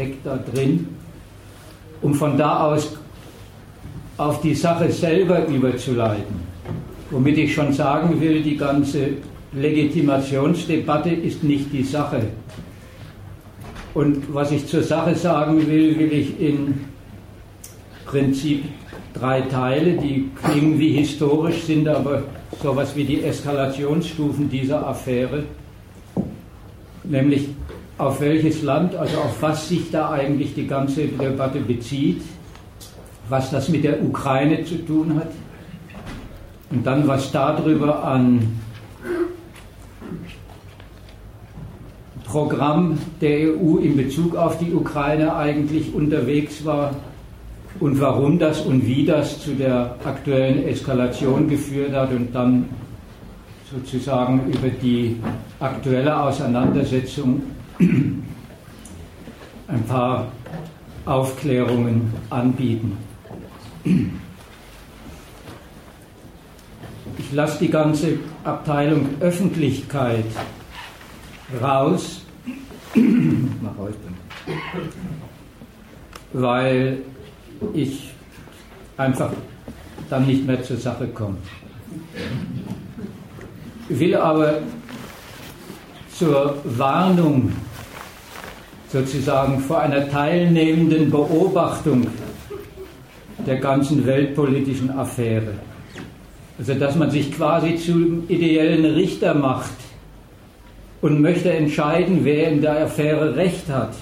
steckt da drin, um von da aus auf die Sache selber überzuleiten. Womit ich schon sagen will, die ganze Legitimationsdebatte ist nicht die Sache. Und was ich zur Sache sagen will, will ich in Prinzip drei Teile, die klingen wie historisch, sind aber sowas wie die Eskalationsstufen dieser Affäre, nämlich auf welches Land, also auf was sich da eigentlich die ganze Debatte bezieht, was das mit der Ukraine zu tun hat und dann was darüber an Programm der EU in Bezug auf die Ukraine eigentlich unterwegs war und warum das und wie das zu der aktuellen Eskalation geführt hat und dann sozusagen über die aktuelle Auseinandersetzung ein paar Aufklärungen anbieten. Ich lasse die ganze Abteilung Öffentlichkeit raus, weil ich einfach dann nicht mehr zur Sache komme. Ich will aber zur Warnung sozusagen vor einer teilnehmenden Beobachtung der ganzen weltpolitischen Affäre. Also dass man sich quasi zum ideellen Richter macht und möchte entscheiden, wer in der Affäre Recht hat,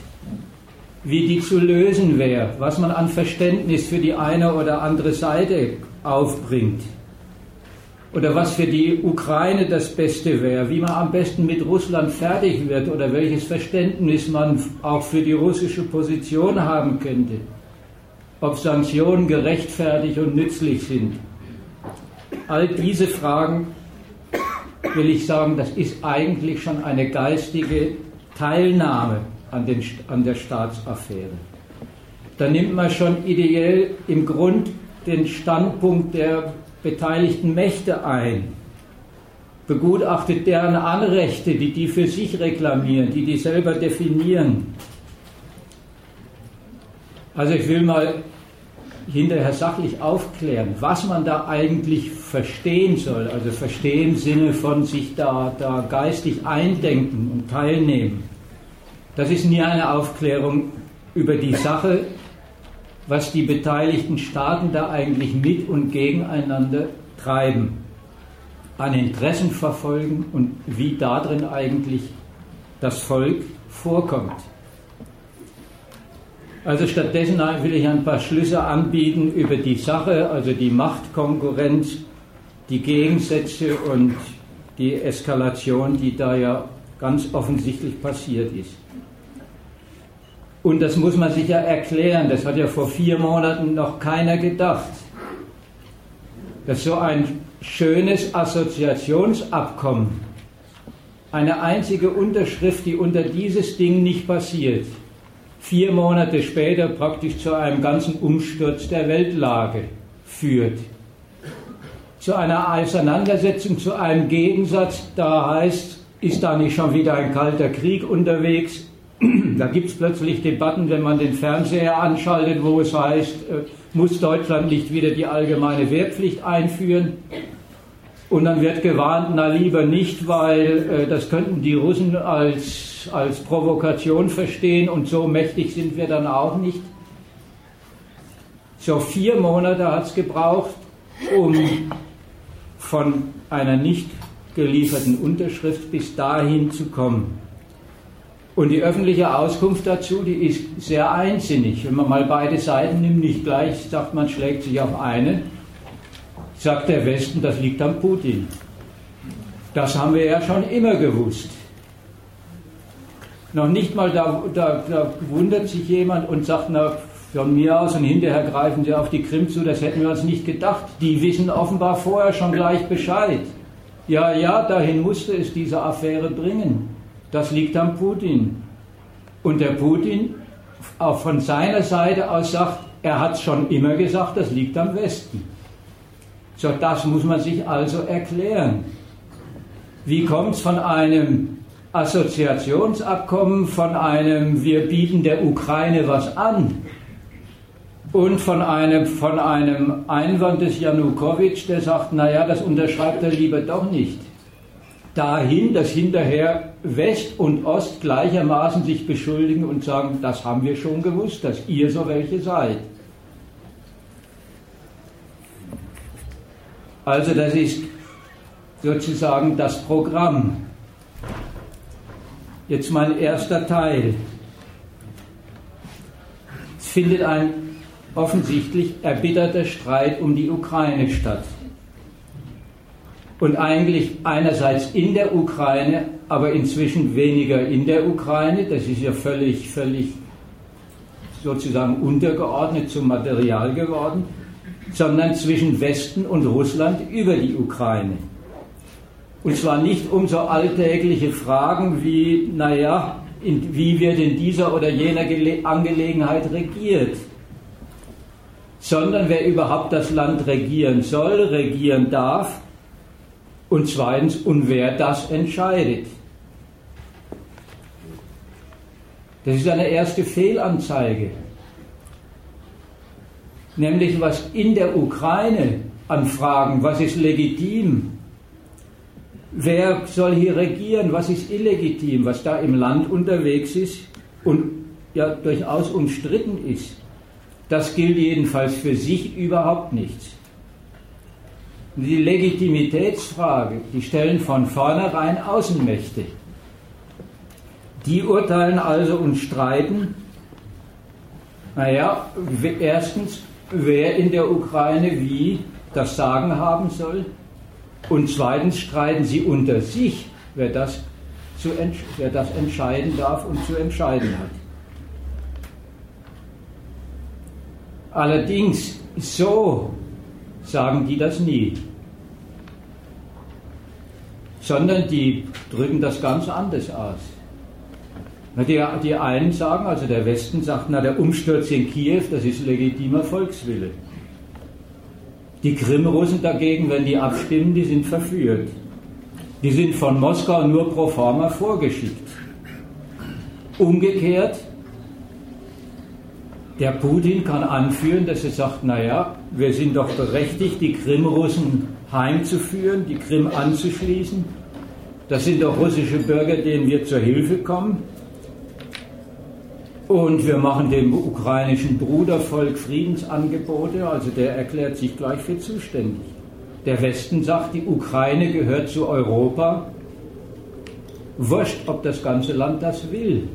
wie die zu lösen wäre, was man an Verständnis für die eine oder andere Seite aufbringt oder was für die Ukraine das Beste wäre, wie man am besten mit Russland fertig wird oder welches Verständnis man auch für die russische Position haben könnte, ob Sanktionen gerechtfertigt und nützlich sind. All diese Fragen will ich sagen, das ist eigentlich schon eine geistige Teilnahme an, den, an der Staatsaffäre. Da nimmt man schon ideell im Grund den Standpunkt der beteiligten Mächte ein, begutachtet deren Anrechte, die die für sich reklamieren, die die selber definieren. Also ich will mal hinterher sachlich aufklären, was man da eigentlich verstehen soll. Also verstehen im Sinne von sich da, da geistig eindenken und teilnehmen. Das ist nie eine Aufklärung über die Sache, was die beteiligten Staaten da eigentlich mit und gegeneinander treiben, an Interessen verfolgen und wie darin eigentlich das Volk vorkommt. Also stattdessen will ich ein paar Schlüsse anbieten über die Sache, also die Machtkonkurrenz, die Gegensätze und die Eskalation, die da ja ganz offensichtlich passiert ist. Und das muss man sich ja erklären, das hat ja vor vier Monaten noch keiner gedacht, dass so ein schönes Assoziationsabkommen, eine einzige Unterschrift, die unter dieses Ding nicht passiert, vier Monate später praktisch zu einem ganzen Umsturz der Weltlage führt. Zu einer Auseinandersetzung, zu einem Gegensatz, da heißt, ist da nicht schon wieder ein kalter Krieg unterwegs? Da gibt es plötzlich Debatten, wenn man den Fernseher anschaltet, wo es heißt, äh, muss Deutschland nicht wieder die allgemeine Wehrpflicht einführen? Und dann wird gewarnt, na lieber nicht, weil äh, das könnten die Russen als, als Provokation verstehen und so mächtig sind wir dann auch nicht. So vier Monate hat es gebraucht, um von einer nicht gelieferten Unterschrift bis dahin zu kommen. Und die öffentliche Auskunft dazu, die ist sehr einsinnig. Wenn man mal beide Seiten nimmt, nicht gleich sagt, man schlägt sich auf eine, sagt der Westen, das liegt am Putin. Das haben wir ja schon immer gewusst. Noch nicht mal da, da, da wundert sich jemand und sagt, na, von mir aus und hinterher greifen sie auf die Krim zu, das hätten wir uns nicht gedacht. Die wissen offenbar vorher schon gleich Bescheid. Ja, ja, dahin musste es diese Affäre bringen. Das liegt am Putin. Und der Putin auch von seiner Seite aus sagt, er hat es schon immer gesagt, das liegt am Westen. So, das muss man sich also erklären. Wie kommt es von einem Assoziationsabkommen von einem Wir bieten der Ukraine was an und von einem, von einem Einwand des Janukowitsch, der sagt, naja, das unterschreibt er lieber doch nicht. Dahin, dass hinterher West und Ost gleichermaßen sich beschuldigen und sagen, das haben wir schon gewusst, dass ihr so welche seid. Also das ist sozusagen das Programm. Jetzt mein erster Teil. Es findet ein offensichtlich erbitterter Streit um die Ukraine statt. Und eigentlich einerseits in der Ukraine, aber inzwischen weniger in der Ukraine. Das ist ja völlig, völlig sozusagen untergeordnet zum Material geworden, sondern zwischen Westen und Russland über die Ukraine. Und zwar nicht um so alltägliche Fragen wie, naja, in, wie wird in dieser oder jener Gele Angelegenheit regiert, sondern wer überhaupt das Land regieren soll, regieren darf und zweitens, und wer das entscheidet. Das ist eine erste Fehlanzeige. Nämlich was in der Ukraine an Fragen, was ist legitim, wer soll hier regieren, was ist illegitim, was da im Land unterwegs ist und ja durchaus umstritten ist. Das gilt jedenfalls für sich überhaupt nicht. Die Legitimitätsfrage, die stellen von vornherein Außenmächte. Die urteilen also und streiten, naja, erstens, wer in der Ukraine wie das Sagen haben soll, und zweitens streiten sie unter sich, wer das, zu, wer das entscheiden darf und zu entscheiden hat. Allerdings, so sagen die das nie, sondern die drücken das ganz anders aus. Die, die einen sagen, also der Westen sagt, na der Umsturz in Kiew, das ist legitimer Volkswille. Die Krimrussen dagegen, wenn die abstimmen, die sind verführt. Die sind von Moskau nur pro forma vorgeschickt. Umgekehrt, der Putin kann anführen, dass er sagt, naja, wir sind doch berechtigt, die Krimrussen heimzuführen, die Krim anzuschließen. Das sind doch russische Bürger, denen wir zur Hilfe kommen. Und wir machen dem ukrainischen Brudervolk Friedensangebote, also der erklärt sich gleich für zuständig. Der Westen sagt, die Ukraine gehört zu Europa. Wurscht, ob das ganze Land das will.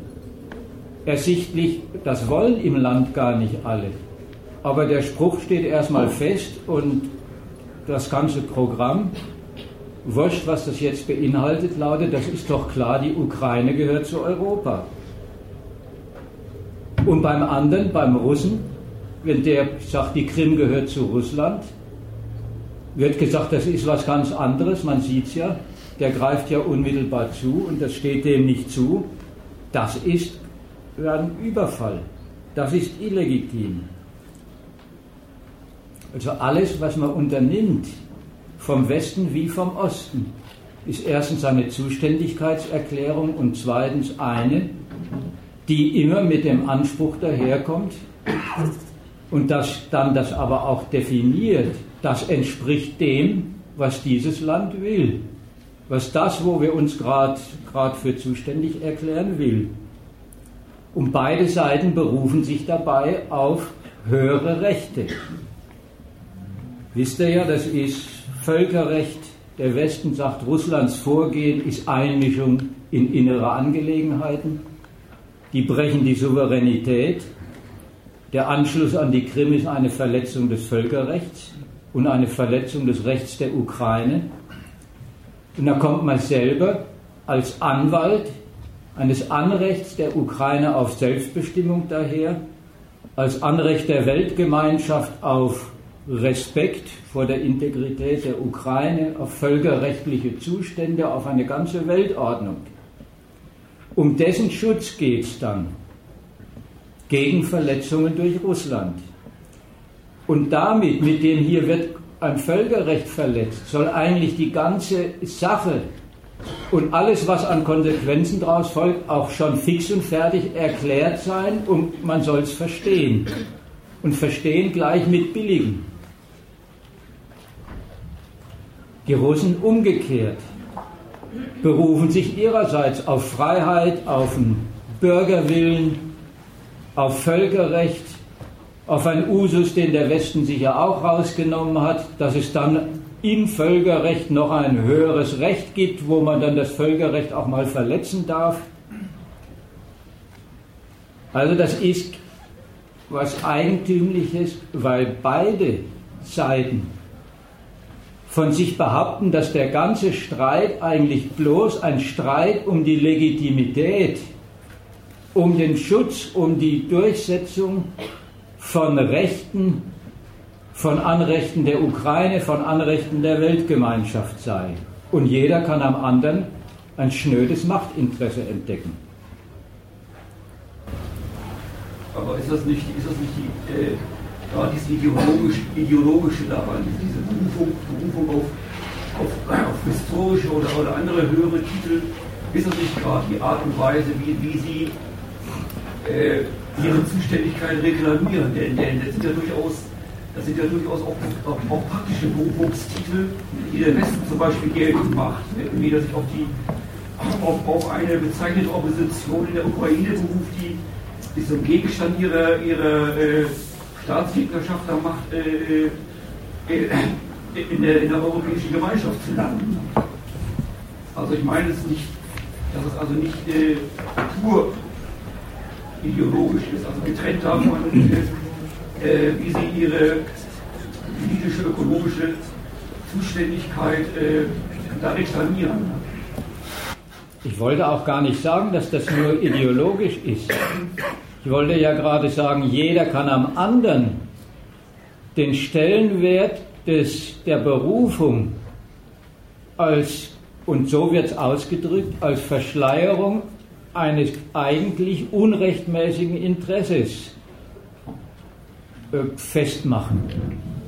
Ersichtlich, das wollen im Land gar nicht alle. Aber der Spruch steht erstmal fest und das ganze Programm, wurscht, was das jetzt beinhaltet, lautet, das ist doch klar, die Ukraine gehört zu Europa. Und beim anderen, beim Russen, wenn der sagt, die Krim gehört zu Russland, wird gesagt, das ist was ganz anderes, man sieht es ja, der greift ja unmittelbar zu und das steht dem nicht zu. Das ist ein Überfall, das ist illegitim. Also alles, was man unternimmt, vom Westen wie vom Osten, ist erstens eine Zuständigkeitserklärung und zweitens eine, die immer mit dem Anspruch daherkommt und das dann das aber auch definiert, das entspricht dem, was dieses Land will, was das, wo wir uns gerade für zuständig erklären will. Und beide Seiten berufen sich dabei auf höhere Rechte. Wisst ihr ja, das ist Völkerrecht. Der Westen sagt, Russlands Vorgehen ist Einmischung in innere Angelegenheiten die brechen die Souveränität. Der Anschluss an die Krim ist eine Verletzung des Völkerrechts und eine Verletzung des Rechts der Ukraine. Und da kommt man selber als Anwalt eines Anrechts der Ukraine auf Selbstbestimmung daher, als Anrecht der Weltgemeinschaft auf Respekt vor der Integrität der Ukraine, auf völkerrechtliche Zustände, auf eine ganze Weltordnung. Um dessen Schutz geht es dann gegen Verletzungen durch Russland. Und damit, mit dem hier wird ein Völkerrecht verletzt, soll eigentlich die ganze Sache und alles, was an Konsequenzen daraus folgt, auch schon fix und fertig erklärt sein und man soll es verstehen. Und verstehen gleich mit billigen. Die Russen umgekehrt berufen sich ihrerseits auf Freiheit, auf einen Bürgerwillen, auf Völkerrecht, auf einen Usus, den der Westen sich ja auch rausgenommen hat, dass es dann im Völkerrecht noch ein höheres Recht gibt, wo man dann das Völkerrecht auch mal verletzen darf. Also das ist was Eigentümliches, weil beide Seiten von sich behaupten, dass der ganze Streit eigentlich bloß ein Streit um die Legitimität, um den Schutz, um die Durchsetzung von Rechten, von Anrechten der Ukraine, von Anrechten der Weltgemeinschaft sei. Und jeder kann am anderen ein schnödes Machtinteresse entdecken. Aber ist das nicht, ist das nicht die, äh, ja, dieses ideologisch, ideologische daran, diese Berufung, Berufung auf, auf, auf, historische oder, oder andere höhere Titel, ist das nicht gerade die Art und Weise, wie, wie sie äh, ihre Zuständigkeit reklamieren? Denn, denn das sind ja durchaus, das sind ja durchaus auch, auch, auch praktische Berufungstitel, die der Westen zum Beispiel geltend macht, wie er sich auf die auf, auf eine bezeichnete Opposition in der Ukraine beruft, die, die zum Gegenstand ihrer, ihrer äh, Staatsgegnerschaft da macht, äh, äh, in, der, in der europäischen Gemeinschaft zu landen. Also ich meine es nicht, dass es also nicht äh, pur ideologisch ist, also getrennt davon, äh, wie sie ihre politische, ökonomische Zuständigkeit äh, da reklamieren. Ich wollte auch gar nicht sagen, dass das nur ideologisch ist. Ich wollte ja gerade sagen, jeder kann am anderen den Stellenwert des, der Berufung als, und so wird es ausgedrückt, als Verschleierung eines eigentlich unrechtmäßigen Interesses äh, festmachen.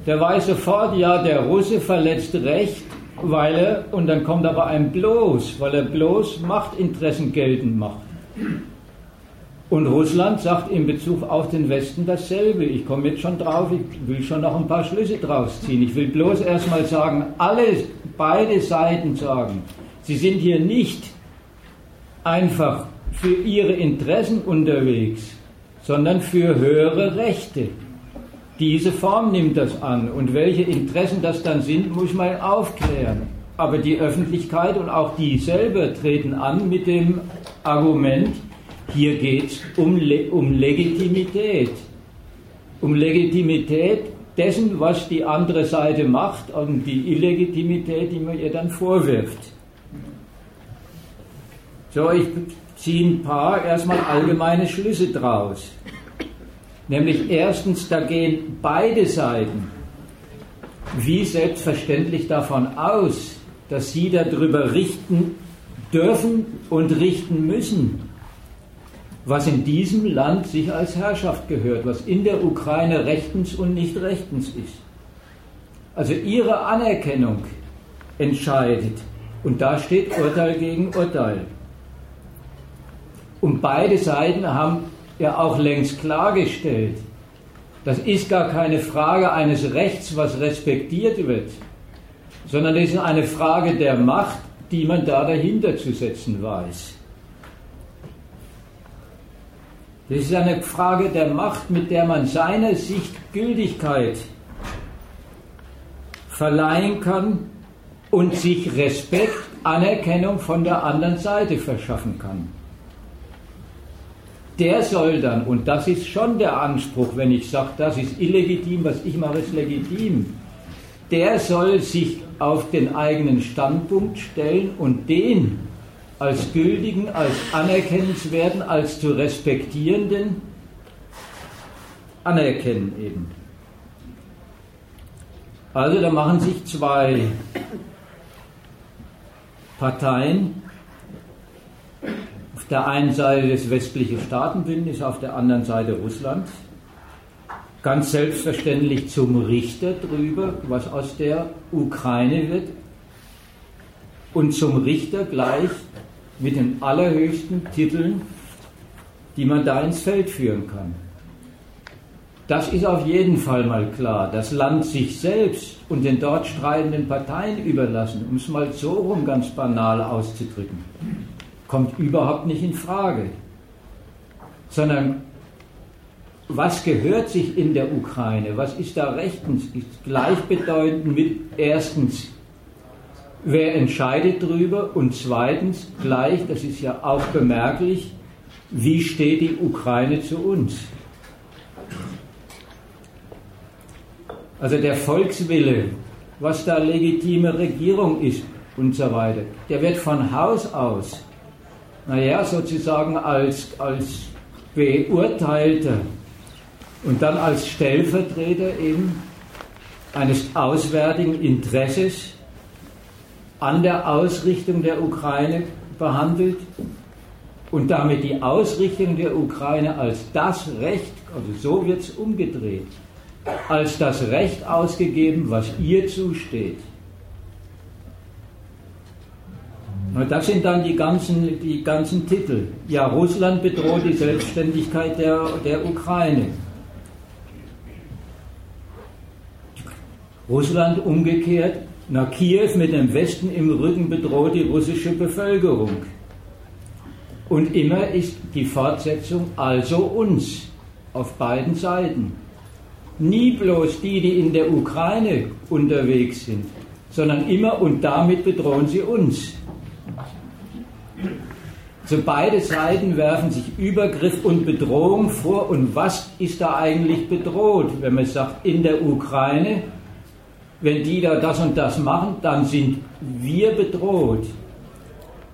Der weiß sofort, ja, der Russe verletzt Recht, weil er, und dann kommt aber ein bloß, weil er bloß Machtinteressen geltend macht. Und Russland sagt in Bezug auf den Westen dasselbe. Ich komme jetzt schon drauf, ich will schon noch ein paar Schlüsse draus ziehen. Ich will bloß erstmal sagen, alle, beide Seiten sagen, sie sind hier nicht einfach für ihre Interessen unterwegs, sondern für höhere Rechte. Diese Form nimmt das an. Und welche Interessen das dann sind, muss man aufklären. Aber die Öffentlichkeit und auch die selber treten an mit dem Argument, hier geht es um, Le um Legitimität. Um Legitimität dessen, was die andere Seite macht und die Illegitimität, die man ihr dann vorwirft. So, ich ziehe ein paar erstmal allgemeine Schlüsse draus. Nämlich erstens, da gehen beide Seiten wie selbstverständlich davon aus, dass sie darüber richten dürfen und richten müssen, was in diesem Land sich als Herrschaft gehört, was in der Ukraine rechtens und nicht rechtens ist. Also ihre Anerkennung entscheidet. Und da steht Urteil gegen Urteil. Und beide Seiten haben ja auch längst klargestellt, das ist gar keine Frage eines Rechts, was respektiert wird, sondern das ist eine Frage der Macht, die man da dahinter zu setzen weiß. Das ist eine Frage der Macht, mit der man seiner Sicht Gültigkeit verleihen kann und sich Respekt, Anerkennung von der anderen Seite verschaffen kann. Der soll dann, und das ist schon der Anspruch, wenn ich sage, das ist illegitim, was ich mache, ist legitim, der soll sich auf den eigenen Standpunkt stellen und den als gültigen, als anerkennenswerten, als zu respektierenden anerkennen eben. Also da machen sich zwei Parteien, auf der einen Seite das westliche Staatenbündnis, auf der anderen Seite Russland, ganz selbstverständlich zum Richter drüber, was aus der Ukraine wird, und zum Richter gleich mit den allerhöchsten Titeln, die man da ins Feld führen kann. Das ist auf jeden Fall mal klar. Das Land sich selbst und den dort streitenden Parteien überlassen, um es mal so rum ganz banal auszudrücken, kommt überhaupt nicht in Frage. Sondern was gehört sich in der Ukraine? Was ist da rechtens? Ist gleichbedeutend mit erstens, wer entscheidet darüber? Und zweitens, gleich, das ist ja auch bemerklich, wie steht die Ukraine zu uns? Also der Volkswille, was da legitime Regierung ist und so weiter, der wird von Haus aus, naja, sozusagen als, als Beurteilter und dann als Stellvertreter eben eines auswärtigen Interesses an der Ausrichtung der Ukraine behandelt und damit die Ausrichtung der Ukraine als das Recht, also so wird es umgedreht, als das Recht ausgegeben, was ihr zusteht. Und das sind dann die ganzen, die ganzen Titel. Ja, Russland bedroht die Selbstständigkeit der, der Ukraine. Russland umgekehrt, nach Kiew mit dem Westen im Rücken bedroht die russische Bevölkerung. Und immer ist die Fortsetzung also uns auf beiden Seiten. Nie bloß die, die in der Ukraine unterwegs sind, sondern immer und damit bedrohen sie uns. So beide Seiten werfen sich Übergriff und Bedrohung vor. Und was ist da eigentlich bedroht? Wenn man sagt, in der Ukraine, wenn die da das und das machen, dann sind wir bedroht.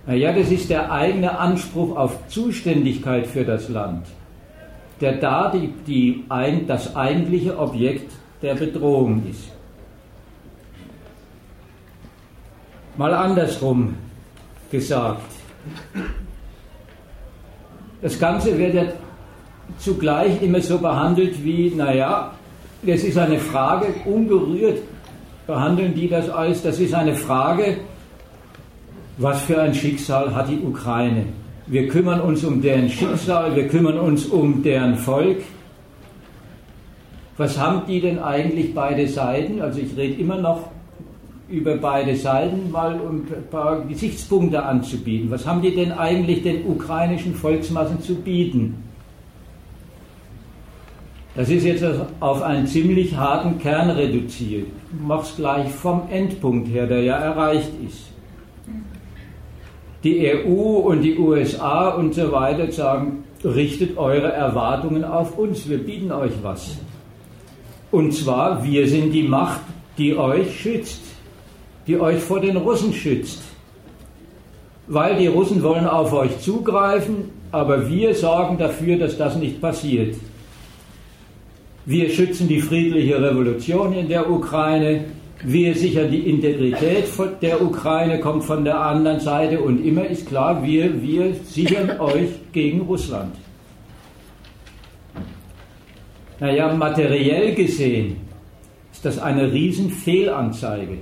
Naja, das ist der eigene Anspruch auf Zuständigkeit für das Land der da die, die, ein, das eigentliche Objekt der Bedrohung ist. Mal andersrum gesagt. Das Ganze wird ja zugleich immer so behandelt wie, naja, das ist eine Frage, ungerührt behandeln die das als, das ist eine Frage, was für ein Schicksal hat die Ukraine? wir kümmern uns um deren Schicksal, wir kümmern uns um deren Volk. Was haben die denn eigentlich beide Seiten? Also ich rede immer noch über beide Seiten, mal um ein paar Gesichtspunkte anzubieten. Was haben die denn eigentlich den ukrainischen Volksmassen zu bieten? Das ist jetzt auf einen ziemlich harten Kern reduziert. Es gleich vom Endpunkt her, der ja erreicht ist die EU und die USA und so weiter sagen, richtet eure Erwartungen auf uns, wir bieten euch was. Und zwar, wir sind die Macht, die euch schützt, die euch vor den Russen schützt. Weil die Russen wollen auf euch zugreifen, aber wir sorgen dafür, dass das nicht passiert. Wir schützen die friedliche Revolution in der Ukraine, wir sichern die Integrität der Ukraine, kommt von der anderen Seite und immer ist klar, wir, wir sichern euch gegen Russland. Naja, materiell gesehen ist das eine Riesenfehlanzeige.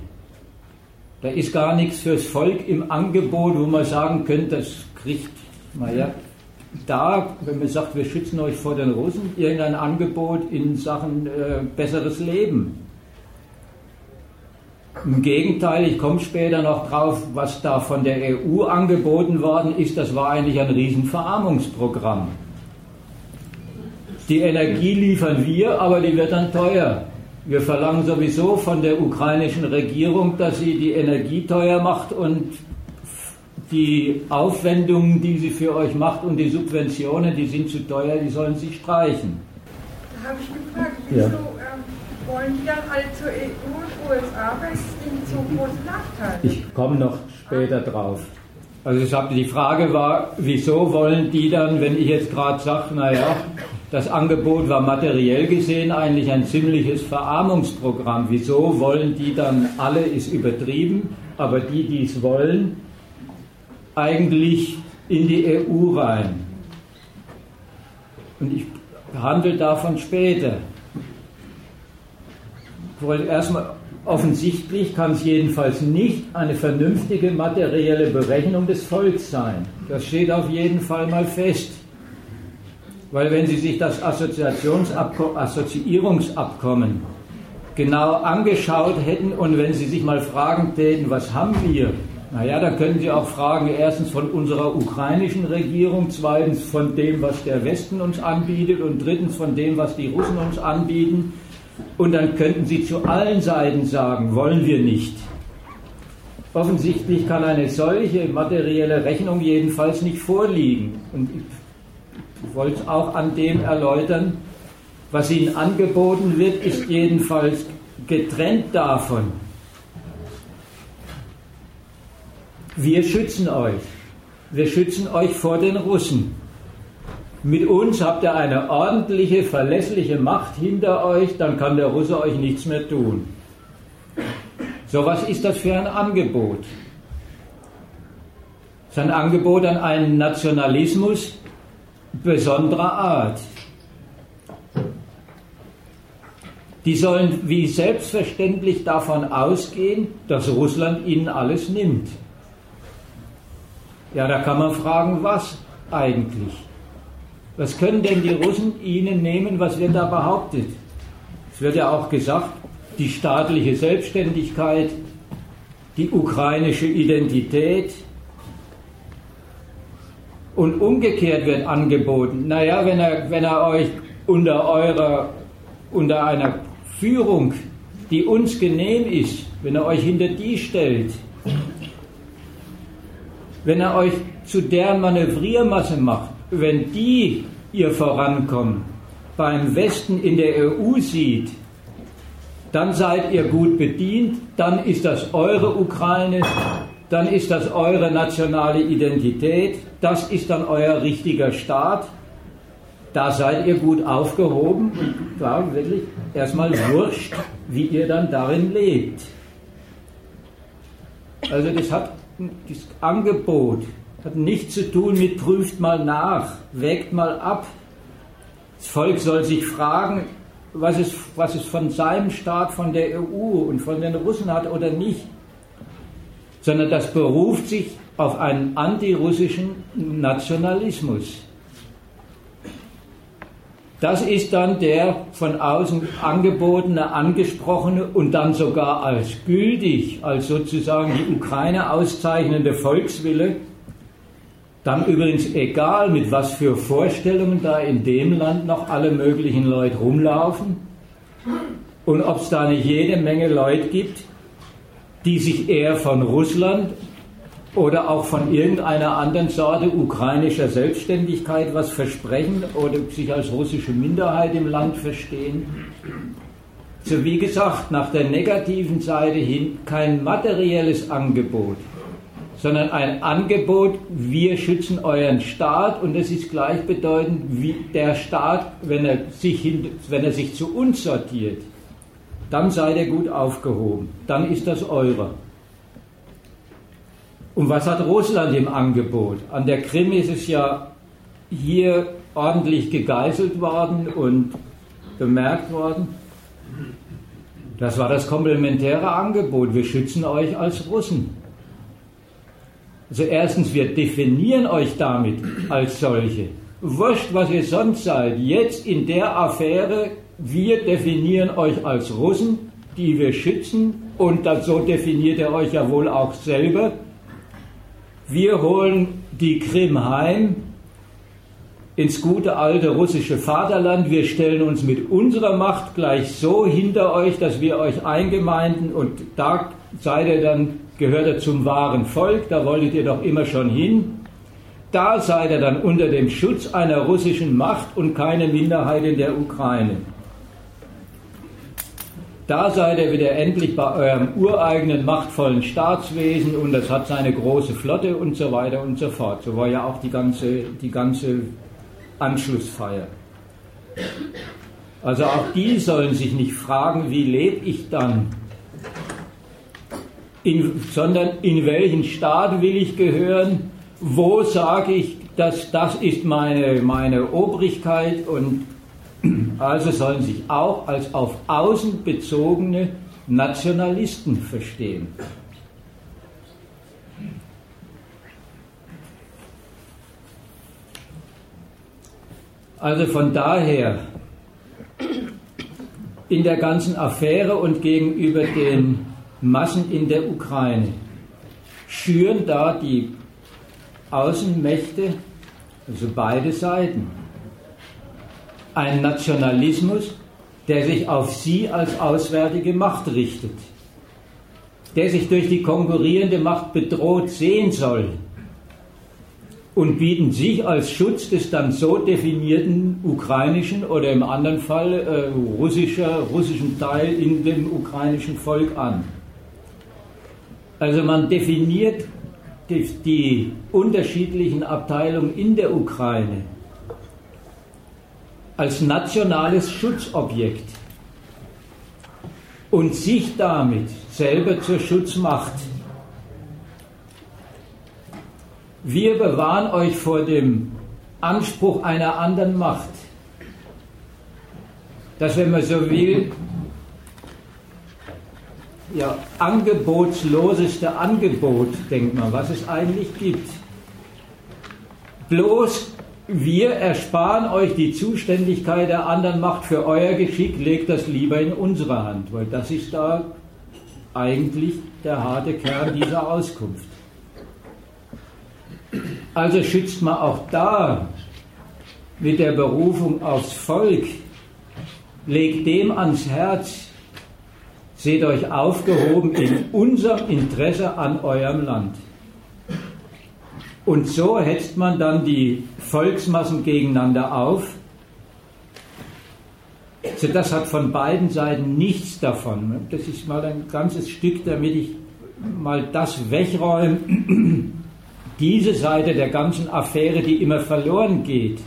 Da ist gar nichts fürs Volk im Angebot, wo man sagen könnte, das kriegt, naja, da, wenn man sagt, wir schützen euch vor den Russen, irgendein Angebot in Sachen äh, besseres Leben. Im Gegenteil, ich komme später noch drauf, was da von der EU angeboten worden ist, das war eigentlich ein Riesenverarmungsprogramm. Die Energie liefern wir, aber die wird dann teuer. Wir verlangen sowieso von der ukrainischen Regierung, dass sie die Energie teuer macht und die Aufwendungen, die sie für euch macht und die Subventionen, die sind zu teuer, die sollen sie streichen. Da habe ich gefragt, wieso ja wollen die dann alle zur EU und USA, weil es ihnen zu große Nachteile Ich komme noch später drauf. Also ich habe die Frage war, wieso wollen die dann, wenn ich jetzt gerade sage, naja, das Angebot war materiell gesehen eigentlich ein ziemliches Verarmungsprogramm. Wieso wollen die dann alle, ist übertrieben, aber die, die es wollen, eigentlich in die EU rein? Und ich handle davon später. Erstmal offensichtlich kann es jedenfalls nicht eine vernünftige materielle Berechnung des Volks sein. Das steht auf jeden Fall mal fest. Weil wenn Sie sich das Assoziierungsabkommen genau angeschaut hätten und wenn Sie sich mal fragen täten, was haben wir? Naja, dann können Sie auch fragen, erstens von unserer ukrainischen Regierung, zweitens von dem, was der Westen uns anbietet und drittens von dem, was die Russen uns anbieten. Und dann könnten Sie zu allen Seiten sagen, wollen wir nicht. Offensichtlich kann eine solche materielle Rechnung jedenfalls nicht vorliegen. Und ich wollte es auch an dem erläutern, was Ihnen angeboten wird, ist jedenfalls getrennt davon. Wir schützen euch. Wir schützen euch vor den Russen. Mit uns habt ihr eine ordentliche, verlässliche Macht hinter euch, dann kann der Russe euch nichts mehr tun. So, was ist das für ein Angebot? Das ist ein Angebot an einen Nationalismus besonderer Art. Die sollen wie selbstverständlich davon ausgehen, dass Russland ihnen alles nimmt. Ja, da kann man fragen, was eigentlich? Was können denn die Russen ihnen nehmen, was wird da behauptet? Es wird ja auch gesagt, die staatliche Selbstständigkeit, die ukrainische Identität. Und umgekehrt wird angeboten, naja, wenn er, wenn er euch unter eurer, unter einer Führung, die uns genehm ist, wenn er euch hinter die stellt, wenn er euch zu der Manövriermasse macht, wenn die ihr Vorankommen beim Westen in der EU sieht, dann seid ihr gut bedient, dann ist das eure Ukraine, dann ist das eure nationale Identität, das ist dann euer richtiger Staat, da seid ihr gut aufgehoben und war wirklich erstmal wurscht, wie ihr dann darin lebt. Also das hat das Angebot hat nichts zu tun mit prüft mal nach, wägt mal ab. Das Volk soll sich fragen, was es, was es von seinem Staat, von der EU und von den Russen hat oder nicht. Sondern das beruft sich auf einen antirussischen Nationalismus. Das ist dann der von außen angebotene, angesprochene und dann sogar als gültig, als sozusagen die Ukraine auszeichnende Volkswille. Dann übrigens egal, mit was für Vorstellungen da in dem Land noch alle möglichen Leute rumlaufen und ob es da nicht jede Menge Leute gibt, die sich eher von Russland oder auch von irgendeiner anderen Sorte ukrainischer Selbstständigkeit was versprechen oder sich als russische Minderheit im Land verstehen. So wie gesagt, nach der negativen Seite hin kein materielles Angebot, sondern ein Angebot, wir schützen euren Staat und es ist gleichbedeutend wie der Staat, wenn er sich, hin, wenn er sich zu uns sortiert, dann seid ihr gut aufgehoben, dann ist das eurer. Und was hat Russland im Angebot? An der Krim ist es ja hier ordentlich gegeißelt worden und bemerkt worden. Das war das komplementäre Angebot. Wir schützen euch als Russen. Also erstens, wir definieren euch damit als solche. Wurscht, was ihr sonst seid. Jetzt in der Affäre, wir definieren euch als Russen, die wir schützen. Und so definiert ihr euch ja wohl auch selber wir holen die Krim heim ins gute alte russische Vaterland. Wir stellen uns mit unserer Macht gleich so hinter euch, dass wir euch eingemeinden und da seid ihr dann, gehört ihr zum wahren Volk, da wolltet ihr doch immer schon hin. Da seid ihr dann unter dem Schutz einer russischen Macht und keine Minderheit in der Ukraine. Da seid ihr wieder endlich bei eurem ureigenen machtvollen Staatswesen und das hat seine große Flotte und so weiter und so fort. So war ja auch die ganze, die ganze Anschlussfeier. Also auch die sollen sich nicht fragen, wie lebe ich dann, in, sondern in welchen Staat will ich gehören, wo sage ich, dass das ist meine, meine Obrigkeit und also sollen sich auch als auf außen bezogene Nationalisten verstehen. Also von daher, in der ganzen Affäre und gegenüber den Massen in der Ukraine schüren da die Außenmächte, also beide Seiten, einen Nationalismus, der sich auf sie als auswärtige Macht richtet, der sich durch die konkurrierende Macht bedroht sehen soll und bieten sich als Schutz des dann so definierten ukrainischen oder im anderen Fall äh, russischer, russischen Teil in dem ukrainischen Volk an. Also man definiert die, die unterschiedlichen Abteilungen in der Ukraine als nationales Schutzobjekt und sich damit selber zur Schutzmacht. Wir bewahren euch vor dem Anspruch einer anderen Macht, dass, wenn man so will, ja, angebotsloseste Angebot, denkt man, was es eigentlich gibt. Bloß wir ersparen euch die Zuständigkeit der anderen Macht für euer Geschick, legt das lieber in unsere Hand, weil das ist da eigentlich der harte Kern dieser Auskunft. Also schützt man auch da mit der Berufung aufs Volk, legt dem ans Herz, seht euch aufgehoben in unserem Interesse an eurem Land. Und so hetzt man dann die Volksmassen gegeneinander auf. Also das hat von beiden Seiten nichts davon. Das ist mal ein ganzes Stück, damit ich mal das wegräume, diese Seite der ganzen Affäre, die immer verloren geht.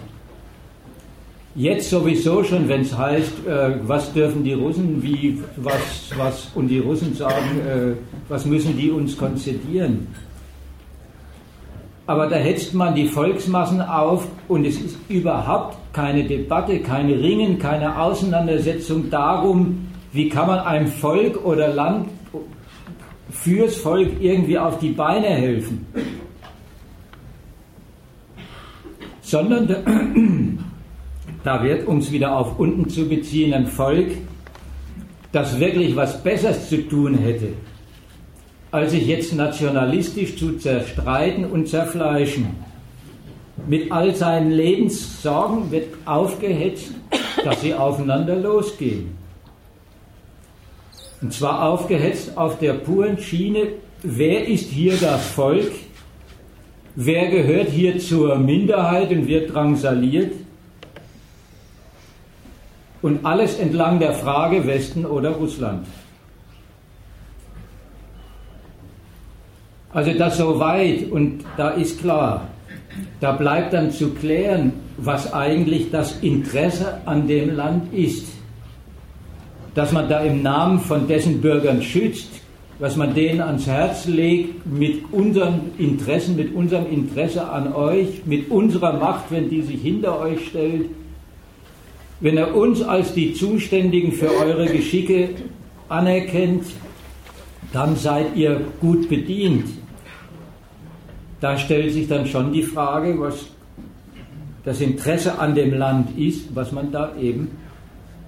Jetzt sowieso schon, wenn es heißt, äh, was dürfen die Russen, wie, was, was, und die Russen sagen, äh, was müssen die uns konzedieren aber da hetzt man die Volksmassen auf und es ist überhaupt keine Debatte, keine Ringen, keine Auseinandersetzung darum, wie kann man einem Volk oder Land fürs Volk irgendwie auf die Beine helfen. Sondern da wird, um es wieder auf unten zu beziehen, ein Volk, das wirklich was Besseres zu tun hätte, als sich jetzt nationalistisch zu zerstreiten und zerfleischen. Mit all seinen Lebenssorgen wird aufgehetzt, dass sie aufeinander losgehen. Und zwar aufgehetzt auf der puren Schiene, wer ist hier das Volk, wer gehört hier zur Minderheit und wird drangsaliert. Und alles entlang der Frage Westen oder Russland. Also das so weit und da ist klar, da bleibt dann zu klären, was eigentlich das Interesse an dem Land ist. Dass man da im Namen von dessen Bürgern schützt, was man denen ans Herz legt, mit unseren Interessen, mit unserem Interesse an euch, mit unserer Macht, wenn die sich hinter euch stellt, wenn er uns als die Zuständigen für eure Geschicke anerkennt, dann seid ihr gut bedient da stellt sich dann schon die Frage, was das Interesse an dem Land ist, was man da eben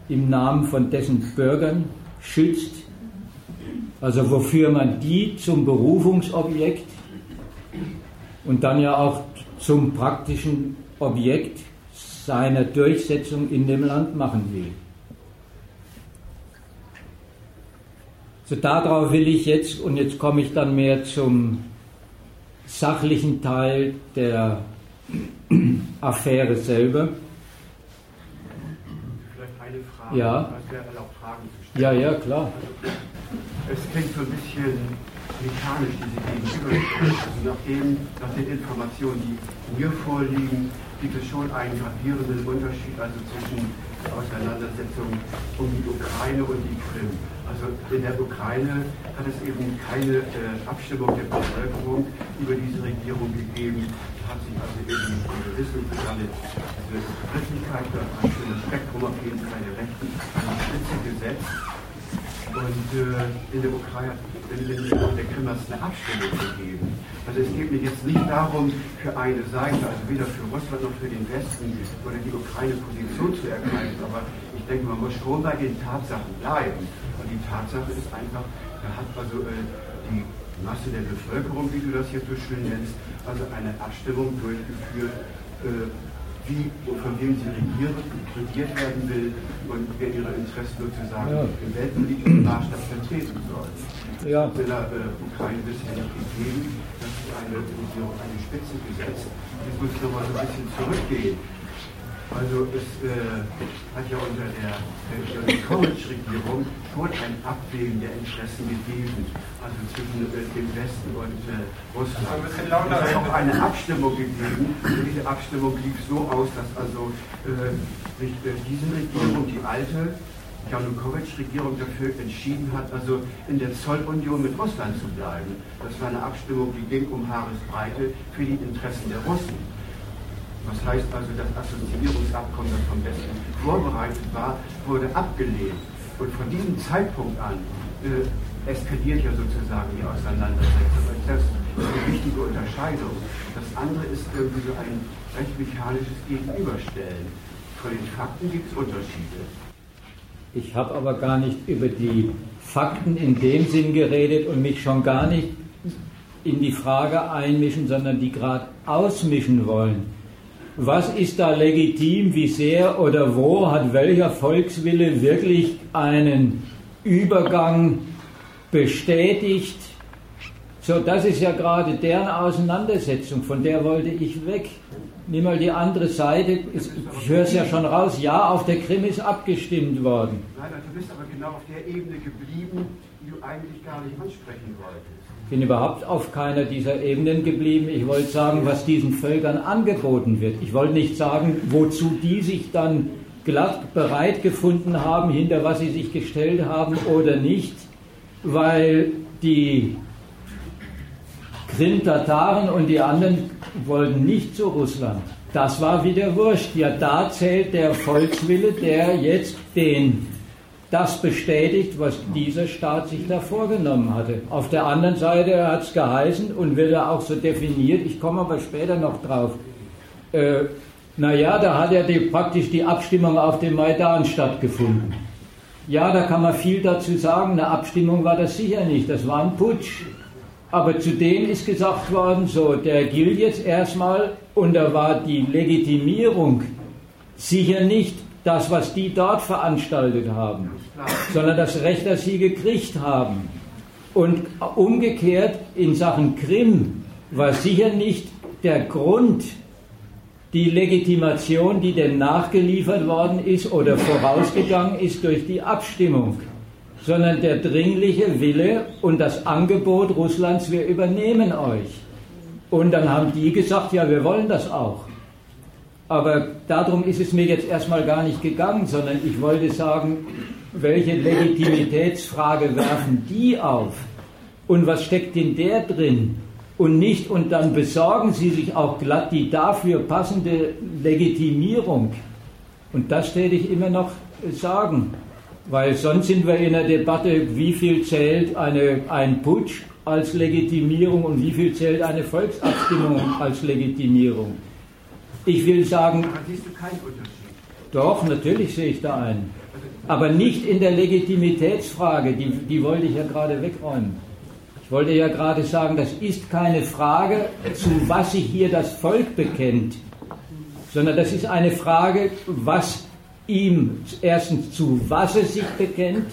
im Namen von dessen Bürgern schützt, also wofür man die zum Berufungsobjekt und dann ja auch zum praktischen Objekt seiner Durchsetzung in dem Land machen will. So darauf will ich jetzt, und jetzt komme ich dann mehr zum sachlichen Teil der Affäre selber. Vielleicht eine Frage. Ja. Es wäre auch Fragen zu stellen. Ja, ja, klar. Also, es klingt so ein bisschen mechanisch, diese Gegenüberstellung. Also nach, dem, nach den Informationen, die mir vorliegen, gibt es schon einen gravierenden Unterschied also zwischen der Auseinandersetzung um die Ukraine und die Krim. Also in der Ukraine hat es eben keine äh, Abstimmung der Bevölkerung über diese Regierung gegeben. Da hat sich also eben Wissen für alle diese Öffentlichkeit, das ein schönes Spektrum auf jeden Fall der Rechten an die Spitze gesetzt. Und äh, in der Ukraine, in, in, in der Krim hat es eine Abstimmung gegeben. Also es geht mir jetzt nicht darum, für eine Seite, also weder für Russland noch für den Westen oder die Ukraine Position zu ergreifen, aber ich denke, man muss schon bei den Tatsachen bleiben. Die Tatsache ist einfach, da hat also äh, die Masse der Bevölkerung, wie du das jetzt so schön nennst, also eine Abstimmung durchgeführt, äh, wie und von wem sie regiert, regiert werden will und wer ihre Interessen sozusagen ja. im weltpolitischen Maßstab vertreten soll. Ja. In der äh, Ukraine bisher nicht gegeben, dass eine Regierung eine Spitze gesetzt. Jetzt muss nochmal so ein bisschen zurückgehen. Also es äh, hat ja unter der College-Regierung schon ein Abwägen der Interessen gegeben, also zwischen äh, dem Westen und äh, Russland. Es hat auch eine Abstimmung gegeben und diese Abstimmung lief so aus, dass also äh, sich äh, diese Regierung, die alte Janukowitsch-Regierung dafür entschieden hat, also in der Zollunion mit Russland zu bleiben. Das war eine Abstimmung, die ging um Haaresbreite für die Interessen der Russen. Was heißt also, das Assoziierungsabkommen, das vom Westen vorbereitet war, wurde abgelehnt. Und von diesem Zeitpunkt an äh, eskaliert ja sozusagen die Auseinandersetzung. Das ist eine wichtige Unterscheidung. Das andere ist irgendwie so ein recht mechanisches Gegenüberstellen. Von den Fakten gibt es Unterschiede. Ich habe aber gar nicht über die Fakten in dem Sinn geredet und mich schon gar nicht in die Frage einmischen, sondern die gerade ausmischen wollen was ist da legitim, wie sehr oder wo hat welcher Volkswille wirklich einen Übergang bestätigt. So, das ist ja gerade deren Auseinandersetzung, von der wollte ich weg. Nimm mal die andere Seite, ich höre es ja schon raus, ja, auf der Krim ist abgestimmt worden. Nein, du bist aber genau auf der Ebene geblieben, die du eigentlich gar nicht ansprechen wolltest bin überhaupt auf keiner dieser Ebenen geblieben. Ich wollte sagen, was diesen Völkern angeboten wird. Ich wollte nicht sagen, wozu die sich dann glatt bereit gefunden haben, hinter was sie sich gestellt haben oder nicht, weil die Krim-Tataren und die anderen wollten nicht zu Russland. Das war wieder wurscht. Ja, da zählt der Volkswille, der jetzt den das bestätigt, was dieser Staat sich da vorgenommen hatte. Auf der anderen Seite hat es geheißen und wird er auch so definiert, ich komme aber später noch drauf, äh, naja, da hat ja die, praktisch die Abstimmung auf dem Maidan stattgefunden. Ja, da kann man viel dazu sagen, eine Abstimmung war das sicher nicht, das war ein Putsch. Aber zudem ist gesagt worden, so, der gilt jetzt erstmal und da war die Legitimierung sicher nicht das, was die dort veranstaltet haben, sondern das Recht, das sie gekriegt haben. Und umgekehrt in Sachen Krim war sicher nicht der Grund, die Legitimation, die denn nachgeliefert worden ist oder vorausgegangen ist durch die Abstimmung, sondern der dringliche Wille und das Angebot Russlands, wir übernehmen euch. Und dann haben die gesagt, ja, wir wollen das auch. Aber darum ist es mir jetzt erstmal gar nicht gegangen, sondern ich wollte sagen, welche Legitimitätsfrage werfen die auf? Und was steckt in der drin? Und nicht, und dann besorgen sie sich auch glatt die dafür passende Legitimierung. Und das täte ich immer noch sagen, weil sonst sind wir in der Debatte, wie viel zählt eine, ein Putsch als Legitimierung und wie viel zählt eine Volksabstimmung als Legitimierung. Ich will sagen. Aber siehst du keinen Unterschied? Doch, natürlich sehe ich da einen. Aber nicht in der Legitimitätsfrage, die, die wollte ich ja gerade wegräumen. Ich wollte ja gerade sagen, das ist keine Frage, zu was sich hier das Volk bekennt, sondern das ist eine Frage, was ihm erstens zu was es sich bekennt.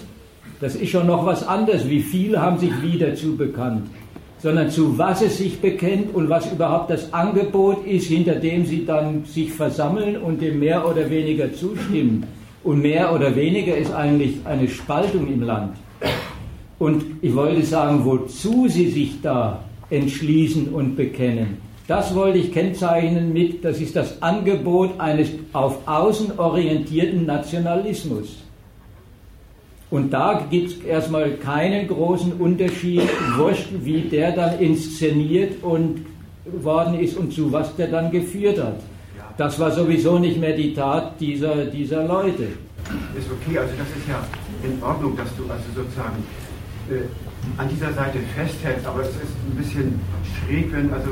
Das ist schon noch was anderes. Wie viele haben sich wieder dazu bekannt? sondern zu was es sich bekennt und was überhaupt das Angebot ist, hinter dem sie dann sich versammeln und dem mehr oder weniger zustimmen. Und mehr oder weniger ist eigentlich eine Spaltung im Land. Und ich wollte sagen, wozu sie sich da entschließen und bekennen. Das wollte ich kennzeichnen mit, das ist das Angebot eines auf außen orientierten Nationalismus. Und da gibt es erstmal keinen großen Unterschied, wie der dann inszeniert und worden ist und zu was der dann geführt hat. Das war sowieso nicht mehr die Tat dieser, dieser Leute. ist okay. Also das ist ja in Ordnung, dass du also sozusagen äh, an dieser Seite festhältst, aber es ist ein bisschen schräg, wenn, also,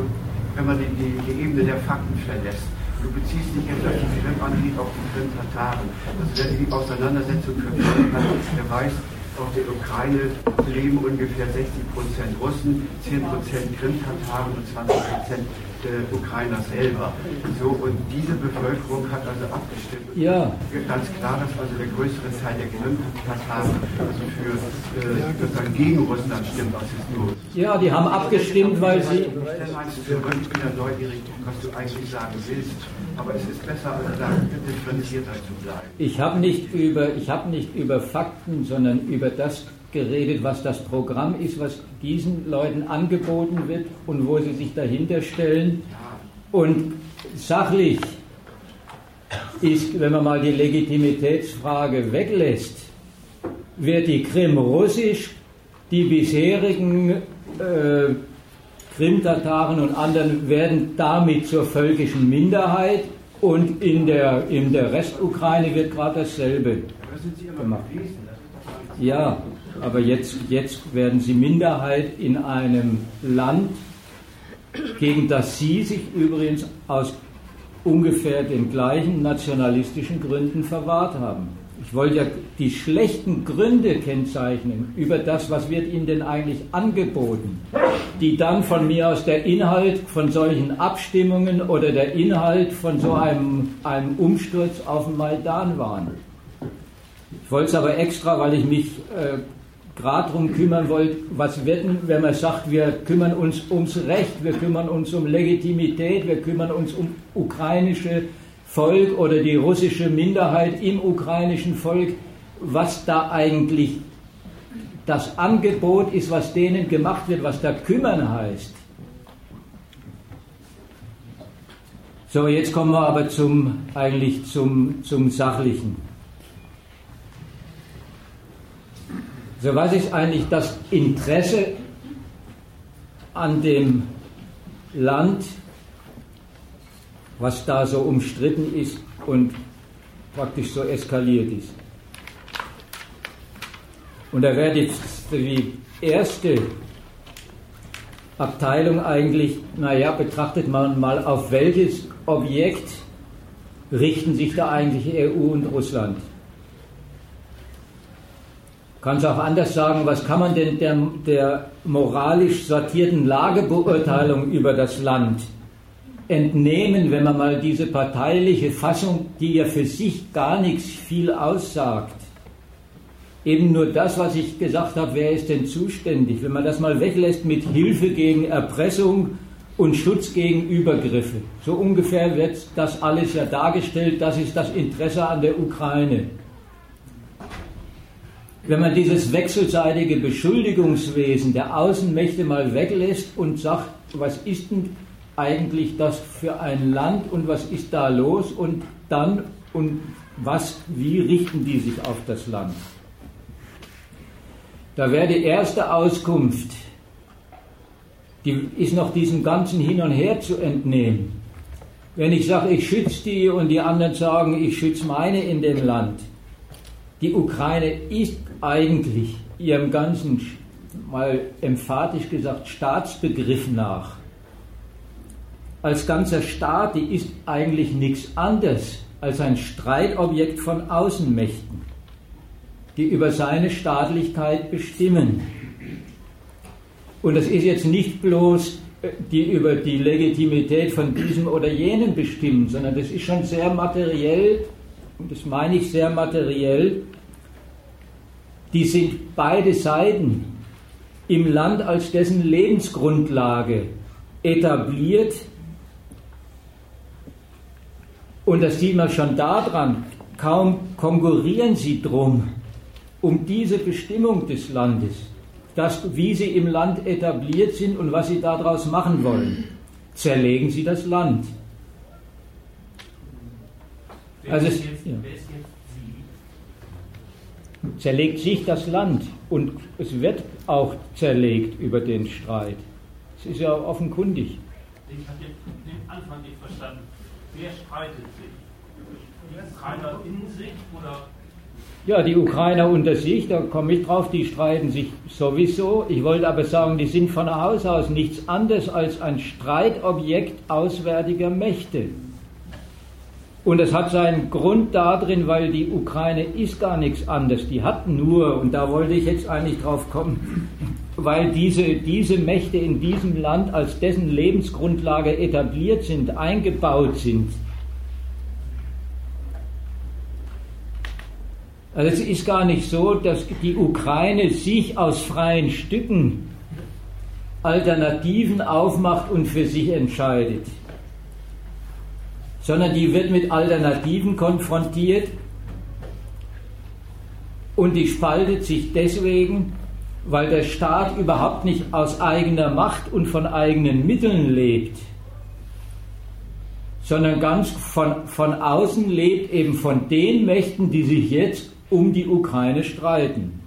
wenn man die, die, Ebene der Fakten verlässt. Du beziehst dich jetzt auf die Krim-Anliegen auf die Krim-Tataren. Also wer die Auseinandersetzung verfolgt hat, der weiß, auf der Ukraine leben ungefähr 60 Prozent Russen, 10 Prozent Krim-Tataren und 20 Prozent äh, Ukrainer selber. So, und diese Bevölkerung hat also abgestimmt. Ja. Ganz klar, dass also der größere Teil der Krim-Tataren also für äh, gegen Russland stimmt aus historisch. Ja, die haben abgestimmt, weil sie. Dann meinst du, ich neugierig, was du eigentlich sagen willst. Aber es ist besser, also da differenzierter zu bleiben. Ich habe nicht, über, hab nicht über Fakten, sondern über das geredet, was das Programm ist, was diesen Leuten angeboten wird und wo sie sich dahinter stellen. Und sachlich ist, wenn man mal die Legitimitätsfrage weglässt, wird die Krim russisch, die bisherigen äh, Krim-Tataren und anderen werden damit zur völkischen Minderheit und in der, in der Restukraine wird gerade dasselbe gemacht. Ja, aber jetzt, jetzt werden sie Minderheit in einem Land, gegen das sie sich übrigens aus ungefähr den gleichen nationalistischen Gründen verwahrt haben. Ich wollte ja die schlechten Gründe kennzeichnen über das, was wird ihnen denn eigentlich angeboten, die dann von mir aus der Inhalt von solchen Abstimmungen oder der Inhalt von so einem, einem Umsturz auf dem Maidan waren. Ich wollte es aber extra, weil ich mich äh, gerade darum kümmern wollt, was wird wenn man sagt, wir kümmern uns ums Recht, wir kümmern uns um Legitimität, wir kümmern uns um ukrainische Volk oder die russische Minderheit im ukrainischen Volk, was da eigentlich das Angebot ist, was denen gemacht wird, was da kümmern heißt. So, jetzt kommen wir aber zum, eigentlich zum, zum Sachlichen. So, was ist eigentlich das Interesse an dem Land, was da so umstritten ist und praktisch so eskaliert ist? Und da wäre jetzt die erste Abteilung eigentlich, naja, betrachtet man mal, auf welches Objekt richten sich da eigentlich EU und Russland? Kann es auch anders sagen, was kann man denn der, der moralisch sortierten Lagebeurteilung über das Land entnehmen, wenn man mal diese parteiliche Fassung, die ja für sich gar nichts viel aussagt, eben nur das, was ich gesagt habe, wer ist denn zuständig, wenn man das mal weglässt mit Hilfe gegen Erpressung und Schutz gegen Übergriffe. So ungefähr wird das alles ja dargestellt, das ist das Interesse an der Ukraine wenn man dieses wechselseitige Beschuldigungswesen der Außenmächte mal weglässt und sagt, was ist denn eigentlich das für ein Land und was ist da los und dann und was, wie richten die sich auf das Land? Da wäre die erste Auskunft, die ist noch diesem ganzen Hin und Her zu entnehmen. Wenn ich sage, ich schütze die und die anderen sagen, ich schütze meine in dem Land, die Ukraine ist eigentlich ihrem ganzen, mal emphatisch gesagt, Staatsbegriff nach, als ganzer Staat, die ist eigentlich nichts anderes als ein Streitobjekt von Außenmächten, die über seine Staatlichkeit bestimmen. Und das ist jetzt nicht bloß äh, die über die Legitimität von diesem oder jenem bestimmen, sondern das ist schon sehr materiell und das meine ich sehr materiell, die sind beide Seiten im Land als dessen Lebensgrundlage etabliert. Und das sieht man schon daran, kaum konkurrieren sie drum, um diese Bestimmung des Landes, das, wie sie im Land etabliert sind und was sie daraus machen wollen. Zerlegen sie das Land. Also ja. Zerlegt sich das Land und es wird auch zerlegt über den Streit. Es ist ja offenkundig. Ich habe den Anfang nicht verstanden. Wer streitet sich? Die Ukrainer in sich oder Ja, die Ukrainer unter sich, da komme ich drauf, die streiten sich sowieso. Ich wollte aber sagen, die sind von Haus aus nichts anderes als ein Streitobjekt auswärtiger Mächte. Und es hat seinen Grund darin, weil die Ukraine ist gar nichts anderes. Die hat nur, und da wollte ich jetzt eigentlich drauf kommen, weil diese, diese Mächte in diesem Land als dessen Lebensgrundlage etabliert sind, eingebaut sind. Also es ist gar nicht so, dass die Ukraine sich aus freien Stücken Alternativen aufmacht und für sich entscheidet sondern die wird mit Alternativen konfrontiert und die spaltet sich deswegen, weil der Staat überhaupt nicht aus eigener Macht und von eigenen Mitteln lebt, sondern ganz von, von außen lebt, eben von den Mächten, die sich jetzt um die Ukraine streiten.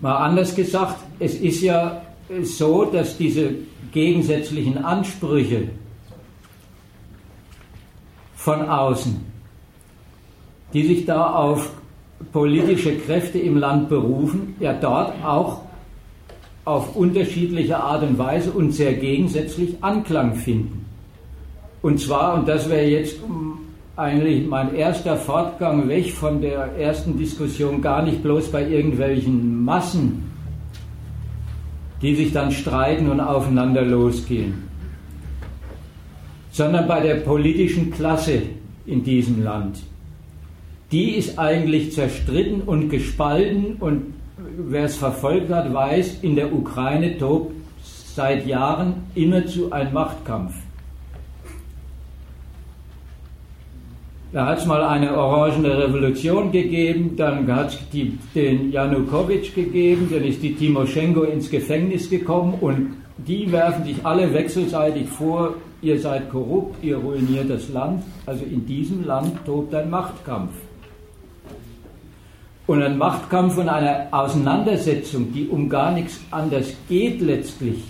Mal anders gesagt, es ist ja so, dass diese gegensätzlichen Ansprüche von außen, die sich da auf politische Kräfte im Land berufen, ja dort auch auf unterschiedliche Art und Weise und sehr gegensätzlich Anklang finden. Und zwar, und das wäre jetzt eigentlich mein erster Fortgang weg von der ersten Diskussion, gar nicht bloß bei irgendwelchen Massen, die sich dann streiten und aufeinander losgehen, sondern bei der politischen Klasse in diesem Land. Die ist eigentlich zerstritten und gespalten und wer es verfolgt hat, weiß, in der Ukraine tobt seit Jahren immerzu ein Machtkampf. Da hat es mal eine orangene Revolution gegeben, dann hat es den Janukowitsch gegeben, dann ist die Timoschenko ins Gefängnis gekommen und die werfen sich alle wechselseitig vor, ihr seid korrupt, ihr ruiniert das Land. Also in diesem Land tobt ein Machtkampf. Und ein Machtkampf und eine Auseinandersetzung, die um gar nichts anders geht letztlich,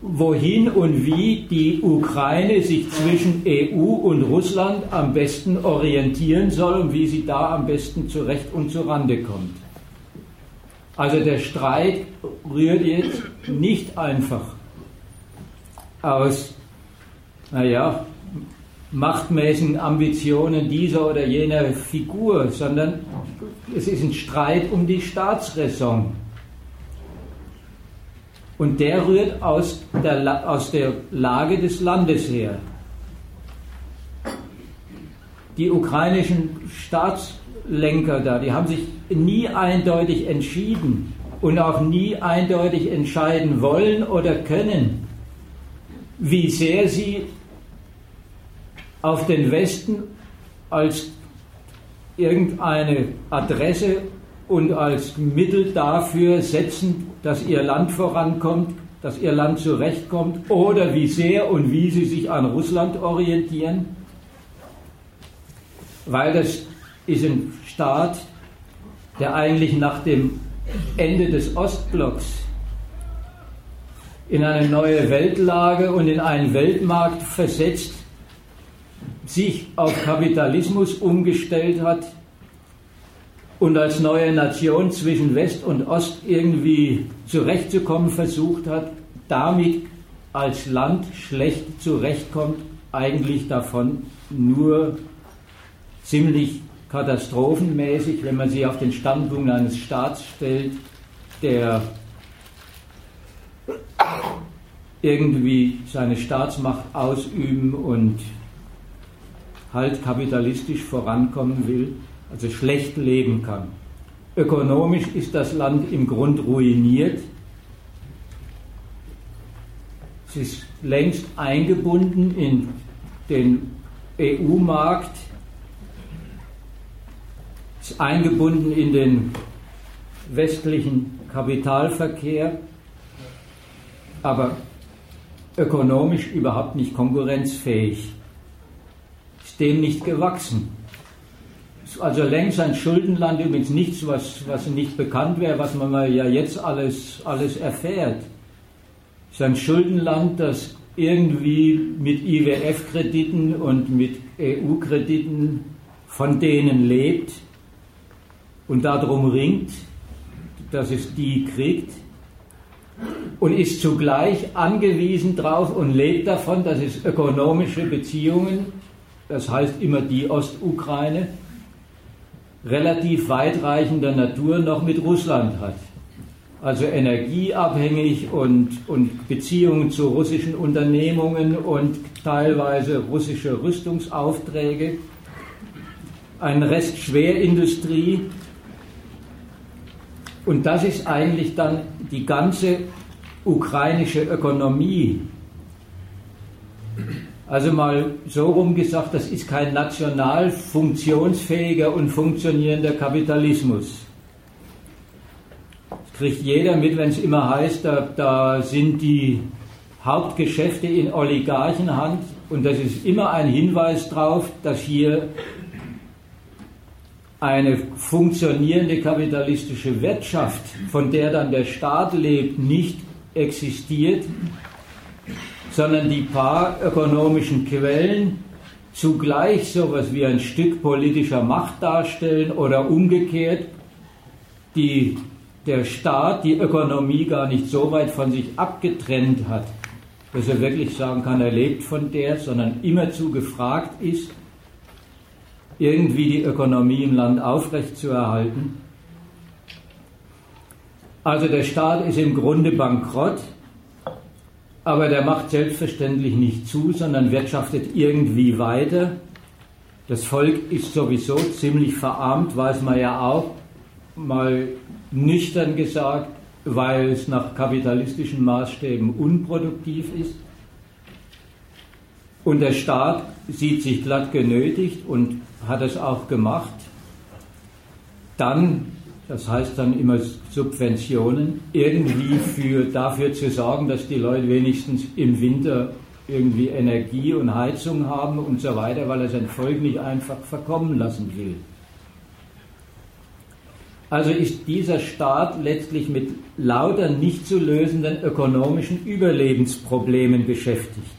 wohin und wie die Ukraine sich zwischen EU und Russland am besten orientieren soll und wie sie da am besten zurecht und zurande kommt. Also der Streit rührt jetzt nicht einfach aus, naja, machtmäßigen Ambitionen dieser oder jener Figur, sondern es ist ein Streit um die Staatsräson. Und der rührt aus der, aus der Lage des Landes her. Die ukrainischen Staatslenker da, die haben sich nie eindeutig entschieden und auch nie eindeutig entscheiden wollen oder können, wie sehr sie auf den Westen als irgendeine Adresse und als Mittel dafür setzen, dass ihr Land vorankommt, dass ihr Land zurechtkommt oder wie sehr und wie sie sich an Russland orientieren, weil das ist ein Staat, der eigentlich nach dem Ende des Ostblocks in eine neue Weltlage und in einen Weltmarkt versetzt, sich auf Kapitalismus umgestellt hat und als neue Nation zwischen West und Ost irgendwie zurechtzukommen versucht hat, damit als Land schlecht zurechtkommt, eigentlich davon nur ziemlich katastrophenmäßig, wenn man sie auf den Standpunkt eines Staats stellt, der irgendwie seine Staatsmacht ausüben und halt kapitalistisch vorankommen will also schlecht leben kann. Ökonomisch ist das Land im Grund ruiniert. Es ist längst eingebunden in den EU-Markt, ist eingebunden in den westlichen Kapitalverkehr, aber ökonomisch überhaupt nicht konkurrenzfähig, ist dem nicht gewachsen also längst ein Schuldenland, übrigens nichts, was, was nicht bekannt wäre, was man ja jetzt alles, alles erfährt. Es ist ein Schuldenland, das irgendwie mit IWF-Krediten und mit EU-Krediten von denen lebt und darum ringt, dass es die kriegt und ist zugleich angewiesen darauf und lebt davon, dass es ökonomische Beziehungen, das heißt immer die Ostukraine, relativ weitreichender Natur noch mit Russland hat. Also energieabhängig und, und Beziehungen zu russischen Unternehmungen und teilweise russische Rüstungsaufträge. Ein Rest Schwerindustrie. Und das ist eigentlich dann die ganze ukrainische Ökonomie. Also mal so rum gesagt, das ist kein national funktionsfähiger und funktionierender Kapitalismus. Das kriegt jeder mit, wenn es immer heißt, da, da sind die Hauptgeschäfte in Oligarchenhand und das ist immer ein Hinweis darauf, dass hier eine funktionierende kapitalistische Wirtschaft, von der dann der Staat lebt, nicht existiert, sondern die paar ökonomischen Quellen zugleich so etwas wie ein Stück politischer Macht darstellen oder umgekehrt die, der Staat die Ökonomie gar nicht so weit von sich abgetrennt hat, dass er wirklich sagen kann, er lebt von der, sondern immerzu gefragt ist, irgendwie die Ökonomie im Land aufrechtzuerhalten. Also der Staat ist im Grunde bankrott, aber der macht selbstverständlich nicht zu, sondern wirtschaftet irgendwie weiter. Das Volk ist sowieso ziemlich verarmt, weiß man ja auch, mal nüchtern gesagt, weil es nach kapitalistischen Maßstäben unproduktiv ist. Und der Staat sieht sich glatt genötigt und hat es auch gemacht, dann, das heißt dann immer Subventionen, irgendwie für, dafür zu sorgen, dass die Leute wenigstens im Winter irgendwie Energie und Heizung haben und so weiter, weil er sein Volk nicht einfach verkommen lassen will. Also ist dieser Staat letztlich mit lauter nicht zu lösenden ökonomischen Überlebensproblemen beschäftigt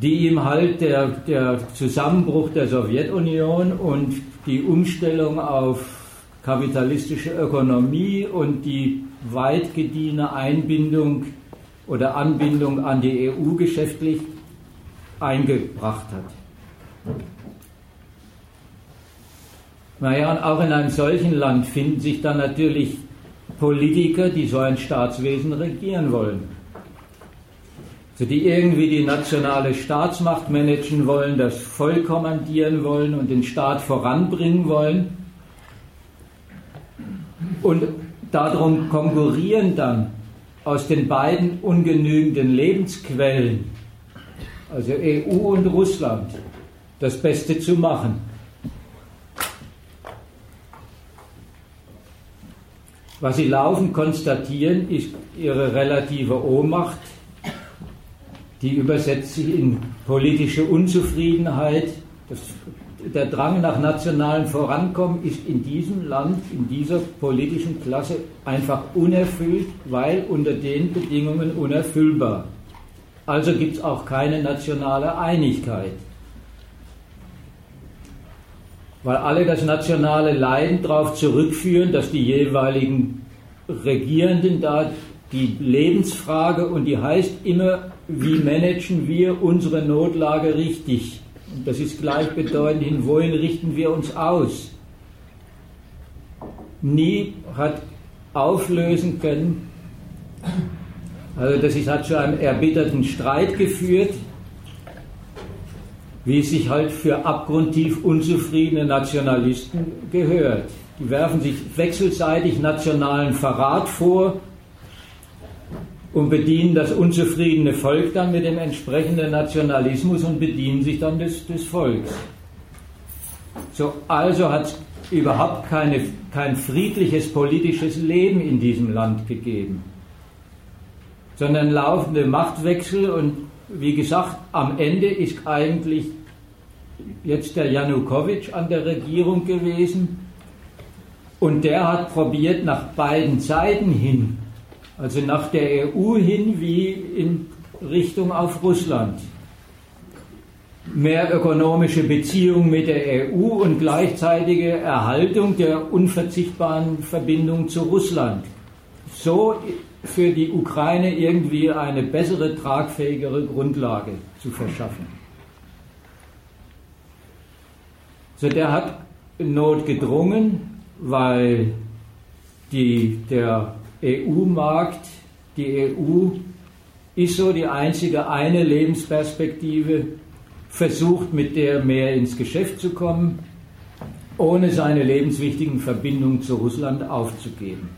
die ihm halt der, der Zusammenbruch der Sowjetunion und die Umstellung auf kapitalistische Ökonomie und die weit gediehene Einbindung oder Anbindung an die EU geschäftlich eingebracht hat. Naja, und auch in einem solchen Land finden sich dann natürlich Politiker, die so ein Staatswesen regieren wollen also die irgendwie die nationale Staatsmacht managen wollen, das Volk kommandieren wollen und den Staat voranbringen wollen. Und darum konkurrieren dann aus den beiden ungenügenden Lebensquellen, also EU und Russland, das Beste zu machen. Was sie laufend konstatieren, ist ihre relative Ohnmacht die übersetzt sich in politische Unzufriedenheit. Das, der Drang nach nationalem Vorankommen ist in diesem Land, in dieser politischen Klasse einfach unerfüllt, weil unter den Bedingungen unerfüllbar. Also gibt es auch keine nationale Einigkeit. Weil alle das nationale Leiden darauf zurückführen, dass die jeweiligen Regierenden da die Lebensfrage und die heißt immer wie managen wir unsere Notlage richtig? Und das ist gleichbedeutend, in wohin richten wir uns aus? Nie hat auflösen können, also das ist, hat zu einem erbitterten Streit geführt, wie es sich halt für abgrundtief unzufriedene Nationalisten gehört. Die werfen sich wechselseitig nationalen Verrat vor und bedienen das unzufriedene Volk dann mit dem entsprechenden Nationalismus und bedienen sich dann des, des Volks. So, also hat es überhaupt keine, kein friedliches politisches Leben in diesem Land gegeben, sondern laufende Machtwechsel und wie gesagt, am Ende ist eigentlich jetzt der Janukowitsch an der Regierung gewesen und der hat probiert, nach beiden Seiten hin also nach der EU hin wie in Ausrichtung auf Russland. Mehr ökonomische Beziehungen mit der EU und gleichzeitige Erhaltung der unverzichtbaren Verbindung zu Russland. So für die Ukraine irgendwie eine bessere, tragfähigere Grundlage zu verschaffen. So, der hat Not gedrungen, weil die, der EU-Markt, die EU ist so die einzige eine Lebensperspektive, versucht mit der mehr ins Geschäft zu kommen, ohne seine lebenswichtigen Verbindungen zu Russland aufzugeben.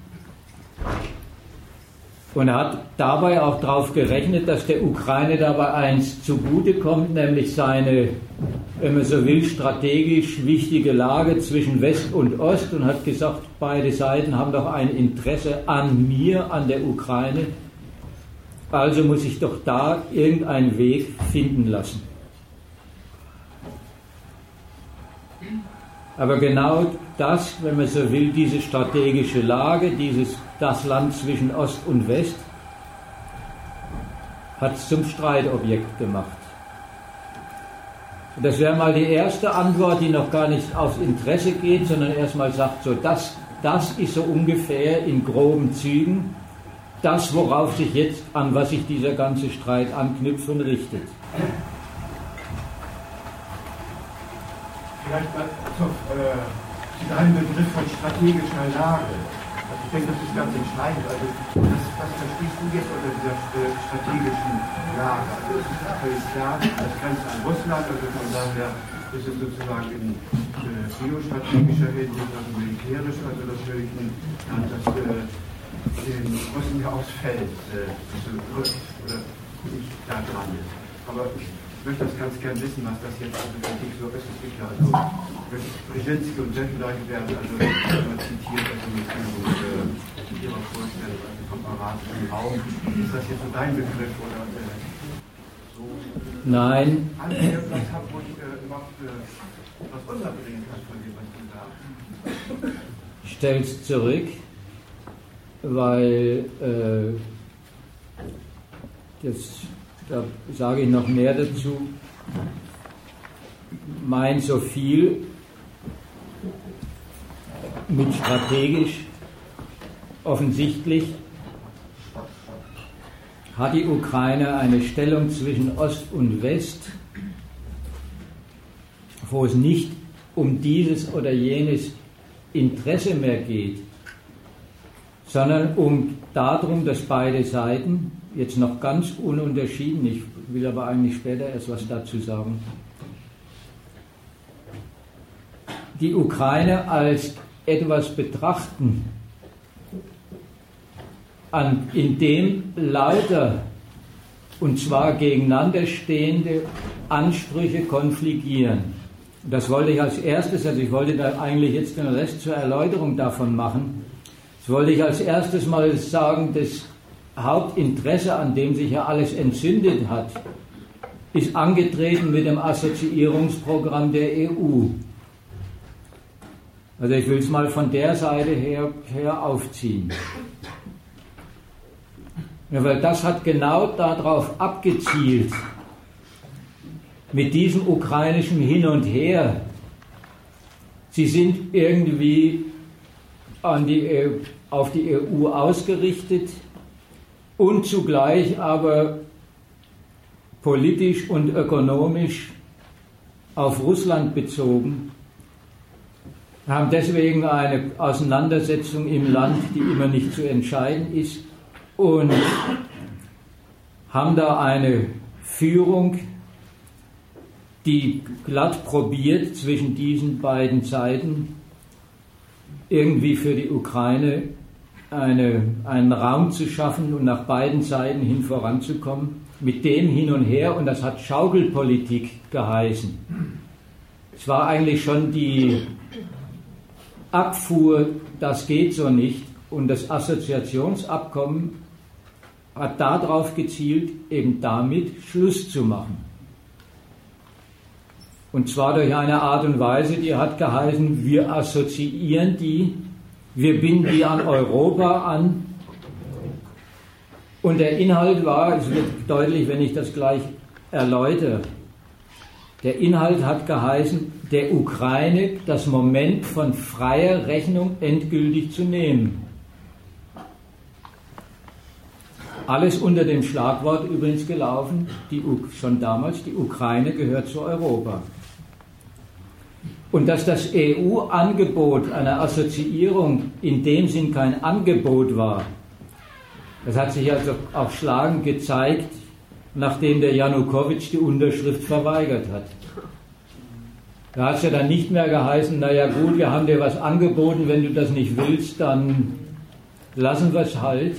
Und er hat dabei auch darauf gerechnet, dass der Ukraine dabei eins zugutekommt, nämlich seine, wenn man so will, strategisch wichtige Lage zwischen West und Ost und hat gesagt, beide Seiten haben doch ein Interesse an mir, an der Ukraine. Also muss ich doch da irgendeinen Weg finden lassen. Aber genau das, wenn man so will, diese strategische Lage, dieses, das Land zwischen Ost und West, hat es zum Streitobjekt gemacht. Und das wäre mal die erste Antwort, die noch gar nicht aufs Interesse geht, sondern erstmal sagt, so das, das ist so ungefähr in groben Zügen das, worauf sich jetzt, an was sich dieser ganze Streit anknüpft und richtet. Vielleicht mal zu, äh, zu deinem Begriff von strategischer Lage. Ich denke, das ist ganz entscheidend. Also was, was verstehst du jetzt unter dieser äh, strategischen Lage? Also es ist völlig klar, das grenzt an Russland, also von daher ist es sozusagen in äh, geostrategischer Hinsicht, also militärisch, also natürlich ein Land, das äh, den Russen ja ausfällt, äh, oder nicht da dran ist. Aber ich möchte das ganz gern wissen, was das jetzt also wirklich so ist. Es gibt ja also Brzezinski und solche Leute werden also immer zitiert, also mit, äh, ihrer Vorstellung also vom arabischen Raum. Ist das jetzt so dein Begriff oder äh, so? Nein. Was hat wo ich äh, überhaupt äh, was unterbringen kann von dem, was du da Stell's zurück, weil äh, das da sage ich noch mehr dazu, mein so viel mit strategisch offensichtlich hat die Ukraine eine Stellung zwischen Ost und West, wo es nicht um dieses oder jenes Interesse mehr geht, sondern um darum, dass beide Seiten jetzt noch ganz ununterschieden, ich will aber eigentlich später erst was dazu sagen, die Ukraine als etwas betrachten, an, in dem lauter und zwar gegeneinander stehende Ansprüche konfligieren. Das wollte ich als erstes, also ich wollte da eigentlich jetzt den Rest zur Erläuterung davon machen. Das wollte ich als erstes mal sagen, dass Hauptinteresse, an dem sich ja alles entzündet hat, ist angetreten mit dem Assoziierungsprogramm der EU. Also ich will es mal von der Seite her, her aufziehen. Ja, weil das hat genau darauf abgezielt, mit diesem ukrainischen Hin und Her. Sie sind irgendwie die, EU, auf die EU ausgerichtet und zugleich aber politisch und ökonomisch auf Russland bezogen, haben deswegen eine Auseinandersetzung im Land, die immer nicht zu entscheiden ist, und haben da eine Führung, die glatt probiert, zwischen diesen beiden Seiten irgendwie für die Ukraine eine, einen Raum zu schaffen und nach beiden Seiten hin voranzukommen, mit dem hin und her, und das hat Schaukelpolitik geheißen. Es war eigentlich schon die Abfuhr, das geht so nicht, und das Assoziationsabkommen hat darauf gezielt, eben damit Schluss zu machen. Und zwar durch eine Art und Weise, die hat geheißen, wir assoziieren die wir binden die an Europa an Und der Inhalt war, es wird deutlich, wenn ich das gleich erläutere, der Inhalt hat geheißen, der Ukraine das Moment von freier Rechnung endgültig zu nehmen. Alles unter dem Schlagwort übrigens gelaufen, die, schon damals, die Ukraine gehört zu Europa. Und dass das EU-Angebot einer Assoziierung in dem Sinn kein Angebot war, das hat sich also auch schlagend gezeigt, nachdem der Janukowitsch die Unterschrift verweigert hat. Da hat es ja dann nicht mehr geheißen, naja gut, wir haben dir was angeboten, wenn du das nicht willst, dann lassen wir es halt.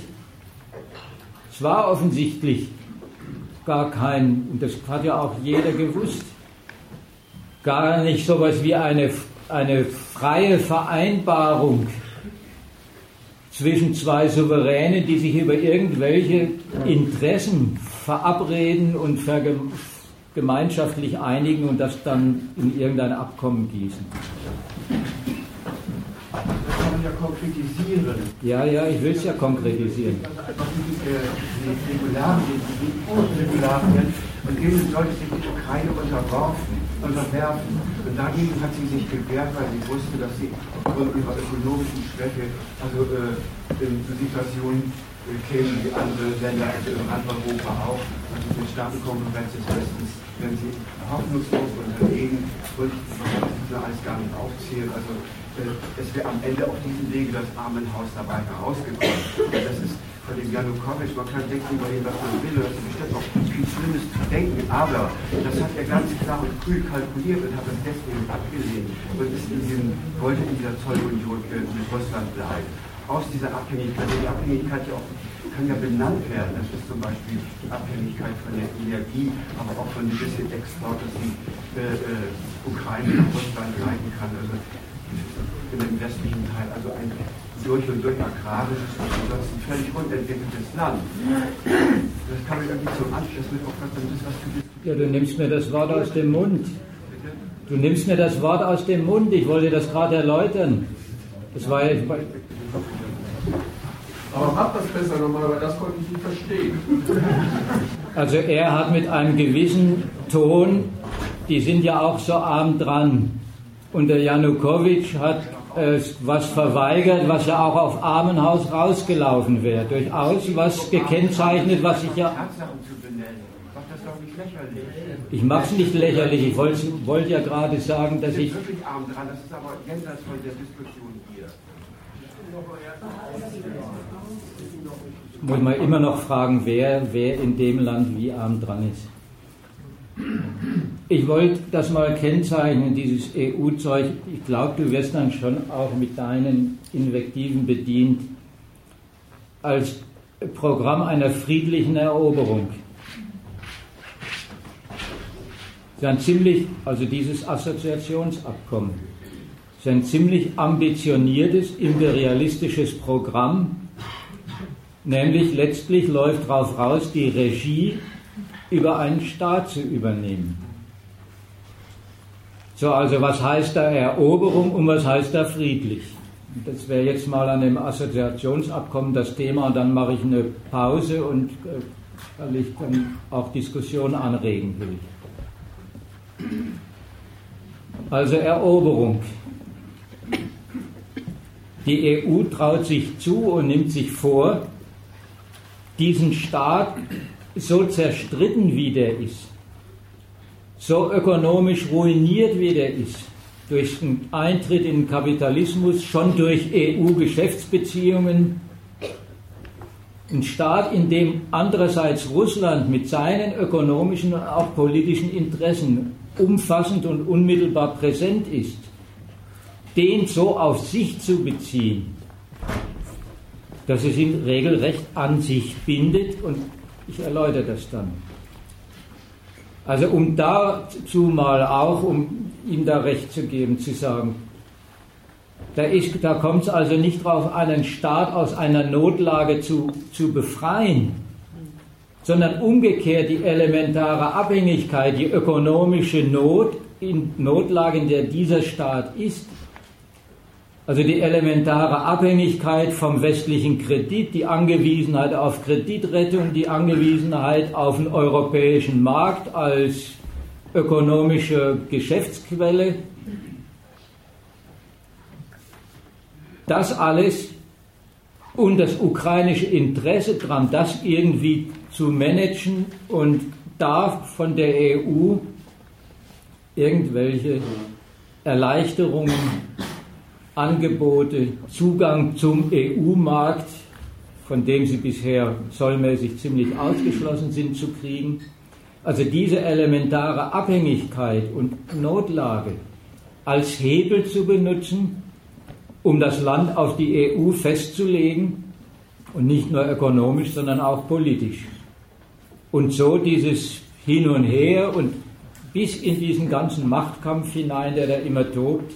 Es war offensichtlich gar kein, und das hat ja auch jeder gewusst, gar nicht so etwas wie eine, eine freie Vereinbarung zwischen zwei Souveränen, die sich über irgendwelche Interessen verabreden und gemeinschaftlich einigen und das dann in irgendein Abkommen gießen ja konkretisieren. Ja, ja, ich will es ja konkretisieren. Also einfach die, die Regularien, die Regularien, und denen sollte sich die Ukraine unterworfen, unterwerfen. Und dagegen hat sie sich gewehrt, weil sie wusste, dass sie aufgrund ihrer ökonomischen Schwäche, also äh, in Situationen äh, kämen wie andere Länder, also in Europa auch, also die Staatenkonkurrenz des Westens, wenn sie hoffnungslos unterlegen und will alles gar nicht aufzählen. Also es wäre am Ende auf diesem Wege das Armenhaus dabei herausgekommen. Das ist von dem Janukowitsch, man kann denken über ihn, was man will, das ist bestimmt auch viel Schlimmes zu denken, aber das hat er ganz klar und kühl kalkuliert und hat das deswegen abgelehnt und ist in diesem, wollte in dieser Zollunion mit Russland bleiben. Aus dieser Abhängigkeit, die Abhängigkeit ja auch kann ja benannt werden. Das ist zum Beispiel die Abhängigkeit von der Energie, aber auch von gewissen Export, dass die äh, äh, Ukraine nach Russland leiten kann. Also in dem westlichen Teil, also ein durch und durch agrarisches und ansonsten völlig unentwickeltes Land. Das kann ich irgendwie zum Anschluss mit aufpassen, das ist was für Ja, du nimmst mir das Wort aus dem Mund. Du nimmst mir das Wort aus dem Mund, ich wollte das gerade erläutern. Das war ja. Aber mach das besser nochmal, weil das konnte ich nicht verstehen. Also er hat mit einem gewissen Ton, die sind ja auch so arm dran, und der Janukowitsch hat äh, was verweigert, was ja auch auf Armenhaus rausgelaufen wäre. Durchaus was gekennzeichnet, was ich ja. Ich mache es nicht lächerlich. Ich wollte wollt ja gerade sagen, dass ich. wirklich arm dran. Das ist aber jenseits von der Diskussion hier. Muss man immer noch fragen, wer, wer in dem Land wie arm dran ist. Ich wollte das mal kennzeichnen, dieses EU-Zeug. Ich glaube, du wirst dann schon auch mit deinen Invektiven bedient als Programm einer friedlichen Eroberung. Ein ziemlich, also dieses Assoziationsabkommen, ist ein ziemlich ambitioniertes, imperialistisches Programm, nämlich letztlich läuft darauf raus, die Regie über einen Staat zu übernehmen. So, also was heißt da Eroberung und was heißt da friedlich? Das wäre jetzt mal an dem Assoziationsabkommen das Thema und dann mache ich eine Pause und äh, weil ich dann auch Diskussionen anregen will. Also Eroberung. Die EU traut sich zu und nimmt sich vor, diesen Staat so zerstritten wie der ist, so ökonomisch ruiniert wie der ist, durch den Eintritt in den Kapitalismus, schon durch EU-Geschäftsbeziehungen, ein Staat, in dem andererseits Russland mit seinen ökonomischen und auch politischen Interessen umfassend und unmittelbar präsent ist, den so auf sich zu beziehen, dass es ihn regelrecht an sich bindet und ich erläutere das dann. Also um dazu mal auch, um ihm da recht zu geben, zu sagen, da, da kommt es also nicht darauf an, einen Staat aus einer Notlage zu, zu befreien, sondern umgekehrt die elementare Abhängigkeit, die ökonomische Not, in Notlage, in der dieser Staat ist, Also die elementare Abhängigkeit vom westlichen Kredit, die Angewiesenheit auf Kreditrettung, die Angewiesenheit auf den europäischen Markt als ökonomische Geschäftsquelle. Das alles und das ukrainische Interesse daran, das irgendwie zu managen und da von der EU irgendwelche Erleichterungen, Angebote, Zugang zum EU-Markt, von dem sie bisher zollmäßig ziemlich ausgeschlossen sind, zu kriegen. Also diese elementare Abhängigkeit und Notlage als Hebel zu benutzen, um das Land auf die EU festzulegen und nicht nur ökonomisch, sondern auch politisch. Und so dieses Hin und Her und bis in diesen ganzen Machtkampf hinein, der da immer tobt,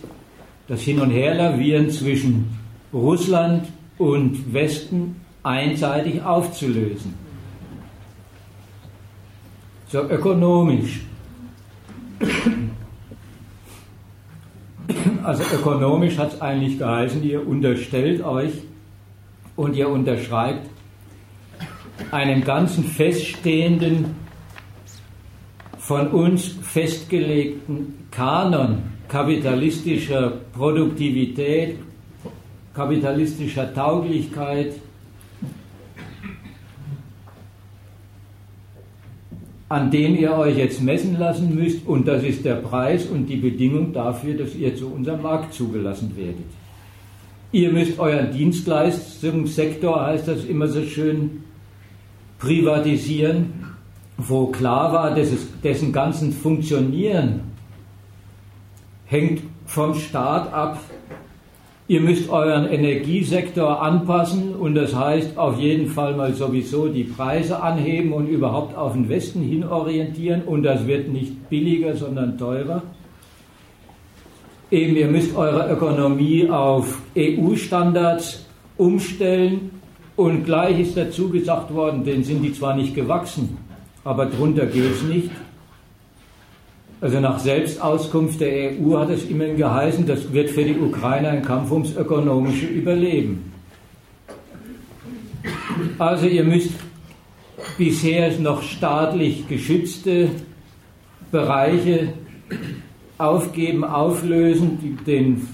das Hin und Her lavieren zwischen Russland und Westen einseitig aufzulösen. So ökonomisch. Also ökonomisch hat es eigentlich geheißen, ihr unterstellt euch und ihr unterschreibt einen ganzen feststehenden, von uns festgelegten Kanon kapitalistischer Produktivität, kapitalistischer Tauglichkeit, an dem ihr euch jetzt messen lassen müsst und das ist der Preis und die Bedingung dafür, dass ihr zu unserem Markt zugelassen werdet. Ihr müsst euren Dienstleistungssektor, heißt das immer so schön, privatisieren, wo klar war, dass es, dessen ganzen Funktionieren hängt vom Staat ab, Ihr müsst euren Energiesektor anpassen und das heißt auf jeden Fall mal sowieso die Preise anheben und überhaupt auf den Westen hin orientieren und das wird nicht billiger, sondern teurer. Eben, ihr müsst eure Ökonomie auf EU-Standards umstellen und gleich ist dazu gesagt worden, denen sind die zwar nicht gewachsen, aber drunter geht es nicht. Also nach Selbstauskunft der EU hat es immerhin geheißen, das wird für die Ukraine ein Kampf ums ökonomische Überleben. Also ihr müsst bisher noch staatlich geschützte Bereiche aufgeben, auflösen, den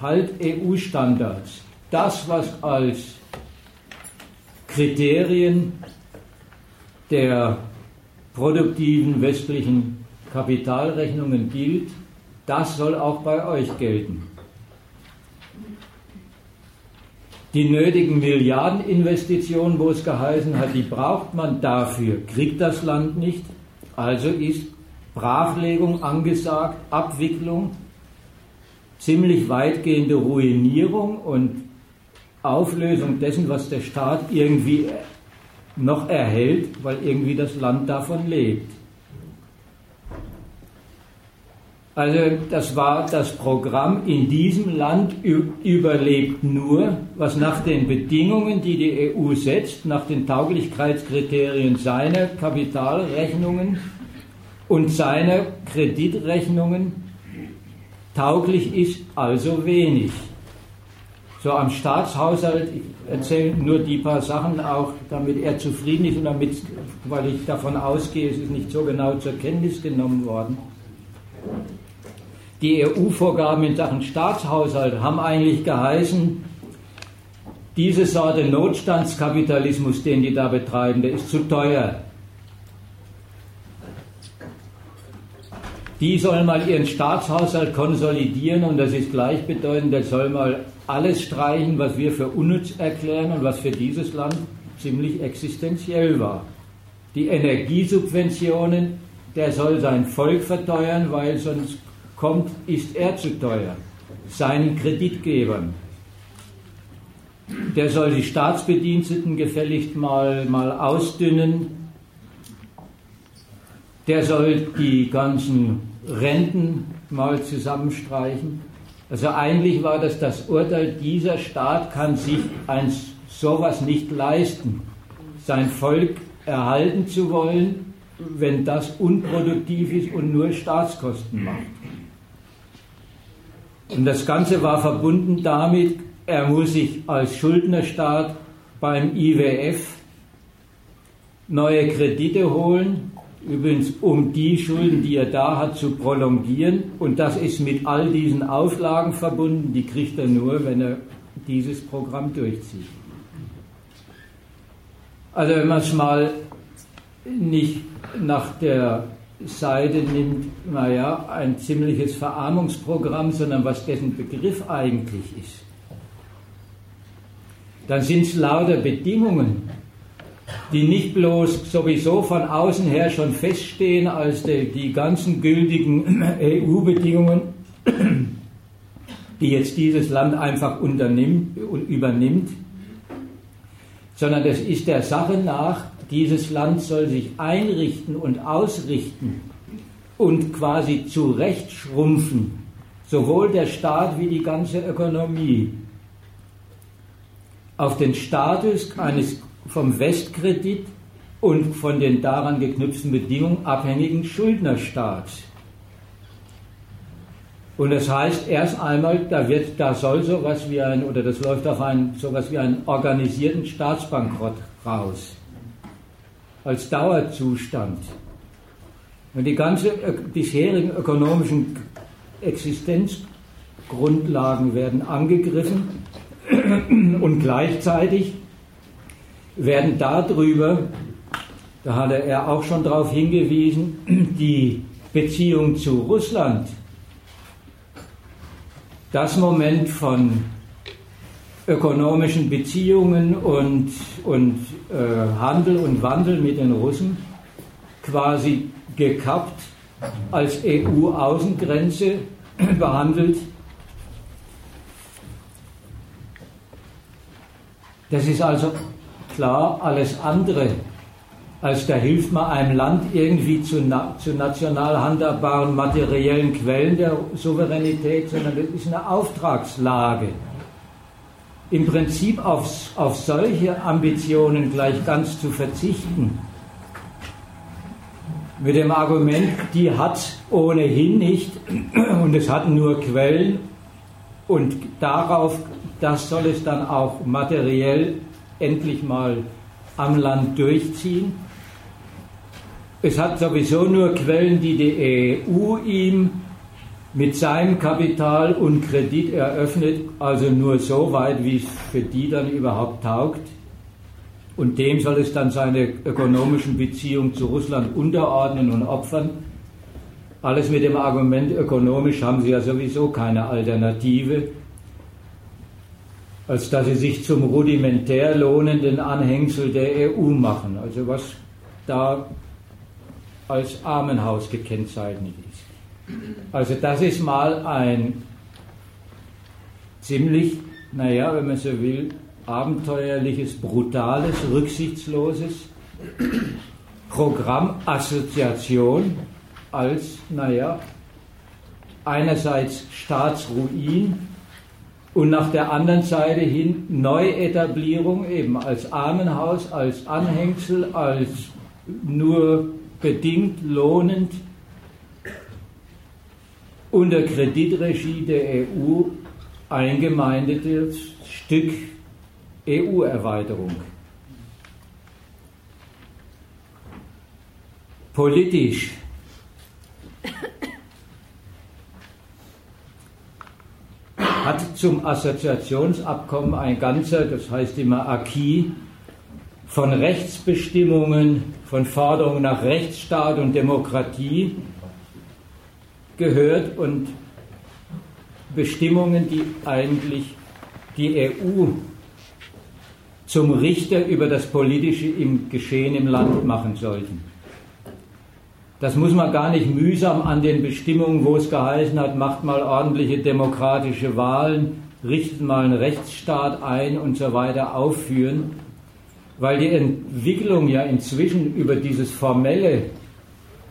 Halt EU-Standards. Das, was als Kriterien der produktiven westlichen Kapitalrechnungen gilt, das soll auch bei euch gelten. Die nötigen Milliardeninvestitionen, wo es geheißen hat, die braucht man dafür, kriegt das Land nicht. Also ist Brachlegung angesagt, Abwicklung, ziemlich weitgehende Ruinierung und Auflösung dessen, was der Staat irgendwie noch erhält, weil irgendwie das Land davon lebt. Also das war das Programm in diesem Land überlebt nur, was nach den Bedingungen, die die EU setzt, nach den Tauglichkeitskriterien seiner Kapitalrechnungen und seiner Kreditrechnungen tauglich ist, also wenig. So am Staatshaushalt, ich erzähle nur die paar Sachen auch, damit er zufrieden ist und damit, weil ich davon ausgehe, es ist nicht so genau zur Kenntnis genommen worden. Die EU-Vorgaben in Sachen Staatshaushalt haben eigentlich geheißen, diese Sorte Notstandskapitalismus, den die da betreiben, der ist zu teuer. Die sollen mal ihren Staatshaushalt konsolidieren und das ist gleichbedeutend, der soll mal alles streichen, was wir für unnütz erklären und was für dieses Land ziemlich existenziell war. Die Energiesubventionen, der soll sein Volk verteuern, weil sonst kommt, ist er zu teuer. Seinen Kreditgebern. Der soll die Staatsbediensteten gefälligst mal, mal ausdünnen. Der soll die ganzen Renten mal zusammenstreichen. Also eigentlich war das das Urteil, dieser Staat kann sich ein sowas nicht leisten, sein Volk erhalten zu wollen, wenn das unproduktiv ist und nur Staatskosten macht. Und das Ganze war verbunden damit, er muss sich als Schuldnerstaat beim IWF neue Kredite holen, übrigens um die Schulden, die er da hat, zu prolongieren. Und das ist mit all diesen Auflagen verbunden, die kriegt er nur, wenn er dieses Programm durchzieht. Also wenn man es mal nicht nach der Seite nimmt, naja, ein ziemliches Verarmungsprogramm, sondern was dessen Begriff eigentlich ist, dann sind es lauter Bedingungen, die nicht bloß sowieso von außen her schon feststehen als die, die ganzen gültigen EU-Bedingungen, die jetzt dieses Land einfach unternimmt übernimmt, sondern das ist der Sache nach, dieses Land soll sich einrichten und ausrichten und quasi zurechtschrumpfen, sowohl der Staat wie die ganze Ökonomie, auf den Status eines vom Westkredit und von den daran geknüpften Bedingungen abhängigen Schuldnerstaats. Und das heißt erst einmal, da wird, da soll sowas wie ein, oder das läuft auf einen, sowas wie einen organisierten Staatsbankrott raus. Als Dauerzustand. Und die ganzen äh, bisherigen ökonomischen Existenzgrundlagen werden angegriffen und gleichzeitig werden darüber, da hatte er auch schon darauf hingewiesen, die Beziehung zu Russland, das Moment von ökonomischen Beziehungen und, und äh, Handel und Wandel mit den Russen quasi gekappt, als EU-Außengrenze behandelt Das ist also klar alles andere als da hilft man einem Land irgendwie zu, na, zu national handelbaren materiellen Quellen der Souveränität, sondern das ist eine Auftragslage. Im Prinzip auf, auf solche Ambitionen gleich ganz zu verzichten, mit dem Argument, die hat ohnehin nicht und es hat nur Quellen und darauf das soll es dann auch materiell endlich mal am Land durchziehen. Es hat sowieso nur Quellen, die die EU ihm mit seinem Kapital und Kredit eröffnet, also nur so weit, wie es für die dann überhaupt taugt. Und dem soll es dann seine ökonomischen Beziehungen zu Russland unterordnen und opfern. Alles mit dem Argument, ökonomisch haben sie ja sowieso keine Alternative als dass sie sich zum rudimentär lohnenden Anhängsel der EU machen, also was da als Armenhaus gekennzeichnet ist. Also das ist mal ein ziemlich, naja, wenn man so will, abenteuerliches, brutales, rücksichtsloses Programm Assoziation als, naja, einerseits Staatsruin und nach der anderen Seite hin Neuetablierung eben als Armenhaus, als Anhängsel, als nur bedingt lohnend unter Kreditregie der EU eingemeindetes Stück EU-Erweiterung. Politisch hat zum Assoziationsabkommen ein ganzer, das heißt immer Acquis, von Rechtsbestimmungen, von Forderungen nach Rechtsstaat und Demokratie gehört und Bestimmungen, die eigentlich die EU zum Richter über das Politische im Geschehen im Land machen sollten. Das muss man gar nicht mühsam an den Bestimmungen, wo es geheißen hat, macht mal ordentliche demokratische Wahlen, richtet mal einen Rechtsstaat ein und so weiter aufführen, weil die Entwicklung ja inzwischen über dieses formelle,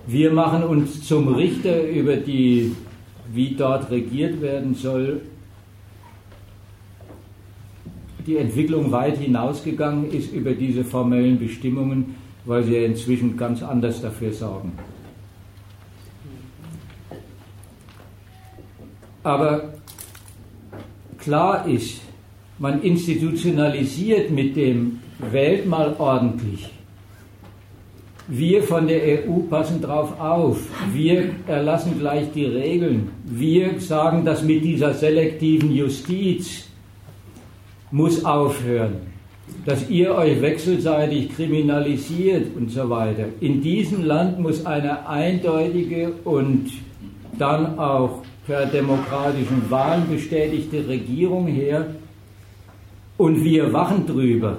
wir machen uns zum Richter über die, wie dort regiert werden soll, die Entwicklung weit hinausgegangen ist über diese formellen Bestimmungen, weil sie ja inzwischen ganz anders dafür sorgen. Aber klar ist, man institutionalisiert mit dem wählt mal ordentlich. Wir von der EU passen drauf auf. Wir erlassen gleich die Regeln. Wir sagen, dass mit dieser selektiven Justiz muss aufhören. Dass ihr euch wechselseitig kriminalisiert und so weiter. In diesem Land muss eine eindeutige und dann auch per demokratischen Wahlen bestätigte Regierung her. Und wir wachen drüber.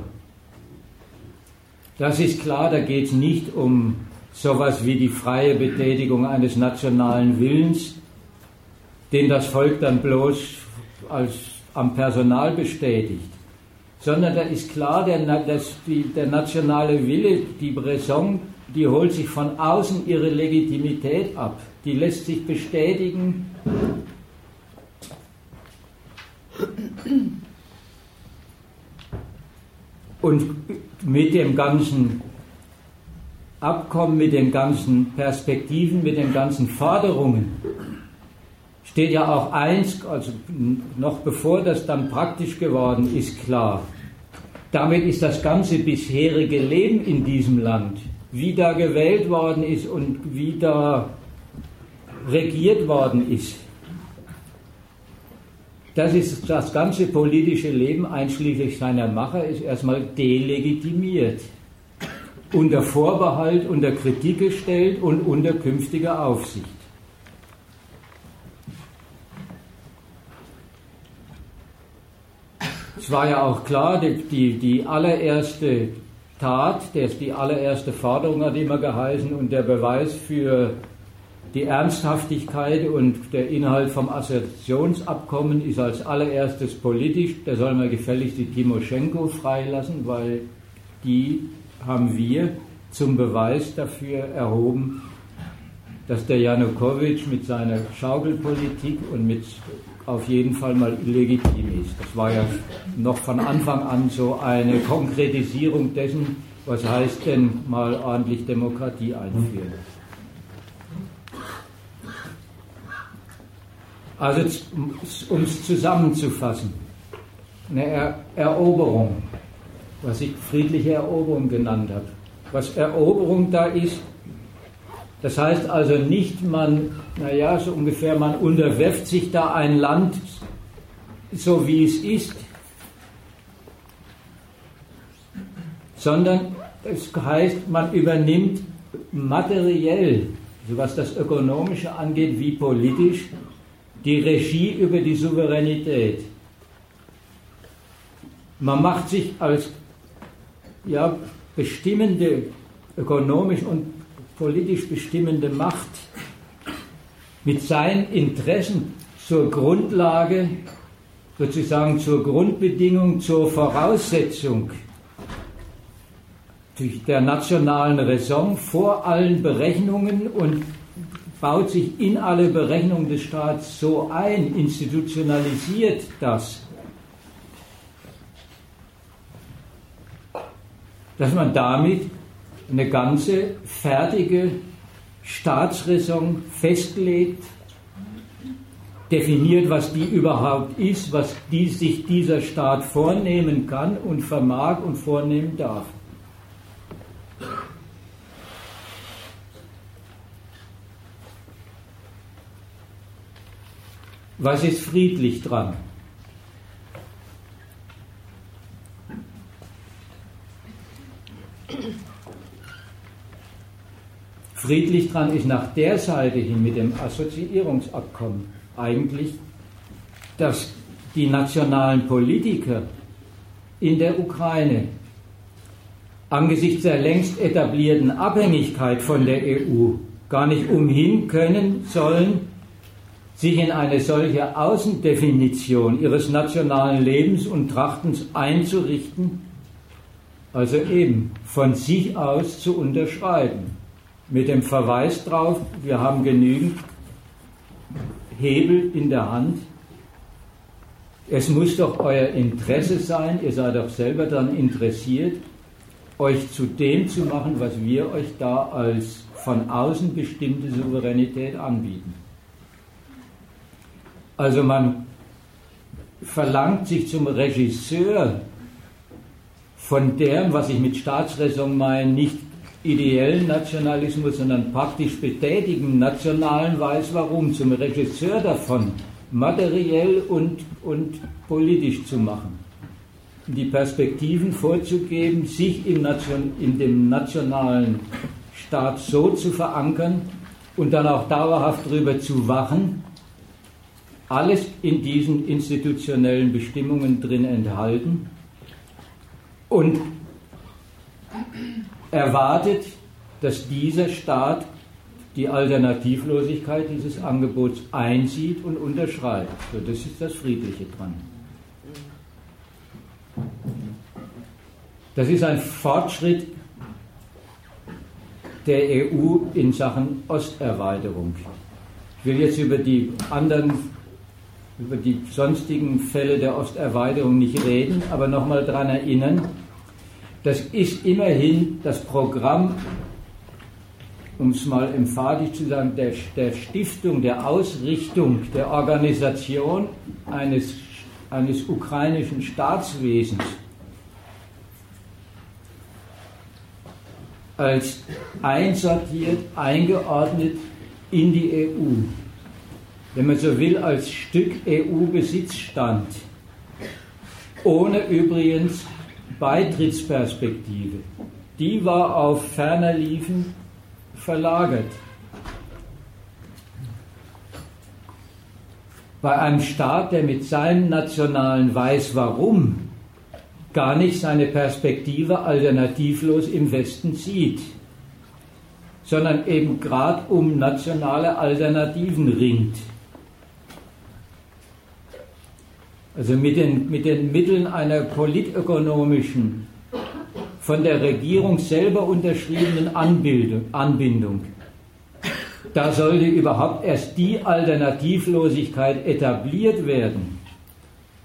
Das ist klar, da geht es nicht um sowas wie die freie Betätigung eines nationalen Willens, den das Volk dann bloß als am Personal bestätigt, sondern da ist klar, der, das, die, der nationale Wille, die Bresson, die holt sich von außen ihre Legitimität ab, die lässt sich bestätigen. Und mit dem ganzen Abkommen, mit den ganzen Perspektiven, mit den ganzen Forderungen steht ja auch eins, also noch bevor das dann praktisch geworden ist, klar. Damit ist das ganze bisherige Leben in diesem Land, wie da gewählt worden ist und wie da regiert worden ist, das ist das ganze politische Leben einschließlich seiner Macher ist erstmal delegitimiert, unter Vorbehalt, unter Kritik gestellt und unter künftiger Aufsicht. Es war ja auch klar, die, die, die allererste Tat, die allererste Forderung hat immer geheißen und der Beweis für die Ernsthaftigkeit und der Inhalt vom Assoziationsabkommen ist als allererstes politisch. Da soll man gefälligst die Timoschenko freilassen, weil die haben wir zum Beweis dafür erhoben, dass der Janukowitsch mit seiner Schaukelpolitik und mit auf jeden Fall mal illegitim ist. Das war ja noch von Anfang an so eine Konkretisierung dessen, was heißt denn mal ordentlich Demokratie einführen. Also um es zusammenzufassen, eine er Eroberung, was ich friedliche Eroberung genannt habe. Was Eroberung da ist, das heißt also nicht, man, naja, so ungefähr, man unterwerft sich da ein Land so wie es ist, sondern es heißt, man übernimmt materiell, so was das Ökonomische angeht, wie politisch, die Regie über die Souveränität. Man macht sich als ja, bestimmende, ökonomisch und politisch bestimmende Macht mit seinen Interessen zur Grundlage, sozusagen zur Grundbedingung, zur Voraussetzung der nationalen Raison vor allen Berechnungen und baut sich in alle Berechnungen des Staats so ein, institutionalisiert das, dass man damit eine ganze fertige Staatsräson festlegt, definiert, was die überhaupt ist, was die, sich dieser Staat vornehmen kann und vermag und vornehmen darf. Was ist friedlich dran? Friedlich dran ist nach der Seite hin mit dem Assoziierungsabkommen eigentlich, dass die nationalen Politiker in der Ukraine angesichts der längst etablierten Abhängigkeit von der EU gar nicht umhin können sollen, sich in eine solche Außendefinition ihres nationalen Lebens und Trachtens einzurichten, also eben von sich aus zu unterschreiben, mit dem Verweis darauf, wir haben genügend Hebel in der Hand. Es muss doch euer Interesse sein, ihr seid doch selber dann interessiert, euch zu dem zu machen, was wir euch da als von außen bestimmte Souveränität anbieten. Also man verlangt, sich zum Regisseur von dem, was ich mit Staatsräson meine, nicht ideellen Nationalismus, sondern praktisch betätigen nationalen Weiß warum, zum Regisseur davon, materiell und, und politisch zu machen. Die Perspektiven vorzugeben, sich im Nation, in dem nationalen Staat so zu verankern und dann auch dauerhaft darüber zu wachen, alles in diesen institutionellen Bestimmungen drin enthalten und erwartet, dass dieser Staat die Alternativlosigkeit dieses Angebots einsieht und unterschreibt. So, das ist das Friedliche dran. Das ist ein Fortschritt der EU in Sachen Osterweiterung. Ich will jetzt über die anderen, über die sonstigen Fälle der Osterweiterung nicht reden, aber nochmal daran erinnern, das ist immerhin das Programm, um es mal emphatisch zu sagen, der, der Stiftung, der Ausrichtung, der Organisation eines, eines ukrainischen Staatswesens als einsortiert, eingeordnet in die EU. Wenn man so will, als Stück EU-Besitzstand, ohne übrigens Beitrittsperspektive, die war auf ferner Liefen verlagert. Bei einem Staat, der mit seinem nationalen Weiß warum gar nicht seine Perspektive alternativlos im Westen sieht, sondern eben gerade um nationale Alternativen ringt. Also mit den, mit den Mitteln einer politökonomischen, von der Regierung selber unterschriebenen Anbildung, Anbindung. Da sollte überhaupt erst die Alternativlosigkeit etabliert werden,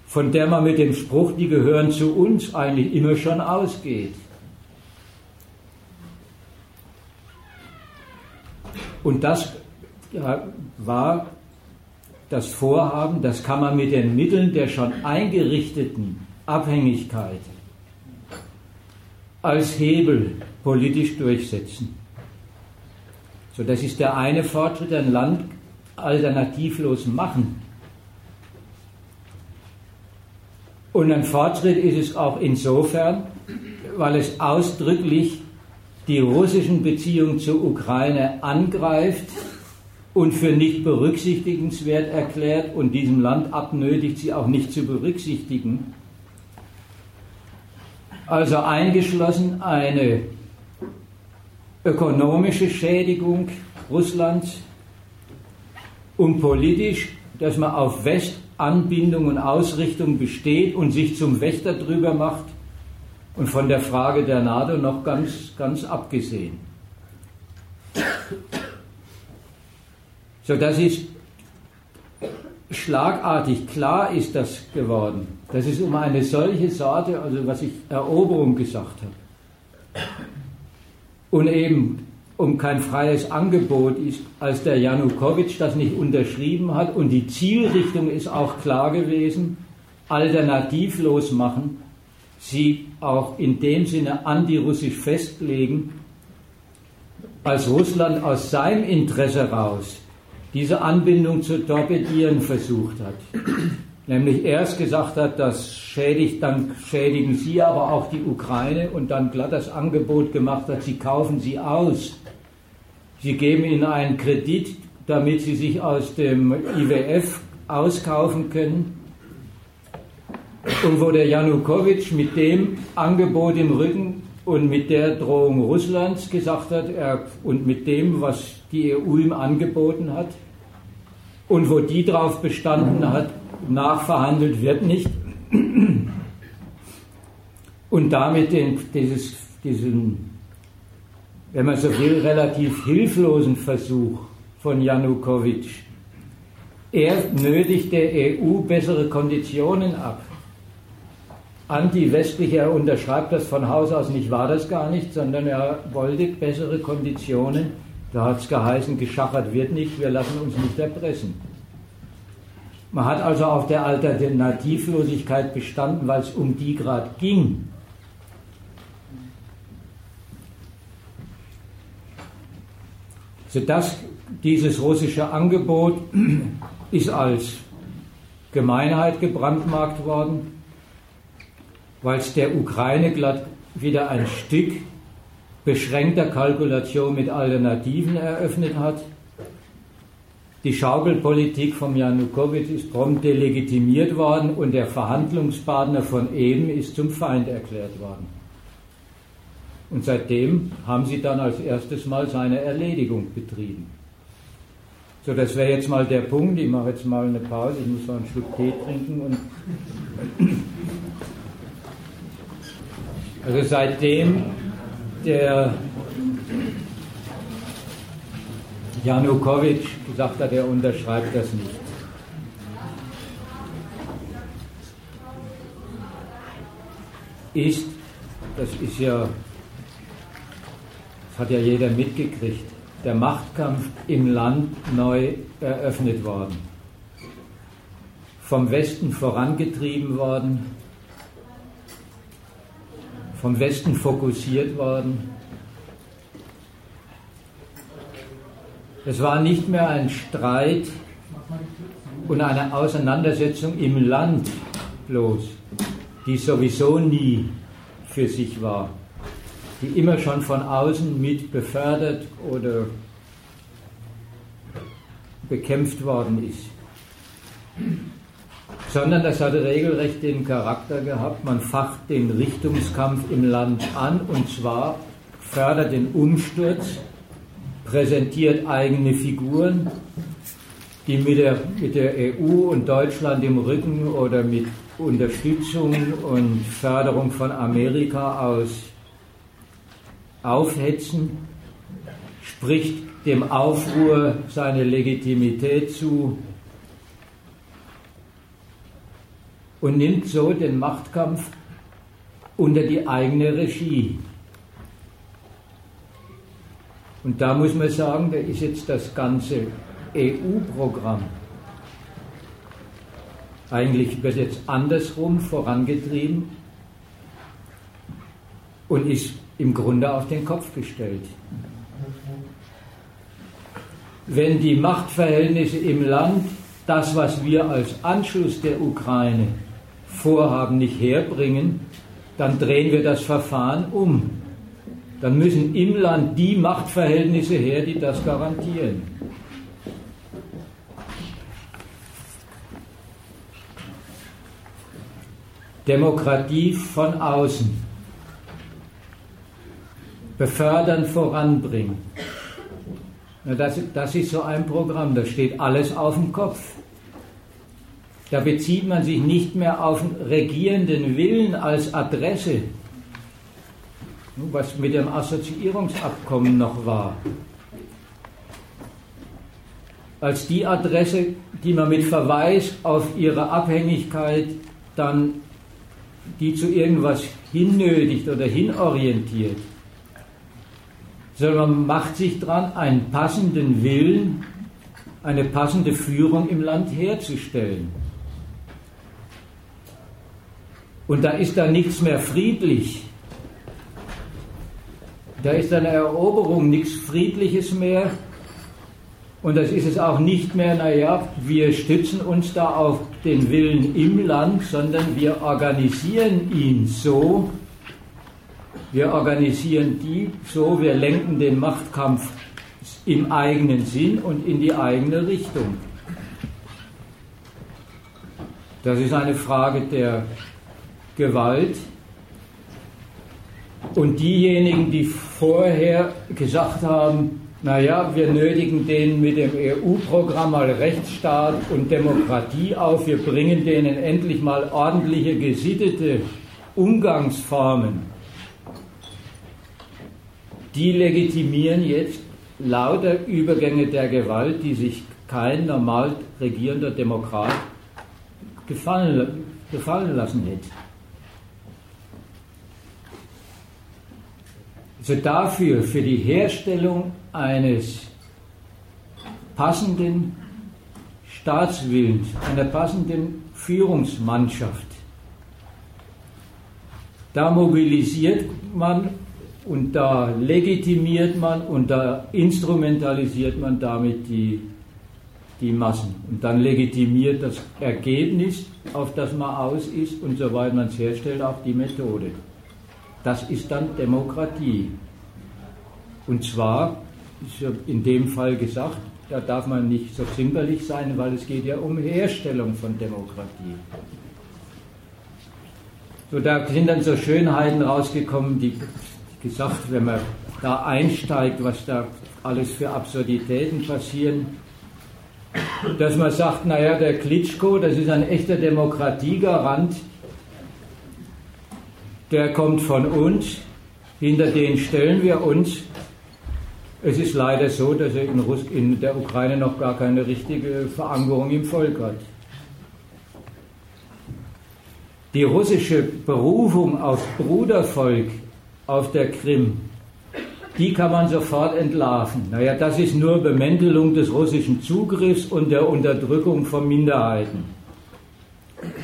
von der man mit dem Spruch, die gehören zu uns, eigentlich immer schon ausgeht. Und das war das Vorhaben, das kann man mit den Mitteln der schon eingerichteten Abhängigkeit als Hebel politisch durchsetzen. So, das ist der eine Fortschritt, ein Land alternativlos machen. Und ein Fortschritt ist es auch insofern, weil es ausdrücklich die russischen Beziehungen zur Ukraine angreift und für nicht berücksichtigenswert erklärt und diesem Land abnötigt, sie auch nicht zu berücksichtigen. Also eingeschlossen eine ökonomische Schädigung Russlands und politisch, dass man auf Westanbindung und Ausrichtung besteht und sich zum Wächter drüber macht und von der Frage der NATO noch ganz, ganz abgesehen. So, das ist schlagartig klar ist das geworden. Das ist um eine solche Sorte, also was ich Eroberung gesagt habe. Und eben um kein freies Angebot ist, als der Janukowitsch das nicht unterschrieben hat und die Zielrichtung ist auch klar gewesen, alternativlos machen, sie auch in dem Sinne antirussisch festlegen, als Russland aus seinem Interesse raus diese Anbindung zu torpedieren versucht hat. Nämlich erst gesagt hat, das schädigt, dann schädigen Sie aber auch die Ukraine und dann glatt das Angebot gemacht hat, Sie kaufen sie aus. Sie geben ihnen einen Kredit, damit sie sich aus dem IWF auskaufen können. Und wo der Janukowitsch mit dem Angebot im Rücken und mit der Drohung Russlands gesagt hat, er, und mit dem, was die EU ihm angeboten hat, und wo die darauf bestanden hat, nachverhandelt wird nicht. Und damit den, dieses, diesen, wenn man so will, relativ hilflosen Versuch von Janukowitsch. Er nötigt der EU bessere Konditionen ab. Anti-westlich, er unterschreibt das von Haus aus nicht, war das gar nicht, sondern er wollte bessere Konditionen da hat es geheißen, geschachert wird nicht, wir lassen uns nicht erpressen. Man hat also auf der Alternativlosigkeit bestanden, weil es um die gerade ging. Sodass dieses russische Angebot ist als Gemeinheit gebrandmarkt worden, weil es der Ukraine glatt wieder ein Stück beschränkter Kalkulation mit Alternativen eröffnet hat. Die Schaukelpolitik von Janukowitsch ist prompt delegitimiert worden und der Verhandlungspartner von eben ist zum Feind erklärt worden. Und seitdem haben sie dann als erstes Mal seine Erledigung betrieben. So, das wäre jetzt mal der Punkt. Ich mache jetzt mal eine Pause. Ich muss noch einen Schluck Tee trinken. Und also seitdem der Janukowitsch gesagt hat, er unterschreibt das nicht. Ist, das ist ja, das hat ja jeder mitgekriegt, der Machtkampf im Land neu eröffnet worden. Vom Westen vorangetrieben worden, vom Westen fokussiert worden. Es war nicht mehr ein Streit und eine Auseinandersetzung im Land bloß, die sowieso nie für sich war die immer schon von außen mit befördert oder bekämpft worden ist. Sondern das hatte regelrecht den Charakter gehabt, man facht den Richtungskampf im Land an und zwar fördert den Umsturz, präsentiert eigene Figuren, die mit der, mit der EU und Deutschland im Rücken oder mit Unterstützung und Förderung von Amerika aus aufhetzen, spricht dem Aufruhr seine Legitimität zu und nimmt so den Machtkampf unter die eigene Regie. Und da muss man sagen, da ist jetzt das ganze EU-Programm. Eigentlich wird jetzt andersrum vorangetrieben und ist im Grunde auf den Kopf gestellt. Wenn die Machtverhältnisse im Land das, was wir als Anschluss der Ukraine vorhaben, nicht herbringen, dann drehen wir das Verfahren um. Dann müssen im Land die Machtverhältnisse her, die das garantieren. Demokratie von außen befördern, voranbringen. Das, ist so ein Programm, da steht alles auf dem Kopf. Da bezieht man sich nicht mehr auf den regierenden Willen als Adresse, was mit dem Assoziierungsabkommen noch war. Als die Adresse, die man mit Verweis auf ihre Abhängigkeit dann die zu irgendwas hinnötigt oder hinorientiert sondern man macht sich dran, einen passenden Willen, eine passende Führung im Land herzustellen. Und da ist da nichts mehr friedlich. Da ist eine Eroberung nichts Friedliches mehr. Und das ist es auch nicht mehr, naja, wir stützen uns da auf den Willen im Land, sondern wir organisieren ihn so, wir organisieren die so, wir lenken den Machtkampf im eigenen Sinn und in die eigene Richtung. Das ist eine Frage der Gewalt. Und diejenigen, die vorher gesagt haben, naja, wir nötigen denen mit dem EU-Programm mal Rechtsstaat und Demokratie auf, wir bringen denen endlich mal ordentliche, gesittete Umgangsformen die legitimieren jetzt lauter Übergänge der Gewalt, die sich kein normal regierender Demokrat gefallen, gefallen lassen hätte. Also dafür, für die Herstellung eines passenden, Staatswillens, einer passenden Führungsmannschaft. Da mobilisiert man und da legitimiert man und da instrumentalisiert man damit die, die Massen. Und dann legitimiert das Ergebnis, auf das man aus ist und soweit man es herstellt, auch die Methode. Das ist dann Demokratie. Und zwar, ist in dem Fall gesagt, da darf man nicht so zimperlich sein, weil es geht ja um Herstellung von Demokratie. So, da sind dann so Schönheiten rausgekommen, die gesagt, wenn man da einsteigt, was da alles für Absurditäten passieren, dass man sagt, naja, der Klitschko, das ist ein echter Demokratiegarant, der kommt von uns, hinter den stellen wir uns. Es ist leider so, dass er in, Russ in der Ukraine noch gar keine richtige Verankerung im Volk hat. Die russische Berufung auf Brudervolk auf der Krim, die kann man sofort entlarven. Naja, das ist nur Bemäntelung des russischen Zugriffs und der Unterdrückung von Minderheiten.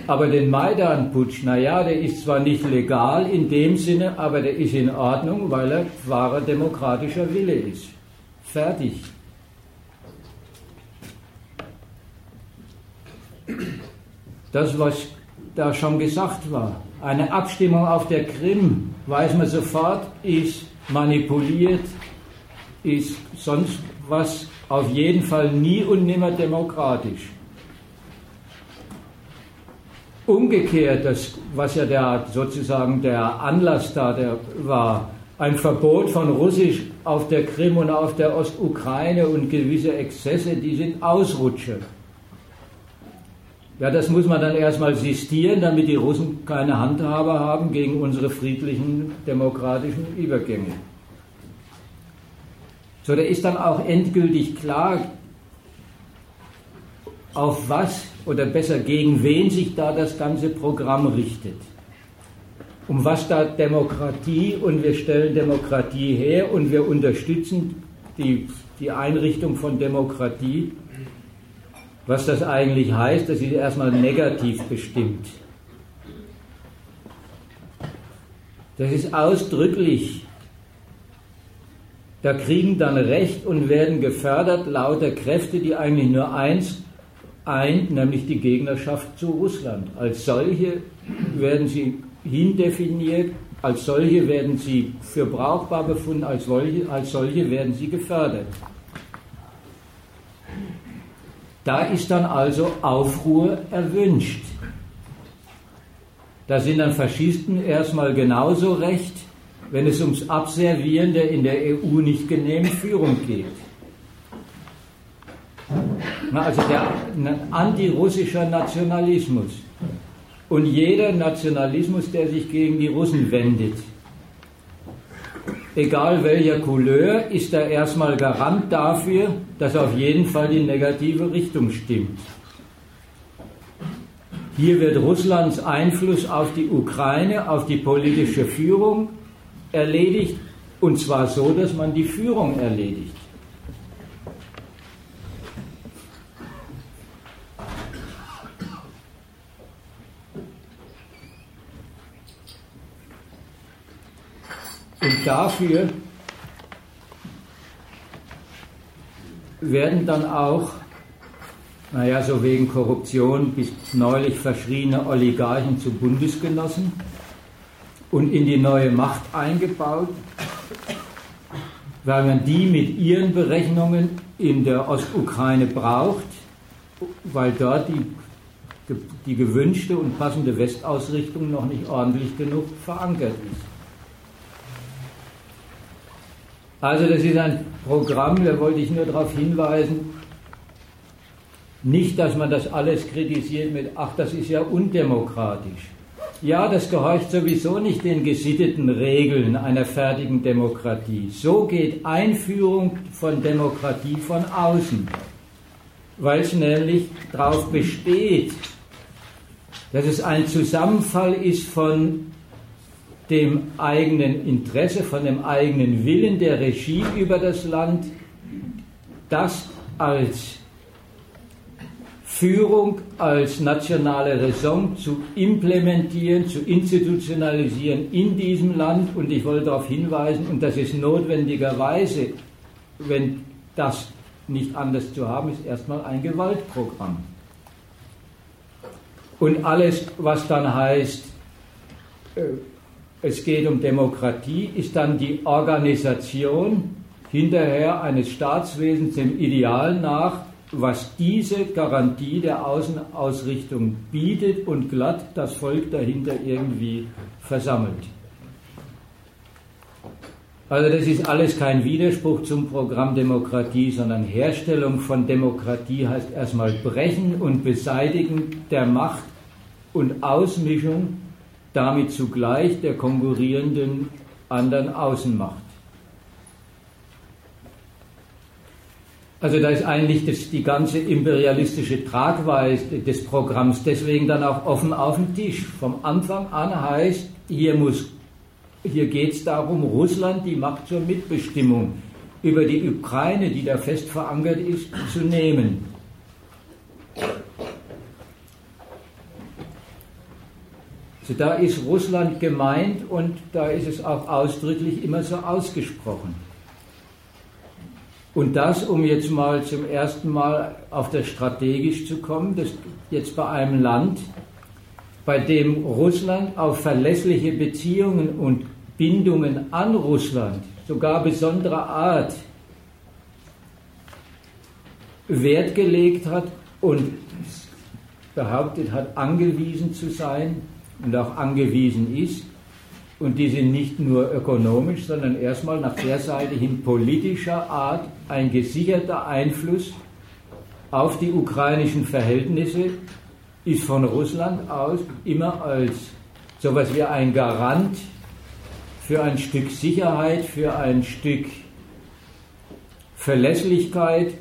Aber den Maidan-Putsch, naja, der ist zwar nicht legal in dem Sinne, aber der ist in Ordnung, weil er wahrer demokratischer Wille ist. Fertig. Das, was da schon gesagt war, eine Abstimmung auf der Krim, weiß man sofort, ist manipuliert, ist sonst was auf jeden Fall nie und nimmer demokratisch. Umgekehrt, das, was ja der, sozusagen der Anlass da der war, ein Verbot von Russisch auf der Krim und auf der Ostukraine und gewisse Exzesse, die sind Ausrutscher. Ja, das muss man dann erstmal sistieren, damit die Russen keine Handhabe haben gegen unsere friedlichen demokratischen Übergänge. So, da ist dann auch endgültig klar, auf was oder besser gegen wen sich da das ganze Programm richtet. Um was da Demokratie und wir stellen Demokratie her und wir unterstützen die, die Einrichtung von Demokratie was das eigentlich heißt, das ist erstmal negativ bestimmt. Das ist ausdrücklich. Da kriegen dann Recht und werden gefördert lauter Kräfte, die eigentlich nur eins eint, nämlich die Gegnerschaft zu Russland. Als solche werden sie hindefiniert, als solche werden sie für brauchbar befunden, als solche, als solche werden sie gefördert. Da ist dann also Aufruhr erwünscht. Da sind dann Faschisten erstmal genauso recht, wenn es ums Abservieren der in der EU nicht genehmen Führung geht. Also der antirussischer Nationalismus und jeder Nationalismus, der sich gegen die Russen wendet, egal welcher Couleur, ist er erstmal Garant dafür, dass auf jeden Fall die negative Richtung stimmt. Hier wird Russlands Einfluss auf die Ukraine, auf die politische Führung erledigt, und zwar so, dass man die Führung erledigt. Und dafür werden dann auch, naja, so wegen Korruption bis neulich verschriene Oligarchen zu Bundesgenossen und in die neue Macht eingebaut, weil man die mit ihren Berechnungen in der Ostukraine braucht, weil dort die, die gewünschte und passende Westausrichtung noch nicht ordentlich genug verankert ist. Also das ist ein Programm, da wollte ich nur darauf hinweisen, nicht, dass man das alles kritisiert mit, ach, das ist ja undemokratisch. Ja, das gehorcht sowieso nicht den gesitteten Regeln einer fertigen Demokratie. So geht Einführung von Demokratie von außen, weil es nämlich darauf besteht, dass es ein Zusammenfall ist von dem eigenen Interesse, von dem eigenen Willen der Regie über das Land, das als Führung als nationale Raison zu implementieren, zu institutionalisieren in diesem Land. Und ich wollte darauf hinweisen, und das ist notwendigerweise, wenn das nicht anders zu haben, ist erstmal ein Gewaltprogramm. Und alles, was dann heißt, äh, es geht um Demokratie, ist dann die Organisation hinterher eines Staatswesens dem Ideal nach, was diese Garantie der Außenausrichtung bietet und glatt das Volk dahinter irgendwie versammelt. Also das ist alles kein Widerspruch zum Programm Demokratie, sondern Herstellung von Demokratie heißt erstmal Brechen und Beseitigen der Macht und Ausmischung, damit zugleich der konkurrierenden anderen Außenmacht. Also da ist eigentlich das, die ganze imperialistische Tragweite des Programms deswegen dann auch offen auf dem Tisch. Vom Anfang an heißt, hier hier geht es darum, Russland die Macht zur Mitbestimmung über die Ukraine, die da fest verankert ist, zu nehmen. Also da ist Russland gemeint und da ist es auch ausdrücklich immer so ausgesprochen. Und das, um jetzt mal zum ersten Mal auf das strategisch zu kommen, das jetzt bei einem Land, bei dem Russland auf verlässliche Beziehungen und Bindungen an Russland, sogar besonderer Art, Wert gelegt hat und behauptet hat, angewiesen zu sein und auch angewiesen ist. Und die sind nicht nur ökonomisch, sondern erstmal nach der Seite hin politischer Art ein gesicherter Einfluss auf die ukrainischen Verhältnisse ist von Russland aus immer als so etwas wie ein Garant für ein Stück Sicherheit, für ein Stück Verlässlichkeit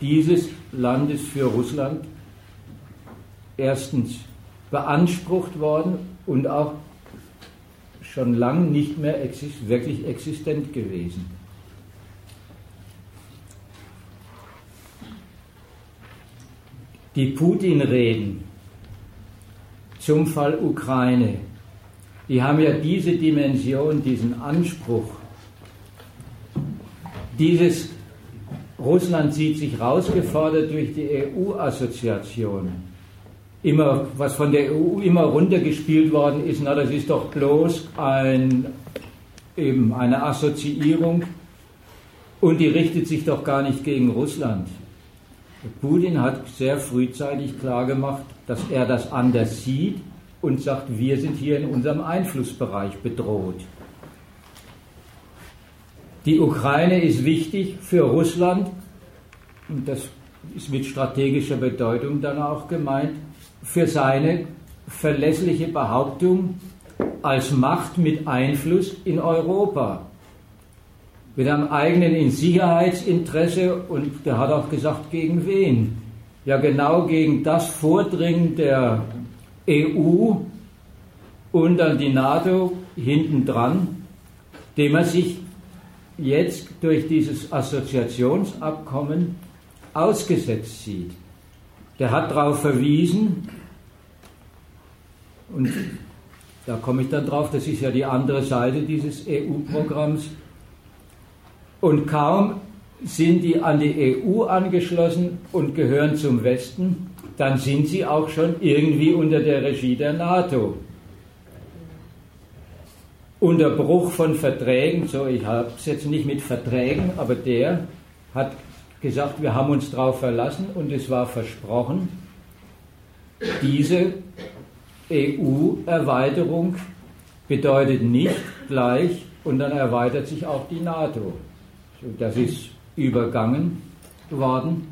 dieses Landes für Russland erstens beansprucht worden und auch schon lang nicht mehr exist wirklich existent gewesen. Die Putin-Reden zum Fall Ukraine, die haben ja diese Dimension, diesen Anspruch, dieses Russland sieht sich herausgefordert durch die EU-Assoziation. Immer, was von der EU immer runtergespielt worden ist, na, das ist doch bloß ein, eben eine Assoziierung und die richtet sich doch gar nicht gegen Russland. Putin hat sehr frühzeitig klargemacht, dass er das anders sieht und sagt, wir sind hier in unserem Einflussbereich bedroht. Die Ukraine ist wichtig für Russland und das ist mit strategischer Bedeutung dann auch gemeint, für seine verlässliche Behauptung als Macht mit Einfluss in Europa mit einem eigenen Sicherheitsinteresse und der hat auch gesagt, gegen wen? Ja, genau gegen das Vordringen der EU und dann die NATO hintendran, dem er sich jetzt durch dieses Assoziationsabkommen ausgesetzt sieht. Der hat darauf verwiesen, und da komme ich dann drauf, das ist ja die andere Seite dieses EU-Programms, und kaum sind die an die EU angeschlossen und gehören zum Westen, dann sind sie auch schon irgendwie unter der Regie der NATO. Unterbruch von Verträgen, so ich habe es jetzt nicht mit Verträgen, aber der hat gesagt, wir haben uns darauf verlassen und es war versprochen, diese EU-Erweiterung bedeutet nicht gleich und dann erweitert sich auch die NATO. Das ist übergangen worden.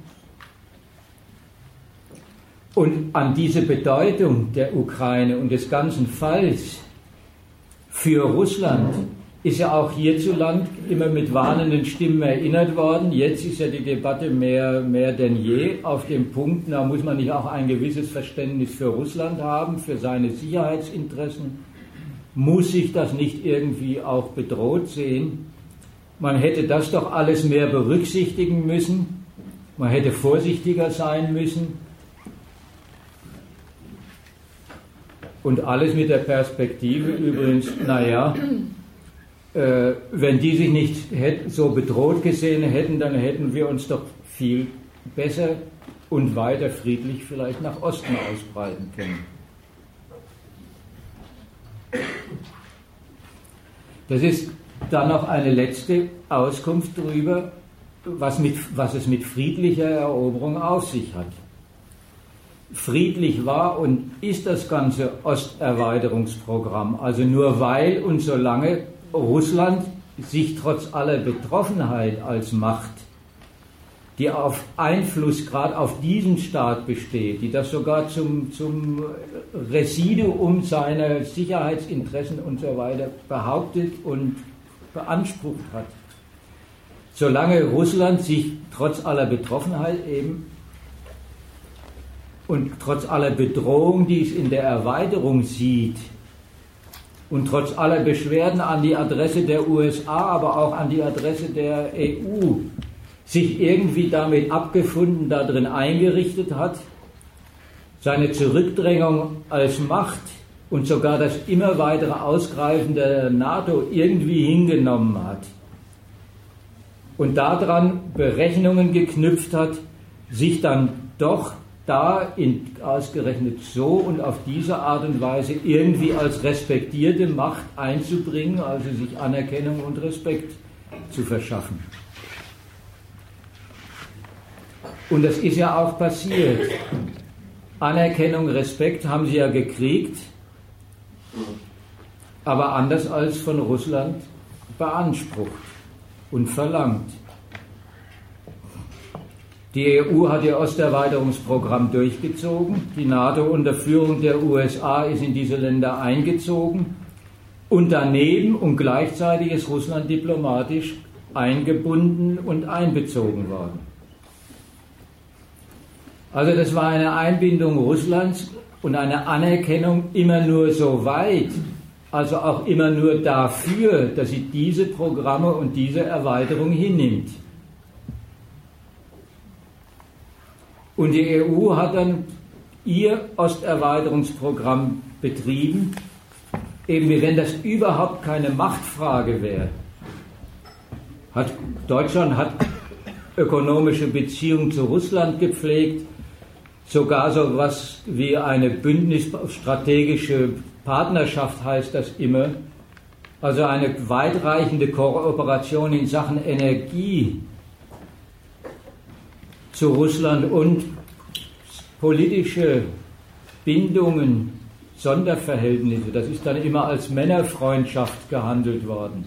Und an diese Bedeutung der Ukraine und des ganzen Falls für Russland ist ja auch hierzulande immer mit warnenden Stimmen erinnert worden. Jetzt ist ja die Debatte mehr, mehr denn je auf dem Punkt, da muss man nicht auch ein gewisses Verständnis für Russland haben, für seine Sicherheitsinteressen. Muss sich das nicht irgendwie auch bedroht sehen? Man hätte das doch alles mehr berücksichtigen müssen. Man hätte vorsichtiger sein müssen. Und alles mit der Perspektive übrigens, naja, wenn die sich nicht so bedroht gesehen hätten, dann hätten wir uns doch viel besser und weiter friedlich vielleicht nach Osten ausbreiten können. Das ist dann noch eine letzte Auskunft darüber, was, mit, was es mit friedlicher Eroberung auf sich hat. Friedlich war und ist das ganze Osterweiterungsprogramm, also nur weil und solange Russland sich trotz aller Betroffenheit als Macht, die auf Einflussgrad auf diesen Staat besteht, die das sogar zum, zum Residuum seiner Sicherheitsinteressen und so weiter behauptet und beansprucht hat. Solange Russland sich trotz aller Betroffenheit eben und trotz aller Bedrohung, die es in der Erweiterung sieht, und trotz aller Beschwerden an die Adresse der USA, aber auch an die Adresse der EU, sich irgendwie damit abgefunden, darin eingerichtet hat, seine Zurückdrängung als Macht und sogar das immer weitere Ausgreifen der NATO irgendwie hingenommen hat und daran Berechnungen geknüpft hat, sich dann doch da in, ausgerechnet so und auf diese Art und Weise irgendwie als respektierte Macht einzubringen, also sich Anerkennung und Respekt zu verschaffen. Und das ist ja auch passiert. Anerkennung, Respekt haben sie ja gekriegt aber anders als von Russland beansprucht und verlangt. Die EU hat ihr Osterweiterungsprogramm durchgezogen. Die NATO unter Führung der USA ist in diese Länder eingezogen. Und daneben und gleichzeitig ist Russland diplomatisch eingebunden und einbezogen worden. Also das war eine Einbindung Russlands und eine Anerkennung immer nur so weit, also auch immer nur dafür, dass sie diese Programme und diese Erweiterung hinnimmt. Und die EU hat dann ihr Osterweiterungsprogramm betrieben, eben wie wenn das überhaupt keine Machtfrage wäre. Hat, Deutschland hat ökonomische Beziehungen zu Russland gepflegt, sogar so etwas wie eine bündnisstrategische Partnerschaft heißt das immer, also eine weitreichende Kooperation in Sachen Energie zu Russland und politische Bindungen, Sonderverhältnisse, das ist dann immer als Männerfreundschaft gehandelt worden.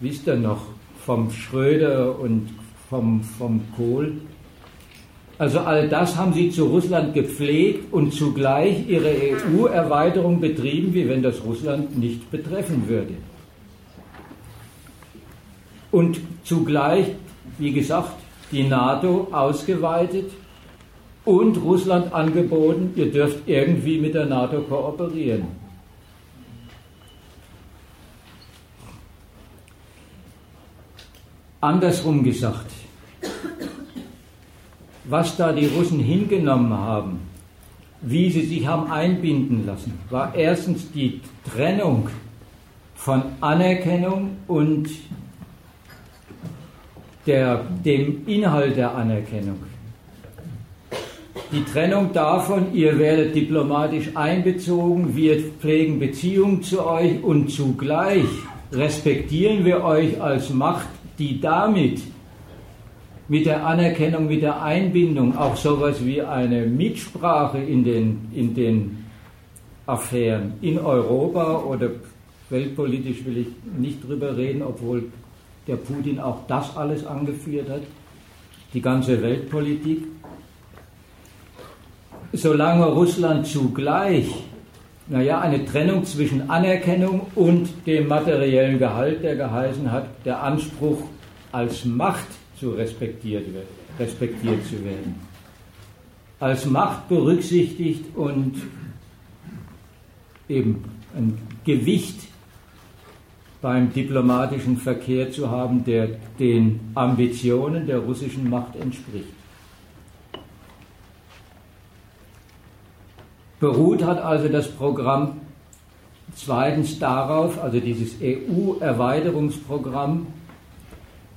Wisst ihr noch, vom Schröder und vom, vom Kohl? Also all das haben sie zu Russland gepflegt und zugleich ihre EU-Erweiterung betrieben, wie wenn das Russland nicht betreffen würde. Und zugleich, wie gesagt, die NATO ausgeweitet und Russland angeboten, ihr dürft irgendwie mit der NATO kooperieren. Andersrum gesagt, was da die Russen hingenommen haben, wie sie sich haben einbinden lassen, war erstens die Trennung von Anerkennung und der, dem Inhalt der Anerkennung. Die Trennung davon, ihr werdet diplomatisch einbezogen, wir pflegen Beziehungen zu euch und zugleich respektieren wir euch als Macht, die damit mit der Anerkennung, mit der Einbindung auch sowas wie eine Mitsprache in den, in den Affären in Europa oder weltpolitisch will ich nicht drüber reden, obwohl der Putin auch das alles angeführt hat, die ganze Weltpolitik. Solange Russland zugleich naja, eine Trennung zwischen Anerkennung und dem materiellen Gehalt, der geheißen hat, der Anspruch als Macht zu respektiert, respektiert zu werden. Als Macht berücksichtigt und eben ein Gewicht beim diplomatischen Verkehr zu haben, der den Ambitionen der russischen Macht entspricht. Beruht hat also das Programm zweitens darauf, also dieses EU-Erweiterungsprogramm,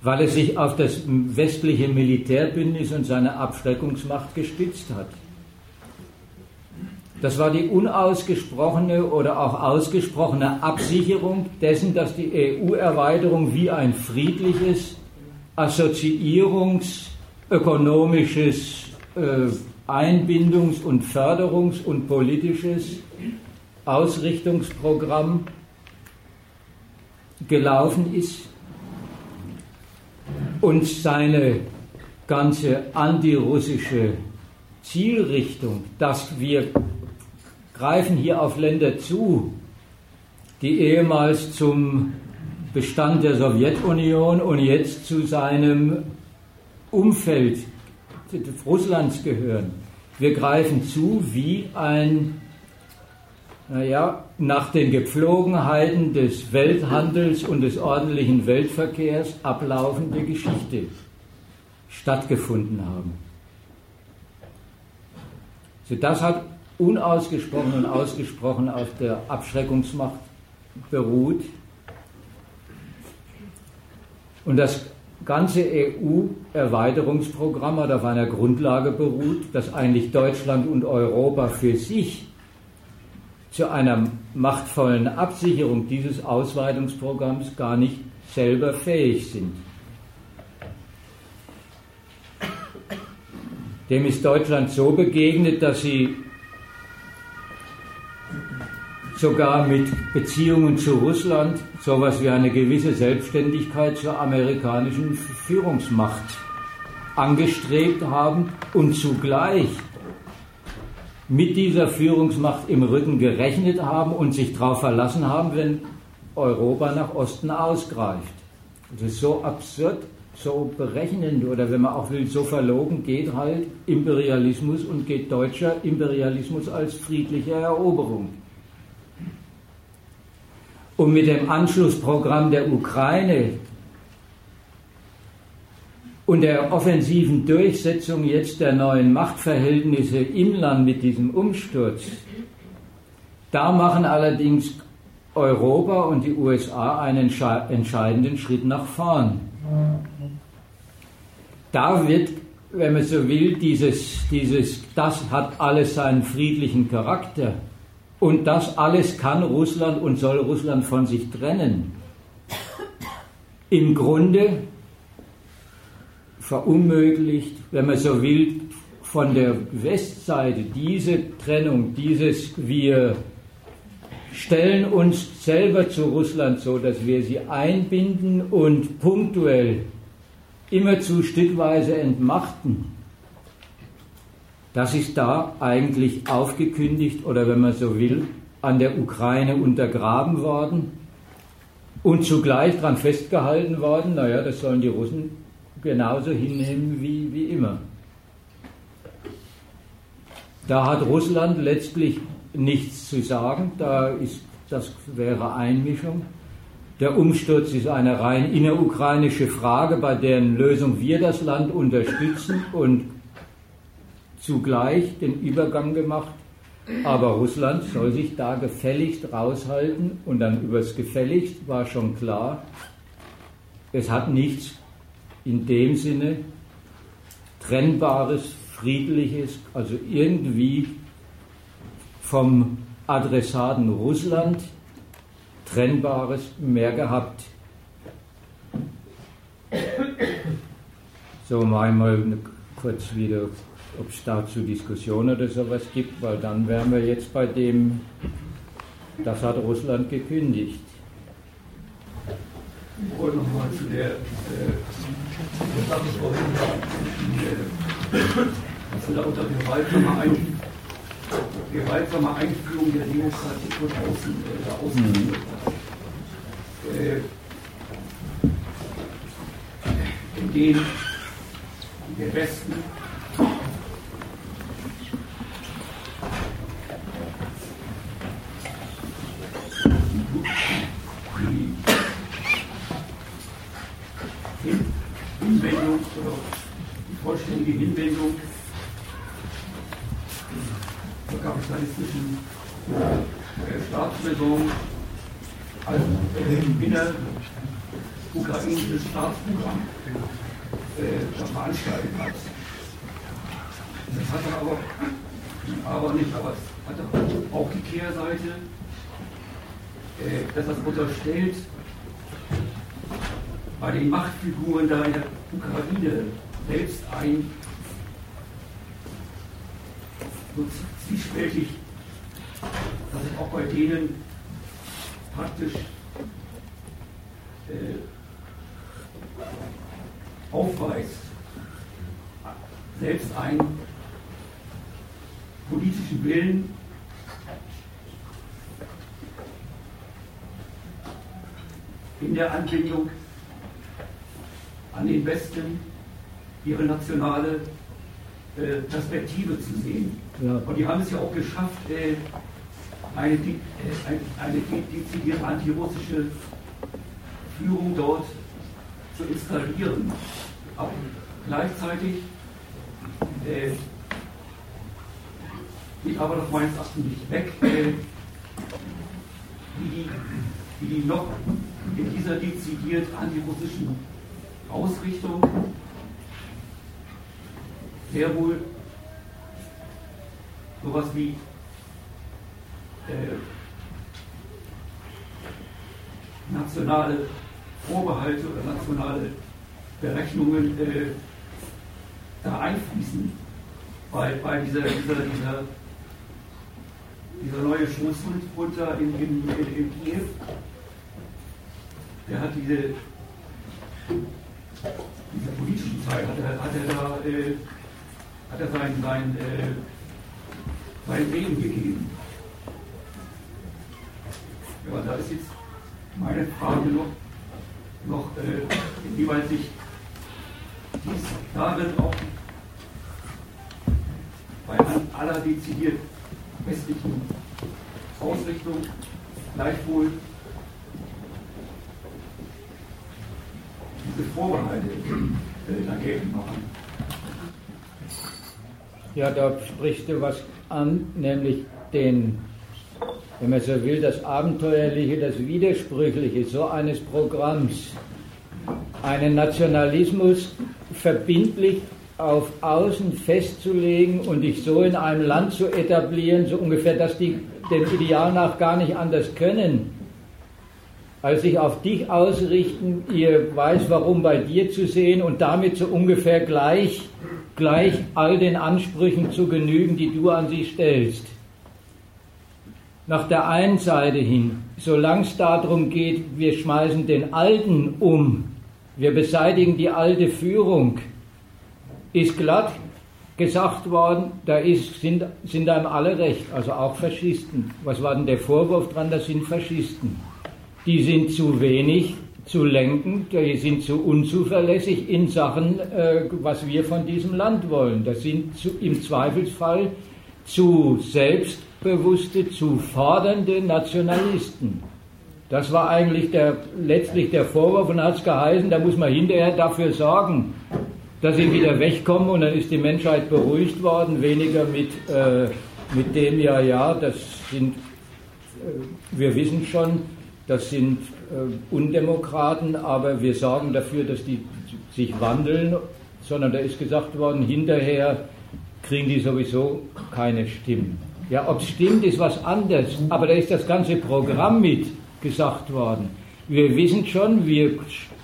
weil es sich auf das westliche Militärbündnis und seine Abschreckungsmacht gestützt hat. Das war die unausgesprochene oder auch ausgesprochene Absicherung dessen, dass die EU-Erweiterung wie ein friedliches Assoziierungsökonomisches äh, Einbindungs- und Förderungs- und politisches Ausrichtungsprogramm gelaufen ist und seine ganze antirussische Zielrichtung, dass wir greifen hier auf Länder zu, die ehemals zum Bestand der Sowjetunion und jetzt zu seinem Umfeld Russlands gehören. Wir greifen zu wie ein, naja, nach den Gepflogenheiten des Welthandels und des ordentlichen Weltverkehrs ablaufende Geschichte stattgefunden haben. So, das hat unausgesprochen und ausgesprochen auf der Abschreckungsmacht beruht. Und das ganze EU-Erweiterungsprogramm hat auf einer Grundlage beruht, dass eigentlich Deutschland und Europa für sich zu einer machtvollen Absicherung dieses Ausweitungsprogramms gar nicht selber fähig sind. Dem ist Deutschland so begegnet, dass sie sogar mit Beziehungen zu Russland sowas wie eine gewisse Selbstständigkeit zur amerikanischen Führungsmacht angestrebt haben und zugleich mit dieser Führungsmacht im Rücken gerechnet haben und sich darauf verlassen haben, wenn Europa nach Osten ausgreift. Das ist so absurd, so berechnend oder wenn man auch will, so verlogen geht halt Imperialismus und geht deutscher Imperialismus als friedliche Eroberung. Und mit dem Anschlussprogramm der Ukraine und der offensiven Durchsetzung jetzt der neuen Machtverhältnisse im Land mit diesem Umsturz, da machen allerdings Europa und die USA einen entscheidenden Schritt nach vorn. Da wird, wenn man so will, dieses, dieses, das hat alles seinen friedlichen Charakter. Und das alles kann Russland und soll Russland von sich trennen. Im Grunde verunmöglicht, wenn man so will, von der Westseite diese Trennung, dieses wir stellen uns selber zu Russland so, dass wir sie einbinden und punktuell immerzu stückweise entmachten. Das ist da eigentlich aufgekündigt oder wenn man so will, an der Ukraine untergraben worden und zugleich daran festgehalten worden, naja, das sollen die Russen genauso hinnehmen wie, wie immer. Da hat Russland letztlich nichts zu sagen, da ist, das wäre Einmischung. Der Umsturz ist eine rein innerukrainische Frage, bei deren Lösung wir das Land unterstützen und zugleich den Übergang gemacht. Aber Russland soll sich da gefälligst raushalten und dann übers gefälligst war schon klar, es hat nichts in dem Sinne trennbares, friedliches, also irgendwie vom Adressaten Russland trennbares mehr gehabt. So, mal kurz wieder ob es dazu Diskussionen oder sowas gibt, weil dann wären wir jetzt bei dem, das hat Russland gekündigt. Ich wollte nochmal zu der, äh, der Sache vorhin äh, zu der unter gewaltsamer, Ein gewaltsamer Einführung der Demokratie von außen äh, ausgeführt hat. Äh, in denen der Westen Hinwendung oder die vollständige Hinwendung zur nationalistischen äh, Staatsräson als äh, inner ukrainisches Staatsprogramm äh, veranstaltet hat. Das hat er aber, aber nicht, aber es hat auch die Kehrseite, äh, dass das unterstellt, bei den Machtfiguren da in der Ukraine selbst ein so zwiespältig, dass es auch bei denen praktisch äh, aufweist, selbst einen politischen Willen in der Anbindung an den Westen ihre nationale äh, Perspektive zu sehen. Ja. Und die haben es ja auch geschafft, äh, eine, äh, eine, dezidiert antirussische Führung dort zu installieren. Aber gleichzeitig äh, geht aber doch meines Erachtens nicht weg, äh, wie, die, wie die noch in dieser dezidiert antirussischen Ausrichtung sehr wohl sowas wie äh, nationale Vorbehalte oder nationale Berechnungen äh, da einfließen bei, bei dieser, dieser, dieser, dieser neue Schoßhund da in, in, in, in Kiew, der hat diese, diese politischen Zeit, hat er, hat er da äh, hat er sein, sein, äh, sein Leben gegeben. Ja, da ist jetzt meine Frage noch, noch äh, inwieweit sich dies darin auch bei aller dezidiert westlichen Ausrichtung gleichwohl diese Vorbehalte äh, dagegen machen. Ja, da sprichst du was an, nämlich den, wenn man so will, das Abenteuerliche, das Widersprüchliche so eines Programms. Einen Nationalismus verbindlich auf Außen festzulegen und dich so in einem Land zu etablieren, so ungefähr, dass die dem Ideal nach gar nicht anders können, als sich auf dich ausrichten, ihr weiß warum bei dir zu sehen und damit so ungefähr gleich, gleich all den Ansprüchen zu genügen, die du an sie stellst. Nach der einen Seite hin, solange es darum geht, wir schmeißen den Alten um, wir beseitigen die alte Führung, ist glatt gesagt worden, da ist, sind, sind einem alle recht, also auch Faschisten. Was war denn der Vorwurf dran? Das sind Faschisten die sind zu wenig zu lenken, die sind zu unzuverlässig in Sachen, äh, was wir von diesem Land wollen. Das sind zu, im Zweifelsfall zu selbstbewusste, zu fordernde Nationalisten. Das war eigentlich der, letztlich der Vorwurf und hat es geheißen, da muss man hinterher dafür sorgen, dass sie wieder wegkommen und dann ist die Menschheit beruhigt worden, weniger mit, äh, mit dem, ja, ja, das sind, äh, wir wissen schon, das sind äh, Undemokraten, aber wir sorgen dafür, dass die sich wandeln, sondern da ist gesagt worden, hinterher kriegen die sowieso keine Stimmen. Ja, ob es stimmt, ist was anderes, aber da ist das ganze Programm mit gesagt worden. Wir wissen schon, wir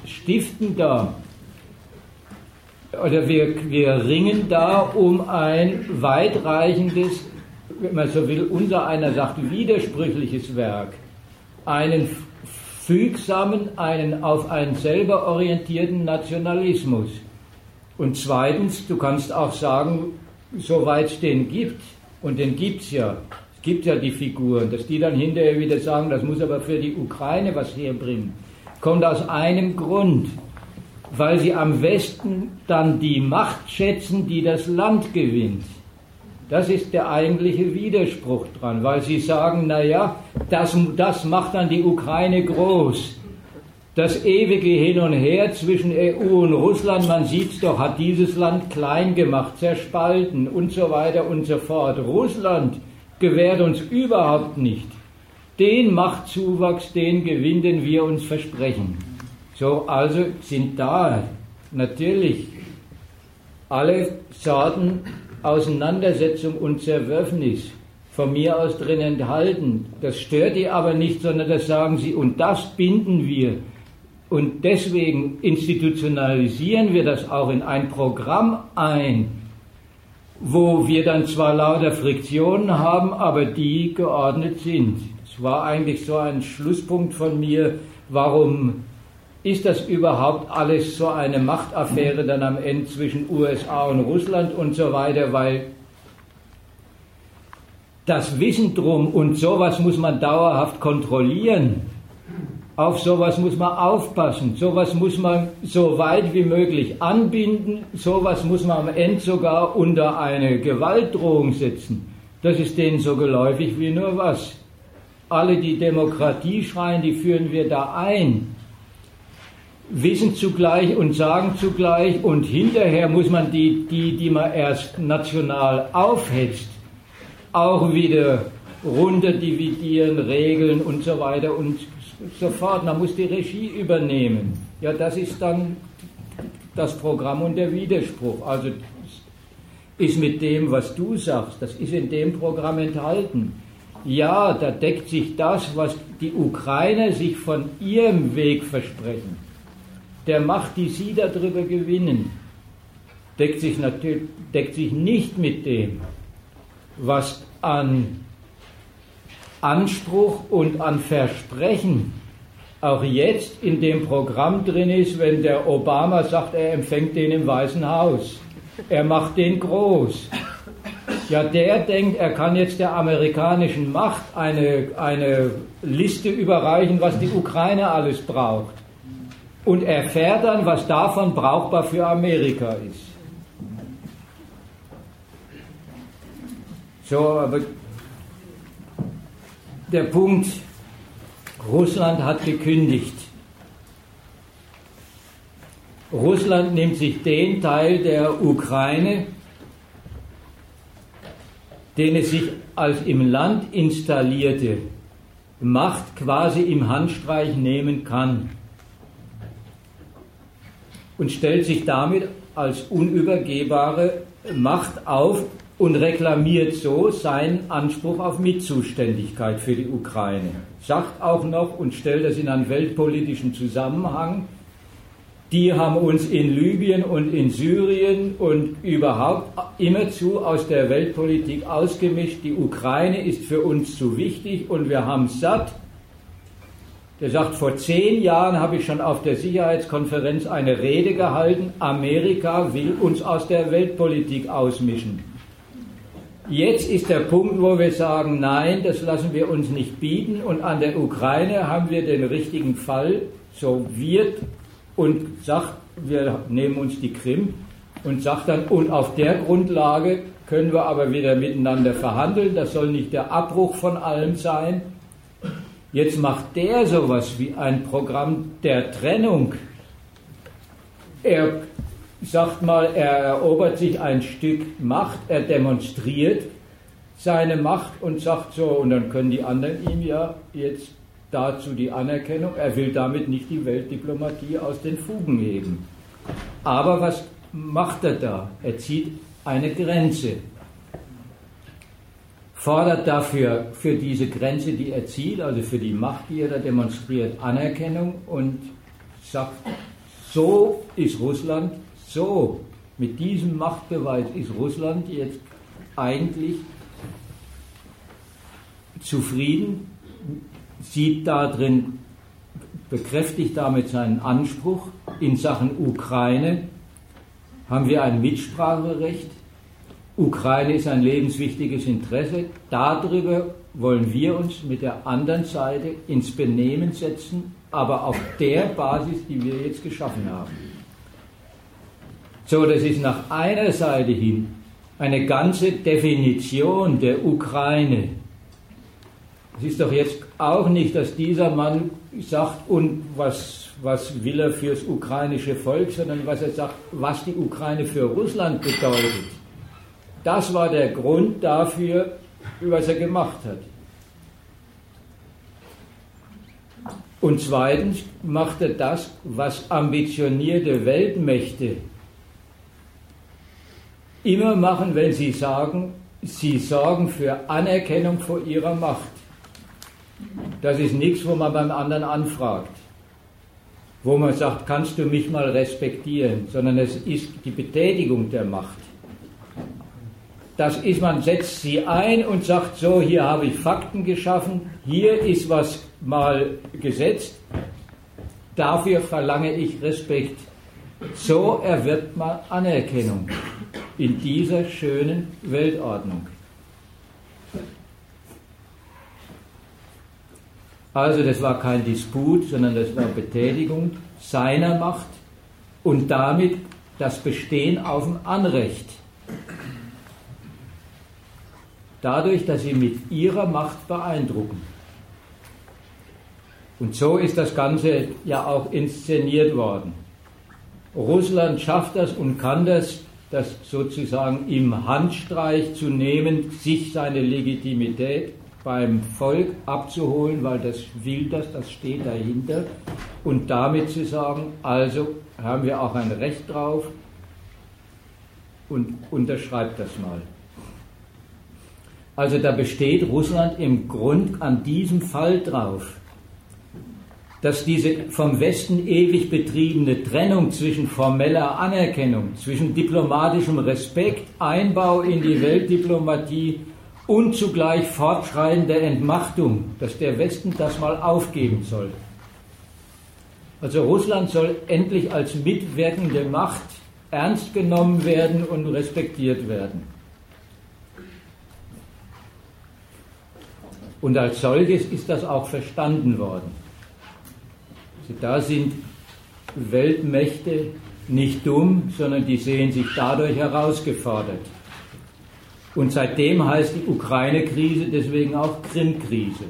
stiften da oder wir, wir ringen da um ein weitreichendes, wenn man so will, unser einer sagt, widersprüchliches Werk einen fügsamen, einen auf einen selber orientierten Nationalismus. Und zweitens, du kannst auch sagen, soweit es den gibt, und den gibt es ja, es gibt ja die Figuren, dass die dann hinterher wieder sagen, das muss aber für die Ukraine was herbringen, kommt aus einem Grund, weil sie am Westen dann die Macht schätzen, die das Land gewinnt. Das ist der eigentliche Widerspruch dran, weil sie sagen, naja, das, das macht dann die Ukraine groß. Das ewige Hin und Her zwischen EU und Russland, man sieht es doch, hat dieses Land klein gemacht, zerspalten und so weiter und so fort. Russland gewährt uns überhaupt nicht den Machtzuwachs, den gewinnen wir uns versprechen. So, also sind da natürlich alle Sorten Auseinandersetzung und Zerwürfnis von mir aus drin enthalten. Das stört die aber nicht, sondern das sagen sie, und das binden wir. Und deswegen institutionalisieren wir das auch in ein Programm ein, wo wir dann zwar lauter Friktionen haben, aber die geordnet sind. Es war eigentlich so ein Schlusspunkt von mir, warum ist das überhaupt alles so eine Machtaffäre dann am Ende zwischen USA und Russland und so weiter, weil das Wissen drum und sowas muss man dauerhaft kontrollieren. Auf sowas muss man aufpassen, sowas muss man so weit wie möglich anbinden, sowas muss man am Ende sogar unter eine Gewaltdrohung setzen. Das ist denen so geläufig wie nur was. Alle, die Demokratie schreien, die führen wir da ein wissen zugleich und sagen zugleich und hinterher muss man die, die, die man erst national aufhetzt, auch wieder runterdividieren, regeln und so weiter und so fort. Man muss die Regie übernehmen. Ja, das ist dann das Programm und der Widerspruch. Also ist mit dem, was du sagst, das ist in dem Programm enthalten. Ja, da deckt sich das, was die Ukrainer sich von ihrem Weg versprechen der Macht, die sie darüber gewinnen, deckt sich, natürlich, deckt sich nicht mit dem, was an Anspruch und an Versprechen auch jetzt in dem Programm drin ist, wenn der Obama sagt, er empfängt den im Weißen Haus. Er macht den groß. Ja, der denkt, er kann jetzt der amerikanischen Macht eine, eine Liste überreichen, was die Ukraine alles braucht und erfährt dann, was davon brauchbar für Amerika ist. So, aber der Punkt, Russland hat gekündigt. Russland nimmt sich den Teil der Ukraine, den es sich als im Land installierte Macht quasi im Handstreich nehmen kann und stellt sich damit als unübergehbare Macht auf und reklamiert so seinen Anspruch auf Mitzuständigkeit für die Ukraine. Sagt auch noch und stellt das in einen weltpolitischen Zusammenhang. Die haben uns in Libyen und in Syrien und überhaupt immerzu aus der Weltpolitik ausgemischt. Die Ukraine ist für uns zu wichtig und wir haben satt, der sagt, vor zehn Jahren habe ich schon auf der Sicherheitskonferenz eine Rede gehalten, Amerika will uns aus der Weltpolitik ausmischen. Jetzt ist der Punkt, wo wir sagen, nein, das lassen wir uns nicht bieten. Und an der Ukraine haben wir den richtigen Fall, so wird und sagt, wir nehmen uns die Krim und sagt dann, und auf der Grundlage können wir aber wieder miteinander verhandeln. Das soll nicht der Abbruch von allem sein, Jetzt macht der sowas wie ein Programm der Trennung. Er sagt mal, er erobert sich ein Stück Macht, er demonstriert seine Macht und sagt so, und dann können die anderen ihm ja jetzt dazu die Anerkennung, er will damit nicht die Weltdiplomatie aus den Fugen heben. Aber was macht er da? Er zieht eine Grenze fordert dafür für diese Grenze, die er zieht, also für die Macht, die er da demonstriert, Anerkennung und sagt, so ist Russland, so mit diesem Machtbeweis ist Russland jetzt eigentlich zufrieden, sieht darin, bekräftigt damit seinen Anspruch in Sachen Ukraine, haben wir ein Mitspracherecht, Ukraine ist ein lebenswichtiges Interesse. Darüber wollen wir uns mit der anderen Seite ins Benehmen setzen, aber auf der Basis, die wir jetzt geschaffen haben. So, das ist nach einer Seite hin eine ganze Definition der Ukraine. Es ist doch jetzt auch nicht, dass dieser Mann sagt, und was, was will er fürs ukrainische Volk, sondern was er sagt, was die Ukraine für Russland bedeutet. Das war der Grund dafür, was er gemacht hat. Und zweitens macht er das, was ambitionierte Weltmächte immer machen, wenn sie sagen, sie sorgen für Anerkennung vor ihrer Macht. Das ist nichts, wo man beim anderen anfragt, wo man sagt, kannst du mich mal respektieren, sondern es ist die Betätigung der Macht. Das ist, man setzt sie ein und sagt, so, hier habe ich Fakten geschaffen, hier ist was mal gesetzt, dafür verlange ich Respekt. So erwirbt man Anerkennung in dieser schönen Weltordnung. Also das war kein Disput, sondern das war Betätigung seiner Macht und damit das Bestehen auf dem Anrecht. Dadurch, dass sie mit ihrer Macht beeindrucken. Und so ist das Ganze ja auch inszeniert worden. Russland schafft das und kann das, das sozusagen im Handstreich zu nehmen, sich seine Legitimität beim Volk abzuholen, weil das will das, das steht dahinter, und damit zu sagen, also haben wir auch ein Recht drauf und unterschreibt das mal. Also da besteht Russland im Grund an diesem Fall drauf, dass diese vom Westen ewig betriebene Trennung zwischen formeller Anerkennung, zwischen diplomatischem Respekt, Einbau in die Weltdiplomatie und zugleich fortschreitende Entmachtung, dass der Westen das mal aufgeben soll. Also Russland soll endlich als mitwirkende Macht ernst genommen werden und respektiert werden. Und als solches ist das auch verstanden worden. Also da sind Weltmächte nicht dumm, sondern die sehen sich dadurch herausgefordert. Und seitdem heißt die Ukraine-Krise deswegen auch Krim-Krise.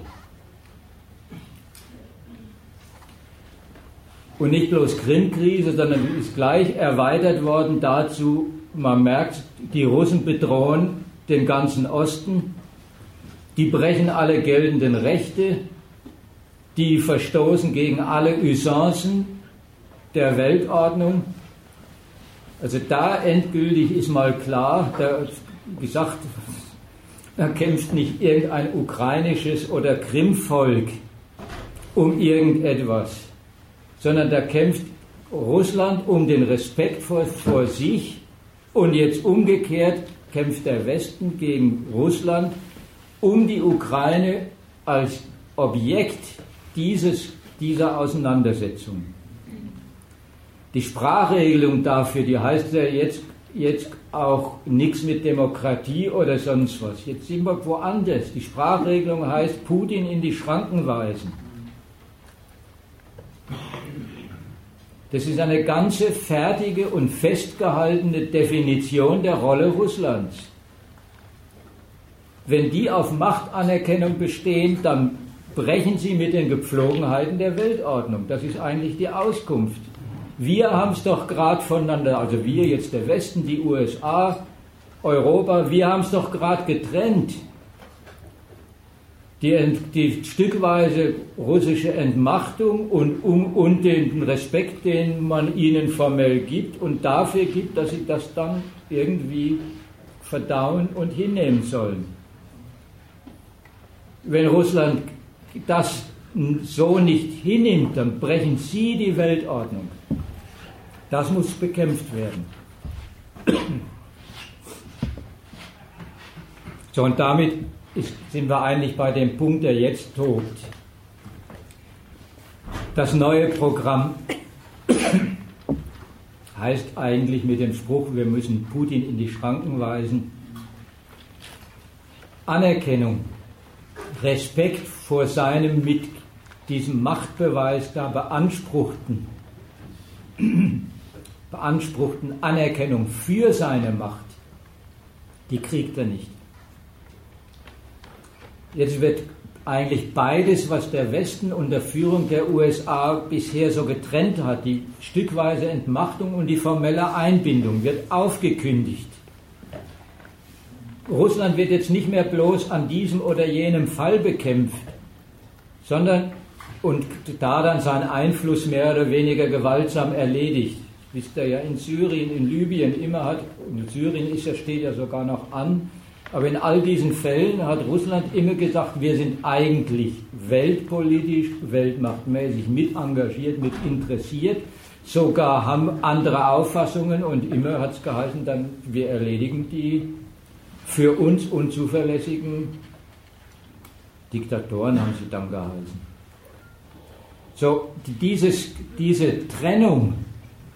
Und nicht bloß Krim-Krise, sondern ist gleich erweitert worden dazu, man merkt, die Russen bedrohen den ganzen Osten, die brechen alle geltenden Rechte, die verstoßen gegen alle Usancen der Weltordnung. Also da endgültig ist mal klar, da gesagt, da kämpft nicht irgendein ukrainisches oder Krimvolk um irgendetwas, sondern da kämpft Russland um den Respekt vor, vor sich und jetzt umgekehrt kämpft der Westen gegen Russland um die Ukraine als Objekt dieses, dieser Auseinandersetzung. Die Sprachregelung dafür, die heißt ja jetzt, jetzt auch nichts mit Demokratie oder sonst was. Jetzt sind wir woanders. Die Sprachregelung heißt Putin in die Schranken weisen. Das ist eine ganze fertige und festgehaltene Definition der Rolle Russlands. Wenn die auf Machtanerkennung bestehen, dann brechen sie mit den Gepflogenheiten der Weltordnung. Das ist eigentlich die Auskunft. Wir haben es doch gerade voneinander, also wir jetzt der Westen, die USA, Europa, wir haben es doch gerade getrennt. Die, die, stückweise russische Entmachtung und, um, und den Respekt, den man ihnen formell gibt und dafür gibt, dass sie das dann irgendwie verdauen und hinnehmen sollen wenn Russland das so nicht hinnimmt, dann brechen sie die Weltordnung. Das muss bekämpft werden. So, und damit ist, sind wir eigentlich bei dem Punkt, der jetzt tobt. Das neue Programm heißt eigentlich mit dem Spruch, wir müssen Putin in die Schranken weisen, Anerkennung Respekt vor seinem mit diesem Machtbeweis da beanspruchten, beanspruchten Anerkennung für seine Macht, die kriegt er nicht. Jetzt wird eigentlich beides, was der Westen unter Führung der USA bisher so getrennt hat, die stückweise Entmachtung und die formelle Einbindung, wird aufgekündigt. Russland wird jetzt nicht mehr bloß an diesem oder jenem Fall bekämpft, sondern und da dann seinen Einfluss mehr oder weniger gewaltsam erledigt. Wisst ihr ja in Syrien, in Libyen immer hat, und Syrien ist ja, steht ja sogar noch an, aber in all diesen Fällen hat Russland immer gesagt, wir sind eigentlich weltpolitisch, weltmachtmäßig mit engagiert, mit interessiert. Sogar haben andere Auffassungen und immer hat es geheißen, dann wir erledigen die für uns unzuverlässigen Diktatoren, haben sie dann geheißen. So, dieses, diese Trennung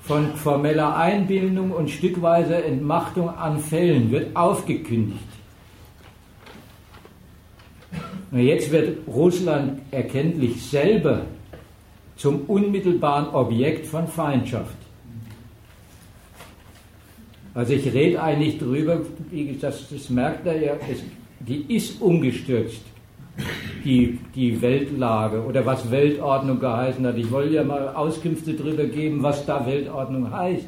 von formeller Einbildung und stückweiser Entmachtung an Fällen wird aufgekündigt. Und jetzt wird Russland erkenntlich selber zum unmittelbaren Objekt von Feindschaft. Also ich rede eigentlich darüber, das, das merkt er ja, es, die ist umgestürzt, die, die Weltlage oder was Weltordnung geheißen hat. Ich wollte ja mal Auskünfte darüber geben, was da Weltordnung heißt,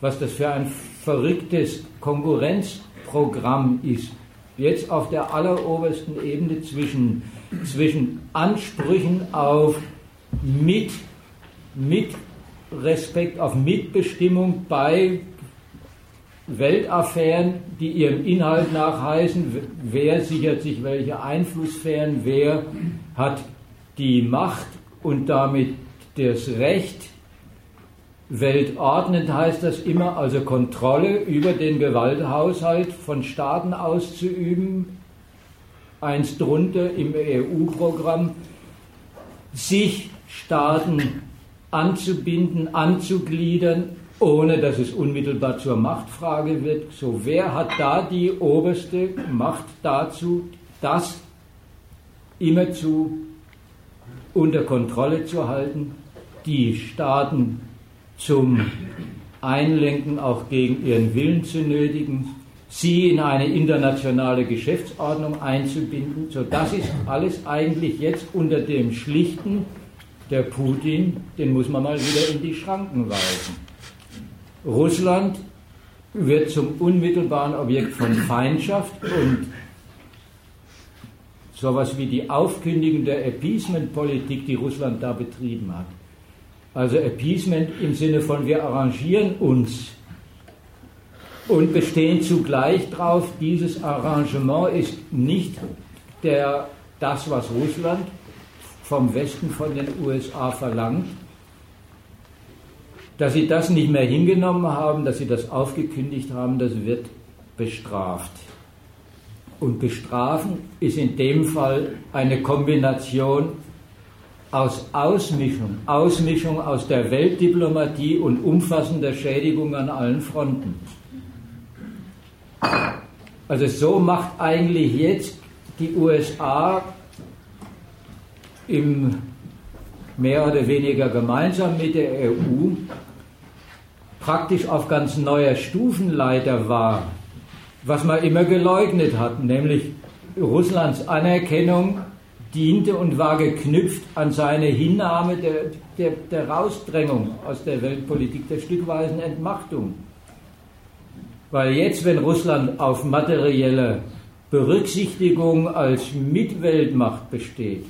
was das für ein verrücktes Konkurrenzprogramm ist. Jetzt auf der allerobersten Ebene zwischen, zwischen Ansprüchen auf mit, mit Respekt auf Mitbestimmung bei Weltaffären, die ihrem Inhalt nach heißen, wer sichert sich welche Einflusssphären, wer hat die Macht und damit das Recht. Weltordnend heißt das immer, also Kontrolle über den Gewalthaushalt von Staaten auszuüben, eins drunter im EU-Programm, sich Staaten anzubinden, anzugliedern, ohne dass es unmittelbar zur Machtfrage wird. So, wer hat da die oberste Macht dazu, das immerzu unter Kontrolle zu halten, die Staaten zum Einlenken auch gegen ihren Willen zu nötigen, sie in eine internationale Geschäftsordnung einzubinden. So, das ist alles eigentlich jetzt unter dem schlichten, der Putin, den muss man mal wieder in die Schranken weisen. Russland wird zum unmittelbaren Objekt von Feindschaft und sowas wie die Aufkündigung der Appeasement-Politik, die Russland da betrieben hat. Also Appeasement im Sinne von wir arrangieren uns und bestehen zugleich darauf, dieses Arrangement ist nicht der, das, was Russland vom Westen von den USA verlangt, dass sie das nicht mehr hingenommen haben, dass sie das aufgekündigt haben, das wird bestraft. Und bestrafen ist in dem Fall eine Kombination aus Ausmischung, Ausmischung aus der Weltdiplomatie und umfassender Schädigung an allen Fronten. Also so macht eigentlich jetzt die USA im mehr oder weniger gemeinsam mit der EU praktisch auf ganz neuer Stufenleiter war, was man immer geleugnet hat, nämlich Russlands Anerkennung diente und war geknüpft an seine Hinnahme der, der, der Rausdrängung aus der Weltpolitik, der stückweisen Entmachtung. Weil jetzt, wenn Russland auf materielle Berücksichtigung als Mitweltmacht besteht,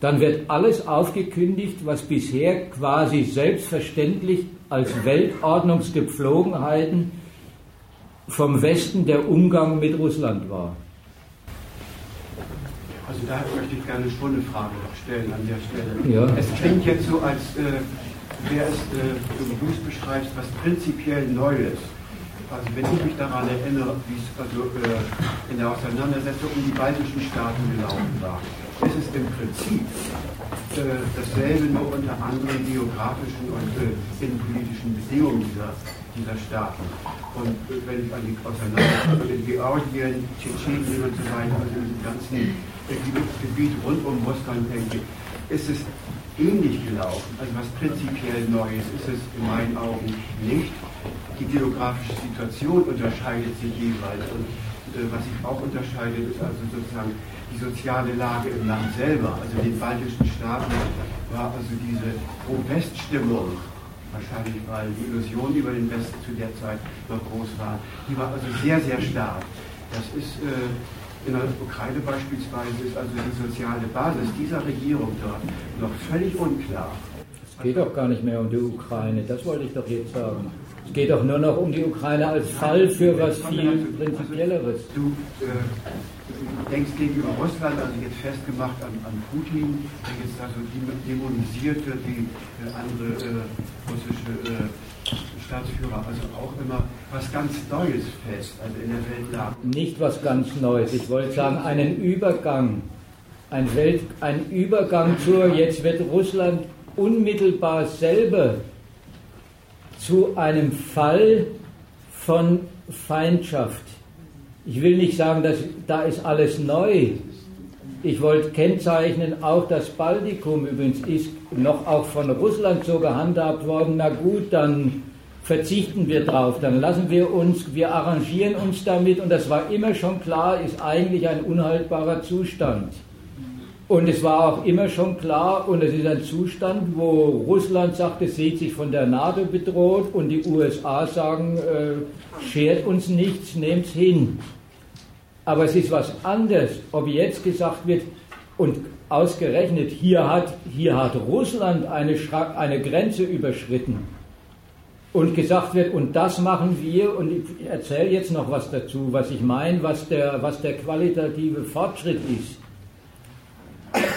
dann wird alles aufgekündigt, was bisher quasi selbstverständlich als Weltordnungsgepflogenheiten vom Westen der Umgang mit Russland war. Also da möchte ich gerne schon eine Frage noch stellen an der Stelle. Ja. Es klingt jetzt so, als äh, wäre es, äh, wie du es beschreibst, was prinzipiell Neues. Also wenn ich mich daran erinnere, wie es also, äh, in der Auseinandersetzung um die baltischen Staaten gelaufen war ist es im Prinzip äh, dasselbe, nur unter anderen geografischen und äh, innenpolitischen Bedingungen dieser, dieser Staaten. Und äh, wenn ich an die Auseinandersetzung in Georgien, Tschetschenien und so weiter, also im ganzen äh, Gebiet rund um Russland denke, ist es ähnlich gelaufen. Also was prinzipiell Neues ist es in meinen Augen nicht. Die geografische Situation unterscheidet sich jeweils. Und was sich auch unterscheidet, ist also sozusagen die soziale Lage im Land selber, also in den baltischen Staaten, war also diese Pro-West-Stimmung, wahrscheinlich weil die Illusion über den Westen zu der Zeit noch groß war, die war also sehr, sehr stark. Das ist äh, in der Ukraine beispielsweise ist also die soziale Basis dieser Regierung dort noch völlig unklar. Es geht doch gar nicht mehr um die Ukraine, das wollte ich doch jetzt sagen. Es geht doch nur noch um die Ukraine als Fall für was viel Prinzipielleres. Du äh, denkst gegenüber Russland, also jetzt festgemacht an, an Putin, der jetzt also dämonisierte die äh, andere äh, russische äh, Staatsführer, also auch immer was ganz Neues fest, also in der Weltlage. Nicht was ganz Neues, ich wollte sagen, einen Übergang. Ein, Welt, ein Übergang zur, jetzt wird Russland unmittelbar selber zu einem Fall von Feindschaft. Ich will nicht sagen, dass da ist alles neu. Ich wollte kennzeichnen, auch das Baltikum übrigens ist noch auch von Russland so gehandhabt worden. Na gut, dann verzichten wir drauf, dann lassen wir uns, wir arrangieren uns damit und das war immer schon klar, ist eigentlich ein unhaltbarer Zustand. Und es war auch immer schon klar, und es ist ein Zustand, wo Russland sagt, es sieht sich von der NATO bedroht und die USA sagen, äh, schert uns nichts, nehmt es hin. Aber es ist was anderes, ob jetzt gesagt wird, und ausgerechnet hier hat, hier hat Russland eine, eine Grenze überschritten und gesagt wird, und das machen wir, und ich erzähle jetzt noch was dazu, was ich meine, was der, was der qualitative Fortschritt ist.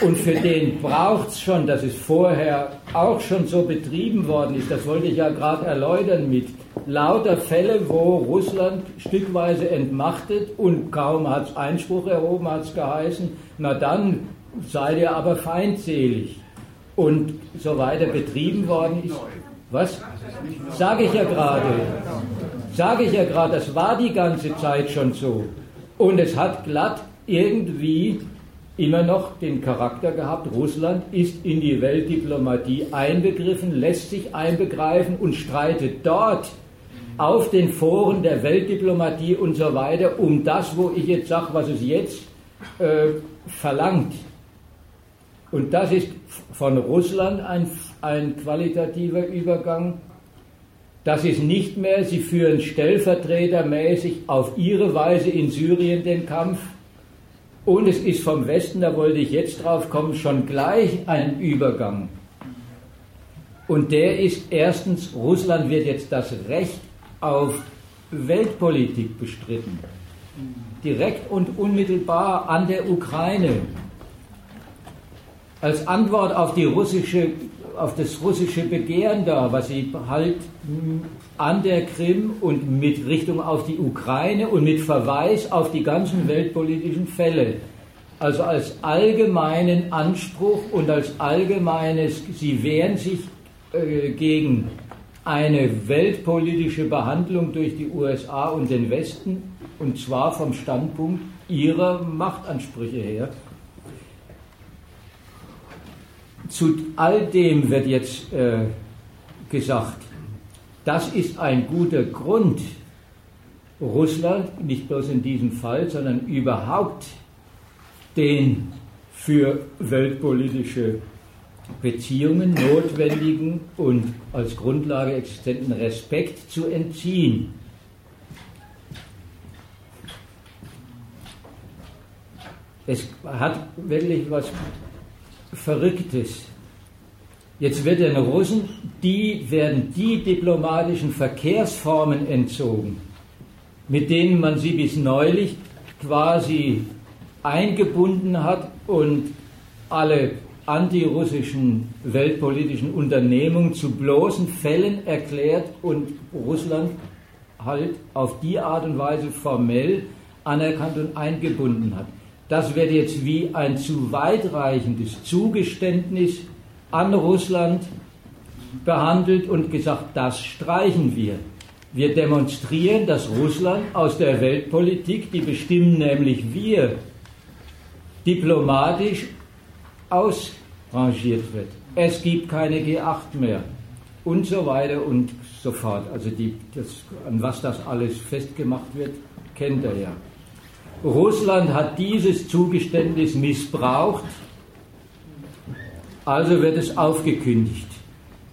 Und für den braucht es schon, dass es vorher auch schon so betrieben worden ist, das wollte ich ja gerade erläutern mit lauter Fälle, wo Russland stückweise entmachtet und kaum hat es Einspruch erhoben, hat es geheißen, na dann seid ihr aber feindselig und so weiter betrieben worden ist. Was? Sage ich ja gerade. Sage ich ja gerade, das war die ganze Zeit schon so. Und es hat glatt irgendwie immer noch den Charakter gehabt, Russland ist in die Weltdiplomatie einbegriffen, lässt sich einbegreifen und streitet dort auf den Foren der Weltdiplomatie und so weiter um das, wo ich jetzt sage, was es jetzt äh, verlangt. Und das ist von Russland ein, ein qualitativer Übergang. Das ist nicht mehr, sie führen stellvertretermäßig auf ihre Weise in Syrien den Kampf, und es ist vom Westen, da wollte ich jetzt drauf kommen, schon gleich ein Übergang. Und der ist erstens, Russland wird jetzt das Recht auf Weltpolitik bestritten. Direkt und unmittelbar an der Ukraine. Als Antwort auf, die russische, auf das russische Begehren da, was sie halt an der Krim und mit Richtung auf die Ukraine und mit Verweis auf die ganzen weltpolitischen Fälle. Also als allgemeinen Anspruch und als allgemeines, sie wehren sich äh, gegen eine weltpolitische Behandlung durch die USA und den Westen, und zwar vom Standpunkt ihrer Machtansprüche her. Zu all dem wird jetzt äh, gesagt, das ist ein guter Grund, Russland, nicht bloß in diesem Fall, sondern überhaupt den für weltpolitische Beziehungen notwendigen und als Grundlage existenten Respekt zu entziehen. Es hat wirklich was Verrücktes. Jetzt wird den Russen, die werden die diplomatischen Verkehrsformen entzogen, mit denen man sie bis neulich quasi eingebunden hat und alle antirussischen weltpolitischen Unternehmungen zu bloßen Fällen erklärt und Russland halt auf die Art und Weise formell anerkannt und eingebunden hat. Das wird jetzt wie ein zu weitreichendes Zugeständnis an Russland behandelt und gesagt, das streichen wir. Wir demonstrieren, dass Russland aus der Weltpolitik, die bestimmen nämlich wir, diplomatisch ausrangiert wird. Es gibt keine G8 mehr und so weiter und so fort. Also die, das, an was das alles festgemacht wird, kennt er ja. Russland hat dieses Zugeständnis missbraucht also wird es aufgekündigt.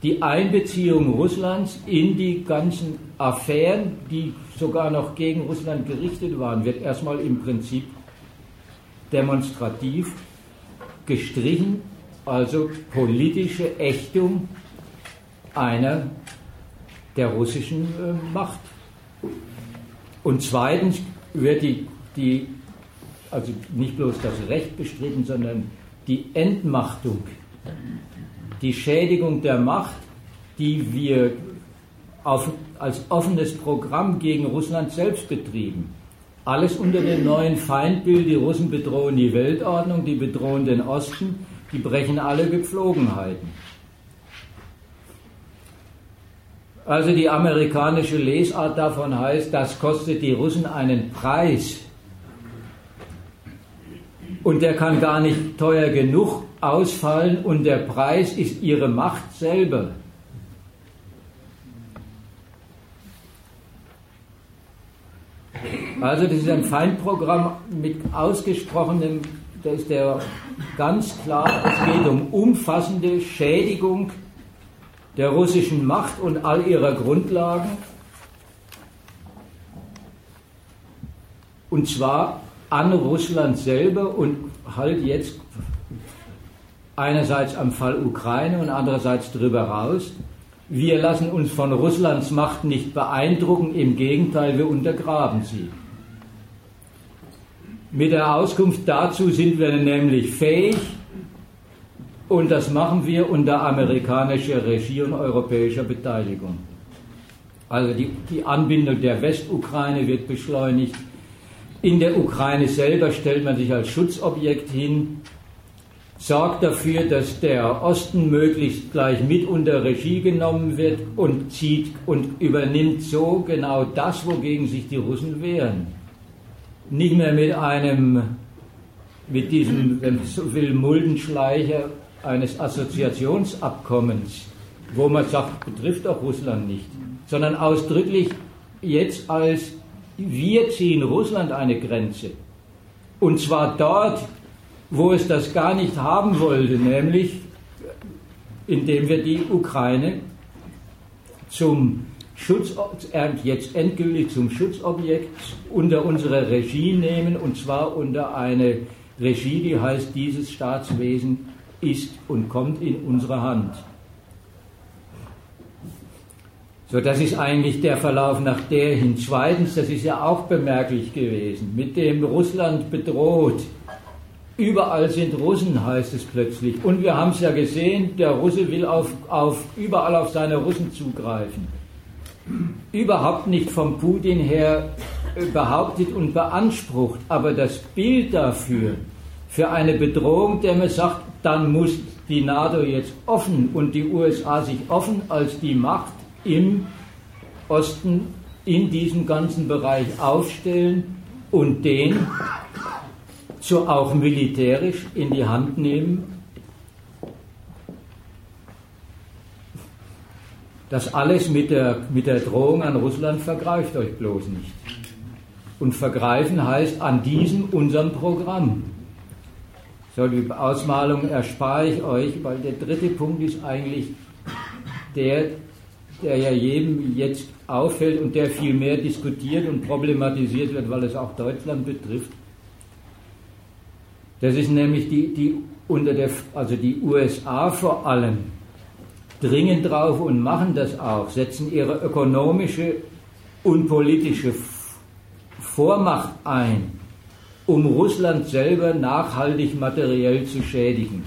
die Einbeziehung Russlands in die ganzen Affären, die sogar noch gegen Russland gerichtet waren, wird erstmal im Prinzip demonstrativ gestrichen, also politische Ächtung einer der russischen äh, Macht. Und zweitens wird die, die, also nicht bloß das Recht bestritten, sondern die Entmachtung, die Schädigung der Macht, die wir auf, als offenes Programm gegen Russland selbst betrieben. Alles unter dem neuen Feindbild, die Russen bedrohen die Weltordnung, die bedrohen den Osten, die brechen alle Gepflogenheiten. Also die amerikanische Lesart davon heißt, das kostet die Russen einen Preis. Und der kann gar nicht teuer genug ausfallen und der Preis ist ihre Macht selber. Also das ist ein Feindprogramm mit ausgesprochenem, da ist der ganz klar, es geht um umfassende Schädigung der russischen Macht und all ihrer Grundlagen. Und zwar an Russland selber und halt jetzt einerseits am Fall Ukraine und andererseits darüber raus. Wir lassen uns von Russlands Macht nicht beeindrucken, im Gegenteil, wir untergraben sie. Mit der Auskunft dazu sind wir nämlich fähig, und das machen wir unter amerikanischer Regie und europäischer Beteiligung. Also die, die Anbindung der Westukraine wird beschleunigt. In der Ukraine selber stellt man sich als Schutzobjekt hin, sorgt dafür, dass der Osten möglichst gleich mit unter Regie genommen wird und zieht und übernimmt so genau das, wogegen sich die Russen wehren. Nicht mehr mit einem, mit diesem, wenn man so will, Muldenschleicher eines Assoziationsabkommens, wo man sagt, betrifft auch Russland nicht, sondern ausdrücklich jetzt als wir ziehen Russland eine Grenze. Und zwar dort, wo es das gar nicht haben wollte, nämlich indem wir die Ukraine zum Schutz, jetzt endgültig zum Schutzobjekt unter unsere Regie nehmen, und zwar unter eine Regie, die heißt, dieses Staatswesen ist und kommt in unsere Hand. So, das ist eigentlich der Verlauf nach der hin. Zweitens, das ist ja auch bemerklich gewesen, mit dem Russland bedroht. Überall sind Russen, heißt es plötzlich. Und wir haben es ja gesehen, der Russe will auf, auf, überall auf seine Russen zugreifen. Überhaupt nicht vom Putin her behauptet und beansprucht, aber das Bild dafür, für eine Bedrohung, der man sagt, dann muss die NATO jetzt offen und die USA sich offen als die Macht im Osten in diesem ganzen Bereich aufstellen und den so auch militärisch in die Hand nehmen. Das alles mit der, mit der Drohung an Russland vergreift euch bloß nicht. Und vergreifen heißt an diesem unserem Programm. So, die Ausmalung erspare ich euch, weil der dritte Punkt ist eigentlich der, der ja jedem jetzt auffällt und der viel mehr diskutiert und problematisiert wird, weil es auch Deutschland betrifft. Das ist nämlich die, die unter der, also die USA vor allem dringen drauf und machen das auch, setzen ihre ökonomische und politische Vormacht ein um Russland selber nachhaltig materiell zu schädigen.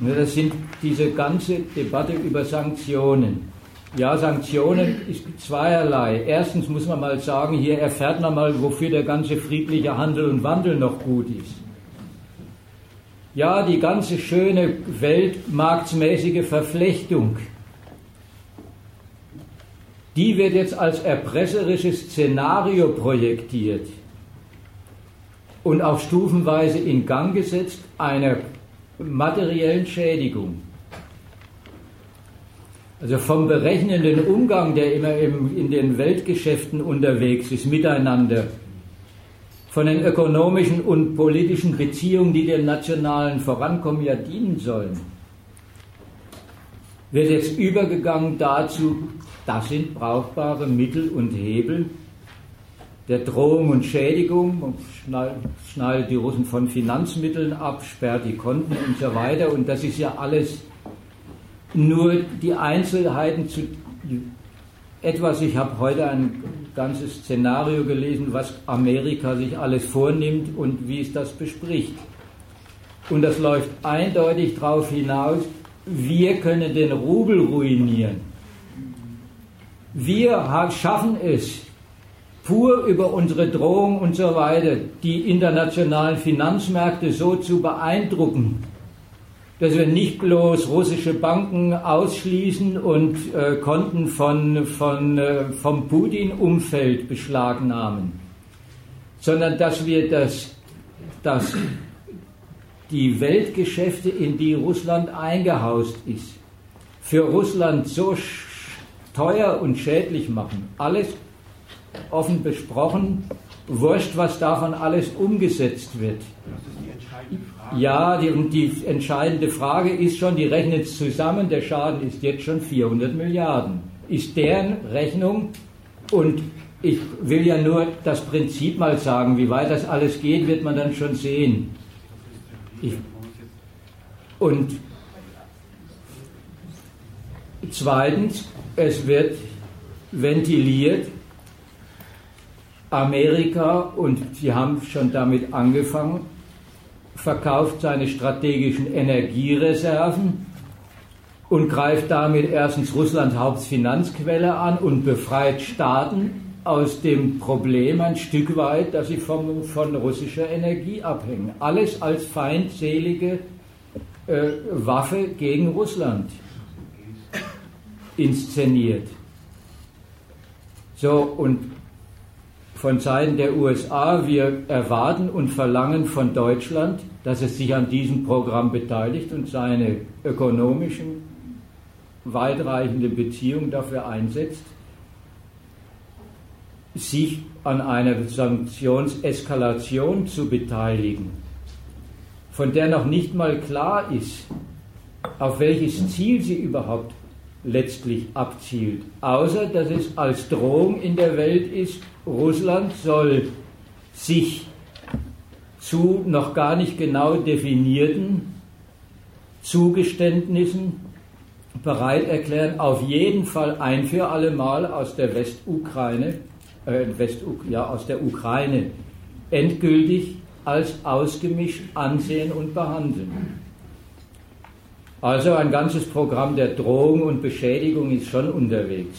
Das sind diese ganze Debatte über Sanktionen. Ja, Sanktionen ist zweierlei. Erstens muss man mal sagen, hier erfährt man mal, wofür der ganze friedliche Handel und Wandel noch gut ist. Ja, die ganze schöne weltmarktsmäßige Verflechtung, die wird jetzt als erpresserisches Szenario projektiert und auch stufenweise in Gang gesetzt einer materiellen Schädigung. Also vom berechnenden Umgang, der immer in den Weltgeschäften unterwegs ist, miteinander, von den ökonomischen und politischen Beziehungen, die dem nationalen Vorankommen ja dienen sollen, wird jetzt übergegangen dazu, das sind brauchbare Mittel und Hebel der Drohung und Schädigung, schneidet die Russen von Finanzmitteln ab, sperrt die Konten und so weiter. Und das ist ja alles nur die Einzelheiten zu etwas. Ich habe heute ein ganzes Szenario gelesen, was Amerika sich alles vornimmt und wie es das bespricht. Und das läuft eindeutig darauf hinaus, wir können den Rubel ruinieren. Wir schaffen es, pur über unsere Drohung und so weiter, die internationalen Finanzmärkte so zu beeindrucken, dass wir nicht bloß russische Banken ausschließen und äh, Konten von, von, äh, vom Putin-Umfeld beschlagnahmen, sondern dass wir das, das die Weltgeschäfte, in die Russland eingehaust ist, für Russland so teuer und schädlich machen. Alles offen besprochen. Wurscht, was davon alles umgesetzt wird. Die. Ja, die, die entscheidende Frage ist schon, die rechnen es zusammen, der Schaden ist jetzt schon 400 Milliarden. Ist deren Rechnung und ich will ja nur das Prinzip mal sagen, wie weit das alles geht, wird man dann schon sehen. Ich, und zweitens, es wird ventiliert, Amerika, und Sie haben schon damit angefangen, verkauft seine strategischen Energiereserven und greift damit erstens Russlands Hauptfinanzquelle an und befreit Staaten aus dem Problem ein Stück weit, dass sie vom, von russischer Energie abhängen. Alles als feindselige äh, Waffe gegen Russland inszeniert. So, und von Seiten der USA, wir erwarten und verlangen von Deutschland, dass es sich an diesem Programm beteiligt und seine ökonomischen, weitreichende Beziehungen dafür einsetzt, sich an einer Sanktionseskalation zu beteiligen, von der noch nicht mal klar ist, auf welches Ziel sie überhaupt letztlich abzielt, außer dass es als Drohung in der Welt ist, Russland soll sich zu noch gar nicht genau definierten Zugeständnissen bereit erklären, auf jeden Fall ein für alle Mal aus der Westukraine, äh, West ja, aus der Ukraine endgültig als ausgemischt ansehen und behandeln. Also ein ganzes Programm der Drohung und Beschädigung ist schon unterwegs.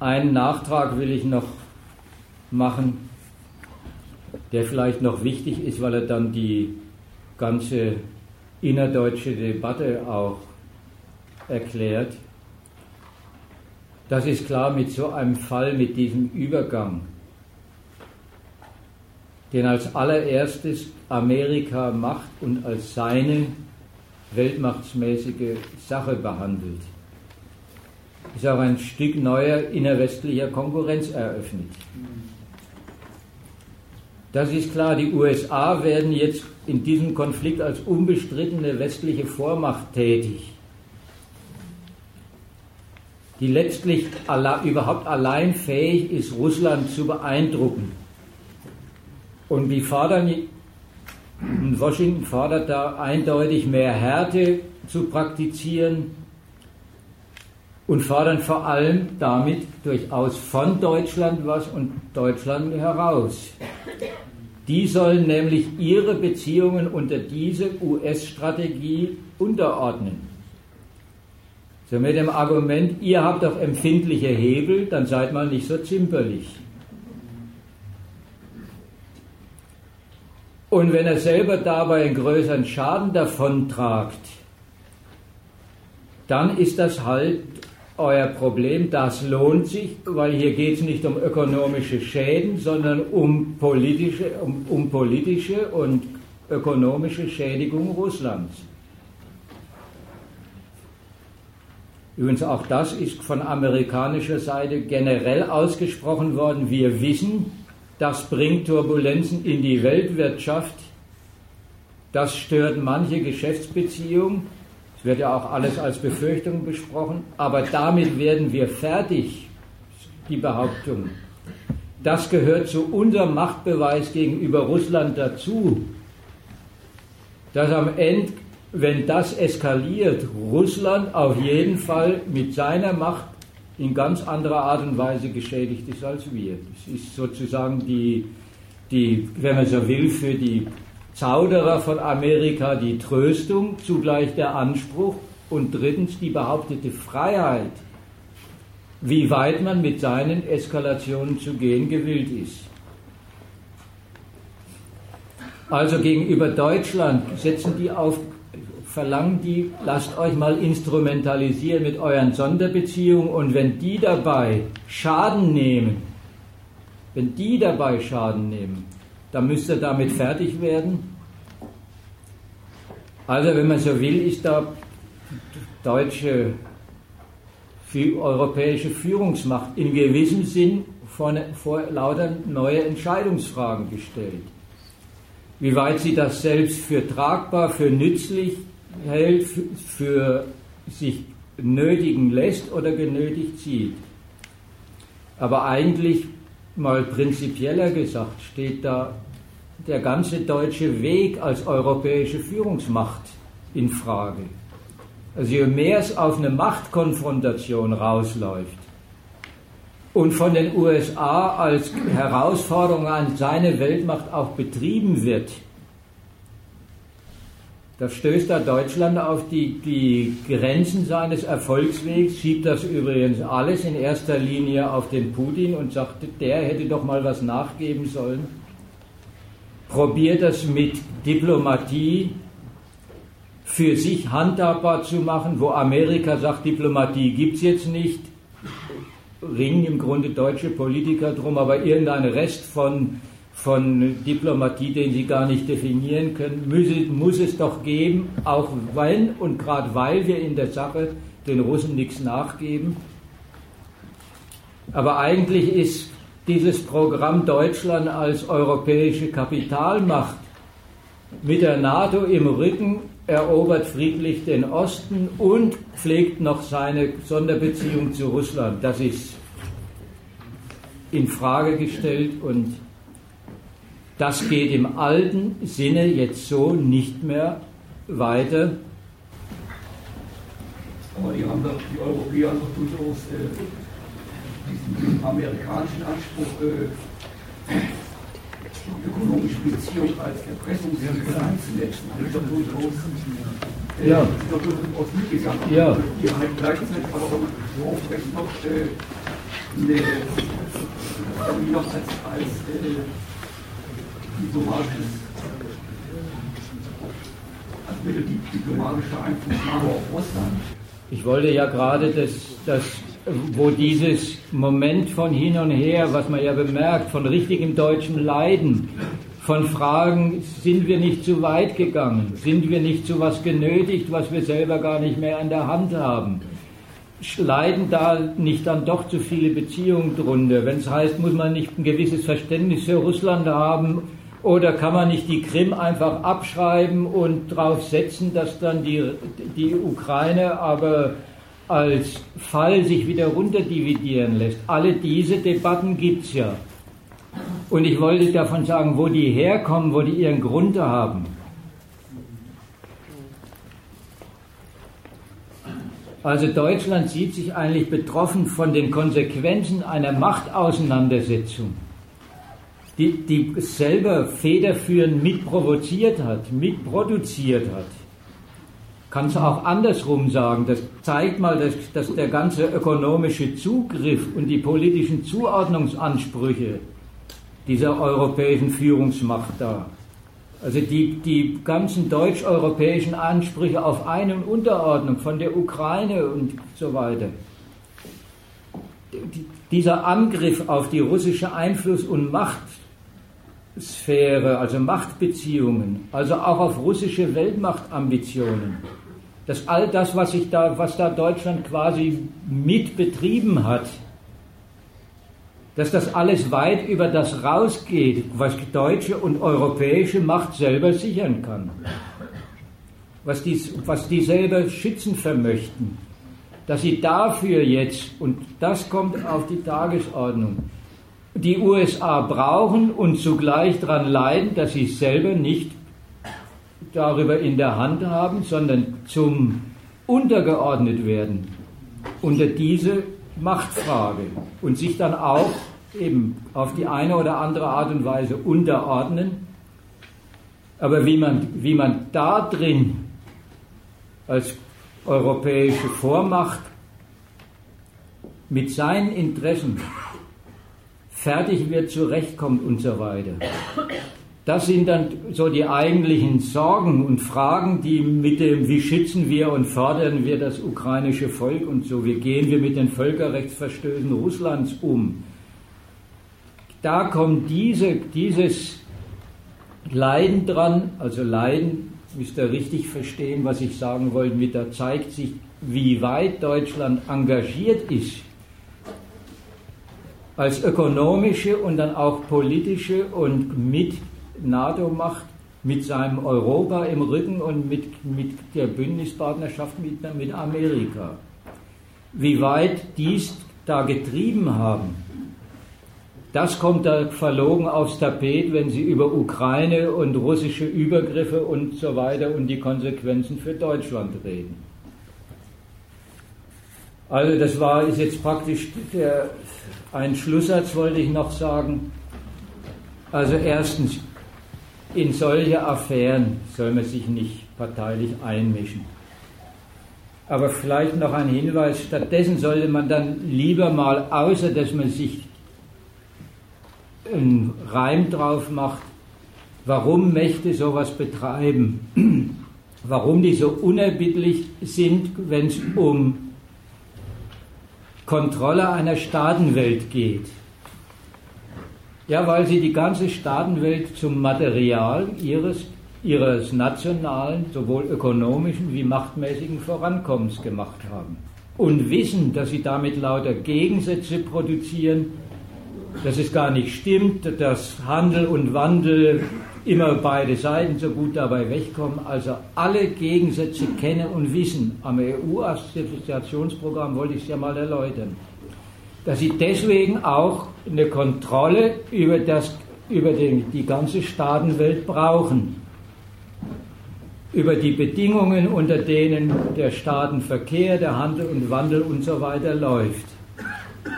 Einen Nachtrag will ich noch machen, der vielleicht noch wichtig ist, weil er dann die ganze innerdeutsche Debatte auch erklärt. Das ist klar mit so einem Fall, mit diesem Übergang den als allererstes Amerika macht und als seine weltmachtsmäßige Sache behandelt. Ist auch ein Stück neuer innerwestlicher Konkurrenz eröffnet. Das ist klar, die USA werden jetzt in diesem Konflikt als unbestrittene westliche Vormacht tätig, die letztlich alle, überhaupt allein fähig ist, Russland zu beeindrucken. Und die fordern, Washington fordert da eindeutig mehr Härte zu praktizieren und fordern vor allem damit durchaus von Deutschland was und Deutschland heraus. Die sollen nämlich ihre Beziehungen unter diese US-Strategie unterordnen. So mit dem Argument, ihr habt doch empfindliche Hebel, dann seid mal nicht so zimperlich. Und wenn er selber dabei einen größeren Schaden davontragt, dann ist das halt euer Problem. Das lohnt sich, weil hier geht es nicht um ökonomische Schäden, sondern um politische, um, um politische und ökonomische Schädigung Russlands. Übrigens auch das ist von amerikanischer Seite generell ausgesprochen worden. Wir wissen, das bringt Turbulenzen in die Weltwirtschaft. Das stört manche Geschäftsbeziehungen. Es wird ja auch alles als Befürchtung besprochen. Aber damit werden wir fertig, die Behauptung. Das gehört zu unserem Machtbeweis gegenüber Russland dazu, dass am Ende, wenn das eskaliert, Russland auf jeden Fall mit seiner Macht in ganz anderer Art und Weise geschädigt ist als wir. Das ist sozusagen die, die, wenn man so will, für die Zauderer von Amerika die Tröstung, zugleich der Anspruch und drittens die behauptete Freiheit wie weit man mit seinen Eskalationen zu gehen gewillt ist. Also gegenüber Deutschland setzen die auf, verlangen die, lasst euch mal instrumentalisieren mit euren Sonderbeziehungen und wenn die dabei Schaden nehmen, wenn die dabei Schaden nehmen, dann müsst ihr damit fertig werden. Also wenn man so will, ist da deutsche europäische Führungsmacht in gewissem Sinn vor, vor lauter neue Entscheidungsfragen gestellt. Wie weit sie das selbst für tragbar, für nützlich hält, für sich nötigen lässt oder genötigt sieht. Aber eigentlich, mal prinzipieller gesagt, steht da der ganze deutsche Weg als europäische Führungsmacht in Frage. Also je mehr es auf eine Machtkonfrontation rausläuft und von den USA als Herausforderung an seine Weltmacht auch betrieben wird, da stößt da Deutschland auf die, die Grenzen seines Erfolgswegs, schiebt das übrigens alles in erster Linie auf den Putin und sagt, der hätte doch mal was nachgeben sollen. Probiert das mit Diplomatie, für sich handhabbar zu machen, wo Amerika sagt, Diplomatie gibt es jetzt nicht, ringen im Grunde deutsche Politiker drum, aber irgendein Rest von, von Diplomatie, den sie gar nicht definieren können, muss, muss es doch geben, auch wenn und gerade weil wir in der Sache den Russen nichts nachgeben. Aber eigentlich ist dieses Programm Deutschland als europäische Kapitalmacht mit der NATO im Rücken erobert friedlich den Osten und pflegt noch seine Sonderbeziehung zu Russland. Das ist in Frage gestellt und das geht im alten Sinne jetzt so nicht mehr weiter. Aber die, haben doch, die Europäer haben doch durchaus äh, diesen amerikanischen Anspruch äh, ökonomische Beziehung als Erpressungsmittel einzusetzen. Das ist doch durchaus, äh, ja. mitgegangen. Ja. Die halt gleichzeitig aber auch aufrecht noch äh, eine, noch als, als äh, diplomatisches als Mittel diplomatischer Einflussnahme auf Russland. Ich wollte ja gerade das, das wo dieses Moment von hin und her, was man ja bemerkt, von richtigem deutschen Leiden, von Fragen, sind wir nicht zu weit gegangen, sind wir nicht zu was genötigt, was wir selber gar nicht mehr an der Hand haben, leiden da nicht dann doch zu viele Beziehungen drunter? Wenn es heißt, muss man nicht ein gewisses Verständnis für Russland haben? Oder kann man nicht die Krim einfach abschreiben und darauf setzen, dass dann die, die Ukraine aber als Fall sich wieder runterdividieren lässt. Alle diese Debatten gibt es ja. Und ich wollte davon sagen, wo die herkommen, wo die ihren Grund haben. Also Deutschland sieht sich eigentlich betroffen von den Konsequenzen einer Machtauseinandersetzung, die, die selber federführend mitprovoziert hat, mitproduziert hat kannst du auch andersrum sagen. Das zeigt mal, dass, dass der ganze ökonomische Zugriff und die politischen Zuordnungsansprüche dieser europäischen Führungsmacht da, also die, die ganzen deutsch-europäischen Ansprüche auf Ein- und Unterordnung von der Ukraine und so weiter, dieser Angriff auf die russische Einfluss- und Machtsphäre, also Machtbeziehungen, also auch auf russische Weltmachtambitionen, dass all das, was, sich da, was da Deutschland quasi mitbetrieben hat, dass das alles weit über das rausgeht, was deutsche und europäische Macht selber sichern kann, was die, was die selber schützen vermöchten, dass sie dafür jetzt, und das kommt auf die Tagesordnung, die USA brauchen und zugleich daran leiden, dass sie selber nicht darüber in der Hand haben, sondern zum untergeordnet werden unter diese Machtfrage und sich dann auch eben auf die eine oder andere Art und Weise unterordnen. Aber wie man, wie man da drin als europäische Vormacht mit seinen Interessen fertig wird, zurechtkommt und so weiter. Das sind dann so die eigentlichen Sorgen und Fragen, die mit dem, wie schützen wir und fördern wir das ukrainische Volk und so, wie gehen wir mit den Völkerrechtsverstößen Russlands um. Da kommt diese, dieses Leiden dran, also Leiden, müsst ihr richtig verstehen, was ich sagen wollte, mit da zeigt sich, wie weit Deutschland engagiert ist als ökonomische und dann auch politische und mit NATO-Macht, mit seinem Europa im Rücken und mit, mit der Bündnispartnerschaft mit, mit Amerika. Wie weit dies da getrieben haben, das kommt da verlogen aufs Tapet, wenn Sie über Ukraine und russische Übergriffe und so weiter und die Konsequenzen für Deutschland reden. Also das war ist jetzt praktisch der, ein Schlusssatz wollte ich noch sagen. Also erstens, in solche Affären soll man sich nicht parteilich einmischen. Aber vielleicht noch ein Hinweis, stattdessen sollte man dann lieber mal, außer dass man sich einen Reim drauf macht, warum Mächte sowas betreiben, warum die so unerbittlich sind, wenn es um Kontrolle einer Staatenwelt geht. Ja, weil sie die ganze Staatenwelt zum Material ihres, ihres nationalen, sowohl ökonomischen wie machtmäßigen Vorankommens gemacht haben. Und wissen, dass sie damit lauter Gegensätze produzieren, dass es gar nicht stimmt, dass Handel und Wandel immer beide Seiten so gut dabei wegkommen. Also alle Gegensätze kennen und wissen. Am EU-Assoziationsprogramm wollte ich es ja mal erläutern. Dass sie deswegen auch eine Kontrolle über, das, über den, die ganze Staatenwelt brauchen. Über die Bedingungen, unter denen der Staatenverkehr, der Handel und Wandel und so weiter läuft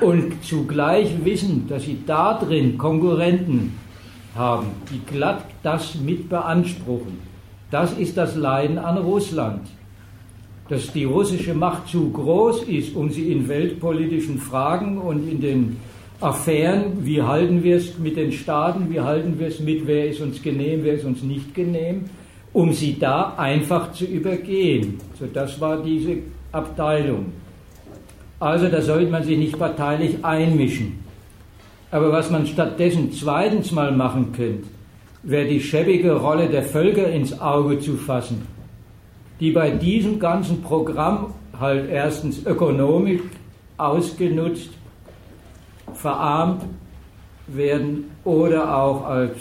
und zugleich wissen, dass sie da drin Konkurrenten haben, die glatt das mit beanspruchen. Das ist das Leiden an Russland. Dass die russische Macht zu groß ist, um sie in weltpolitischen Fragen und in den Affären, wie halten wir es mit den Staaten, wie halten wir es mit, wer ist uns genehm, wer ist uns nicht genehm, um sie da einfach zu übergehen. So, das war diese Abteilung. Also da sollte man sich nicht parteilich einmischen. Aber was man stattdessen zweitens mal machen könnte, wäre die schäbige Rolle der Völker ins Auge zu fassen, die bei diesem ganzen Programm halt erstens ökonomisch ausgenutzt, verarmt werden oder auch als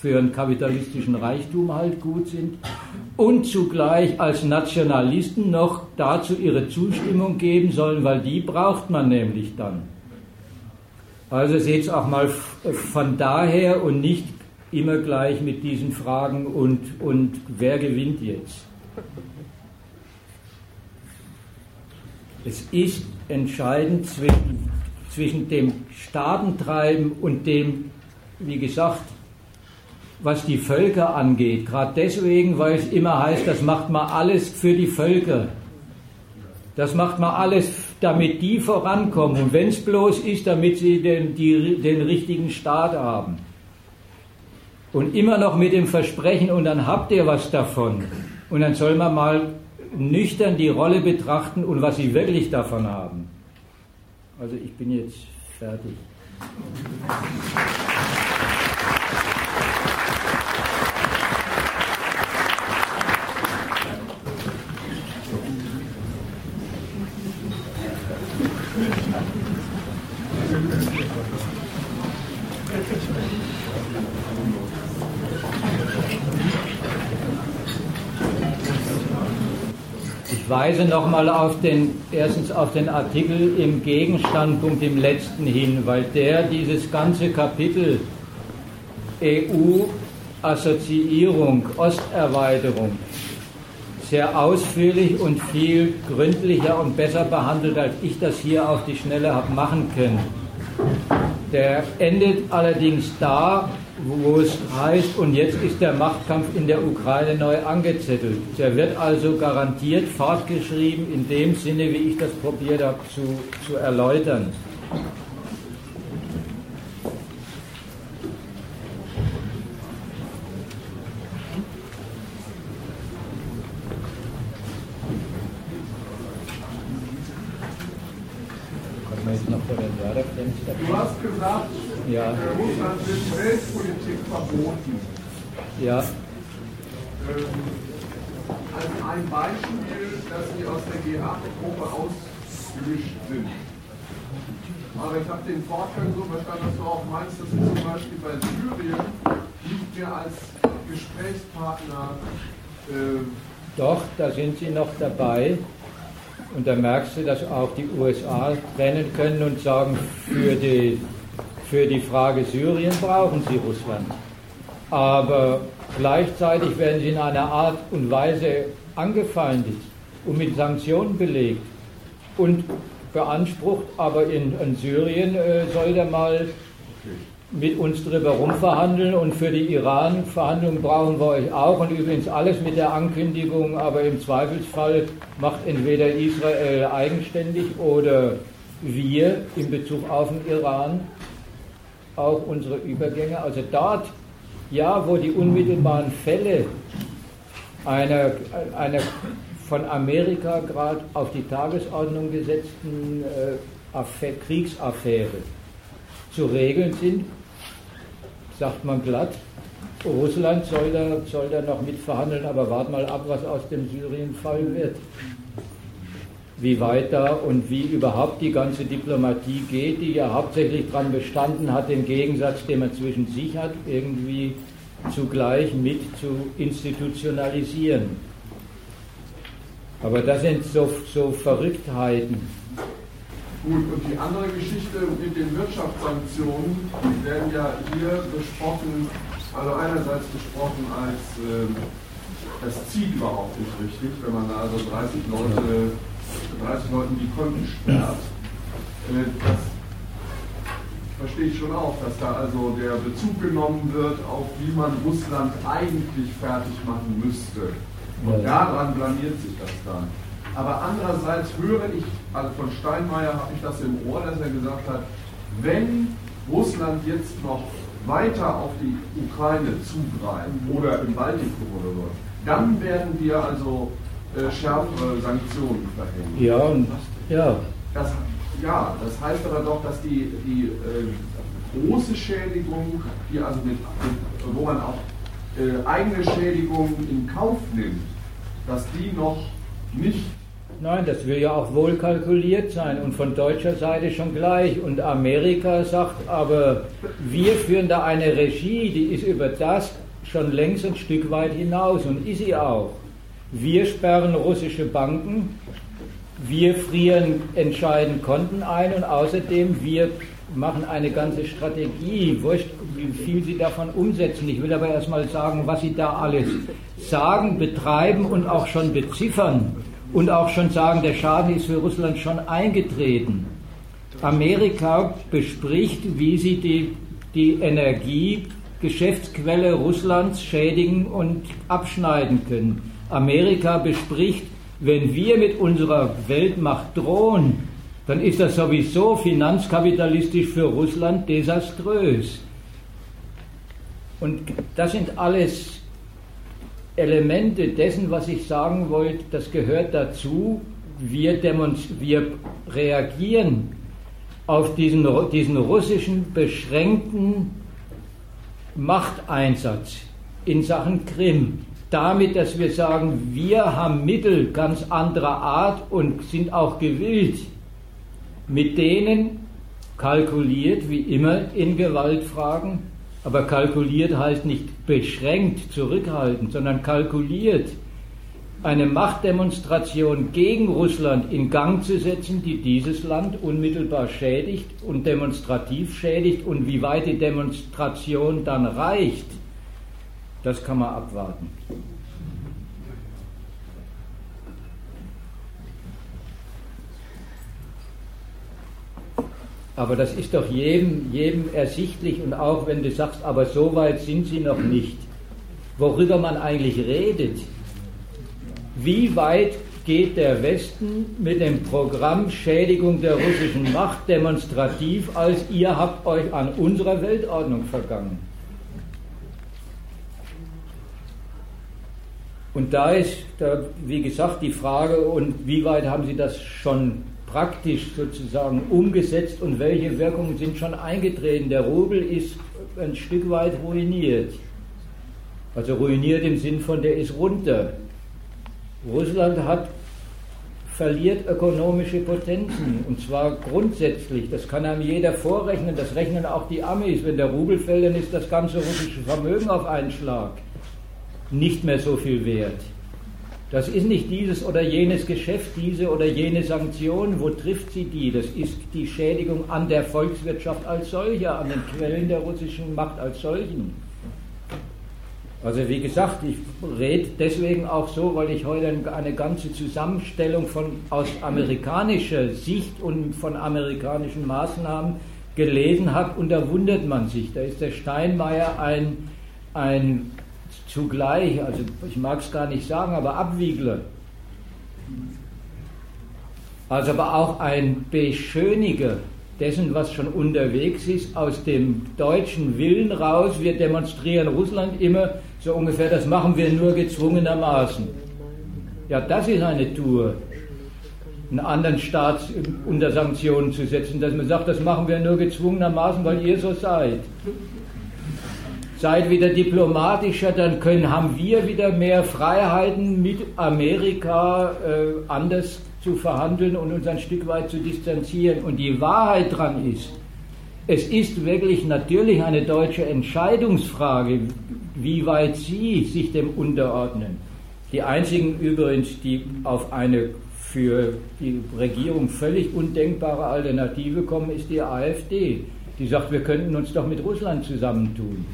für einen kapitalistischen Reichtum halt gut sind und zugleich als Nationalisten noch dazu ihre Zustimmung geben sollen, weil die braucht man nämlich dann. Also seht es auch mal von daher und nicht immer gleich mit diesen Fragen und, und wer gewinnt jetzt. Es ist entscheidend zwischen, zwischen dem Staatentreiben und dem, wie gesagt, was die Völker angeht. Gerade deswegen, weil es immer heißt, das macht man alles für die Völker. Das macht man alles, damit die vorankommen. Und wenn es bloß ist, damit sie den, die, den richtigen Staat haben. Und immer noch mit dem Versprechen, und dann habt ihr was davon. Und dann soll man mal nüchtern die Rolle betrachten und was sie wirklich davon haben. Also ich bin jetzt fertig. Ich weise nochmal auf den, erstens auf den Artikel im Gegenstandpunkt im letzten hin, weil der dieses ganze Kapitel EU-Assoziierung, Osterweiterung sehr ausführlich und viel gründlicher und besser behandelt, als ich das hier auf die Schnelle habe machen können. Der endet allerdings da, wo es heißt, und jetzt ist der Machtkampf in der Ukraine neu angezettelt. Der wird also garantiert fortgeschrieben in dem Sinne, wie ich das probiert habe zu, zu erläutern. Du hast gesagt, ja. Russland wird Weltpolitik verboten. Ja. Ähm, als ein Beispiel, dass sie aus der G8-Gruppe ausgelöscht sind. Aber ich habe den Vorgang so verstanden, dass du auch meinst, dass sie zum Beispiel bei Syrien nicht mehr als Gesprächspartner. Äh, Doch, da sind sie noch dabei. Und da merkst du, dass auch die USA trennen können und sagen, für die, für die Frage Syrien brauchen sie Russland. Aber gleichzeitig werden sie in einer Art und Weise angefeindet und mit Sanktionen belegt und beansprucht, aber in, in Syrien äh, soll der mal mit uns drüber rumverhandeln. Und für die Iran-Verhandlungen brauchen wir euch auch. Und übrigens alles mit der Ankündigung, aber im Zweifelsfall macht entweder Israel eigenständig oder wir in Bezug auf den Iran auch unsere Übergänge. Also dort, ja, wo die unmittelbaren Fälle einer, einer von Amerika gerade auf die Tagesordnung gesetzten äh, Kriegsaffäre zu regeln sind, sagt man glatt, Russland soll da, soll da noch mitverhandeln, aber wart mal ab, was aus dem Syrien-Fall wird. Wie weit da und wie überhaupt die ganze Diplomatie geht, die ja hauptsächlich daran bestanden hat, den Gegensatz, den man zwischen sich hat, irgendwie zugleich mit zu institutionalisieren. Aber das sind so, so Verrücktheiten. Gut, und die andere Geschichte mit den Wirtschaftssanktionen werden ja hier besprochen, also einerseits besprochen als äh, das zieht überhaupt nicht richtig, wenn man da also 30 Leute, 30 Leuten die Konten sperrt. Äh, das verstehe ich schon auch, dass da also der Bezug genommen wird, auf wie man Russland eigentlich fertig machen müsste. Und daran blamiert sich das dann. Aber andererseits höre ich, also von Steinmeier habe ich das im Ohr, dass er gesagt hat, wenn Russland jetzt noch weiter auf die Ukraine zugreift oder im Baltikum oder so, dann werden wir also äh, schärfere Sanktionen verhängen. Ja, und, ja. Das, ja, das heißt aber doch, dass die, die äh, große Schädigung, die also mit, mit, wo man auch äh, eigene Schädigungen in Kauf nimmt, dass die noch nicht Nein, das will ja auch wohl kalkuliert sein und von deutscher Seite schon gleich. Und Amerika sagt aber, wir führen da eine Regie, die ist über das schon längst ein Stück weit hinaus und ist sie auch. Wir sperren russische Banken, wir frieren entscheidend Konten ein und außerdem wir machen eine ganze Strategie. Wurscht, wie viel Sie davon umsetzen. Ich will aber erstmal sagen, was Sie da alles sagen, betreiben und auch schon beziffern und auch schon sagen, der Schaden ist für Russland schon eingetreten. Amerika bespricht, wie sie die, die Energiegeschäftsquelle Russlands schädigen und abschneiden können. Amerika bespricht, wenn wir mit unserer Weltmacht drohen, dann ist das sowieso finanzkapitalistisch für Russland desaströs. Und das sind alles Elemente dessen, was ich sagen wollte, das gehört dazu. Wir, wir reagieren auf diesen, diesen russischen beschränkten Machteinsatz in Sachen Krim. Damit, dass wir sagen, wir haben Mittel ganz anderer Art und sind auch gewillt, mit denen kalkuliert, wie immer in Gewaltfragen, aber kalkuliert heißt nicht beschränkt zurückhaltend, sondern kalkuliert eine Machtdemonstration gegen Russland in Gang zu setzen, die dieses Land unmittelbar schädigt und demonstrativ schädigt. Und wie weit die Demonstration dann reicht, das kann man abwarten. Aber das ist doch jedem, jedem ersichtlich und auch wenn du sagst, aber so weit sind sie noch nicht, worüber man eigentlich redet. Wie weit geht der Westen mit dem Programm Schädigung der russischen Macht demonstrativ, als ihr habt euch an unserer Weltordnung vergangen? Und da ist, da, wie gesagt, die Frage, und wie weit haben Sie das schon praktisch sozusagen umgesetzt und welche Wirkungen sind schon eingetreten. Der Rubel ist ein Stück weit ruiniert. Also ruiniert im Sinn von, der ist runter. Russland hat verliert ökonomische Potenzen und zwar grundsätzlich. Das kann einem jeder vorrechnen, das rechnen auch die Amis. Wenn der Rubel fällt, dann ist das ganze russische Vermögen auf einen Schlag nicht mehr so viel wert. Das ist nicht dieses oder jenes Geschäft, diese oder jene Sanktion. Wo trifft sie die? Das ist die Schädigung an der Volkswirtschaft als solcher, an den Quellen der russischen Macht als solchen. Also wie gesagt, ich rede deswegen auch so, weil ich heute eine ganze Zusammenstellung von aus amerikanischer Sicht und von amerikanischen Maßnahmen gelesen habe und da wundert man sich. Da ist der Steinmeier ein, ein zugleich, also ich mag es gar nicht sagen, aber Abwiegler. Also aber auch ein Beschöniger dessen, was schon unterwegs ist, aus dem deutschen Willen raus. Wir demonstrieren Russland immer so ungefähr, das machen wir nur gezwungenermaßen. Ja, das ist eine Tour, einen anderen Staat unter Sanktionen zu setzen, dass man sagt, das machen wir nur gezwungenermaßen, weil ihr so seid seid wieder diplomatischer, dann können, haben wir wieder mehr Freiheiten mit Amerika äh, anders zu verhandeln und uns ein Stück weit zu distanzieren. Und die Wahrheit dran ist, es ist wirklich natürlich eine deutsche Entscheidungsfrage, wie weit Sie sich dem unterordnen. Die einzigen übrigens, die auf eine für die Regierung völlig undenkbare Alternative kommen, ist die AfD die sagt, wir könnten uns doch mit Russland zusammentun.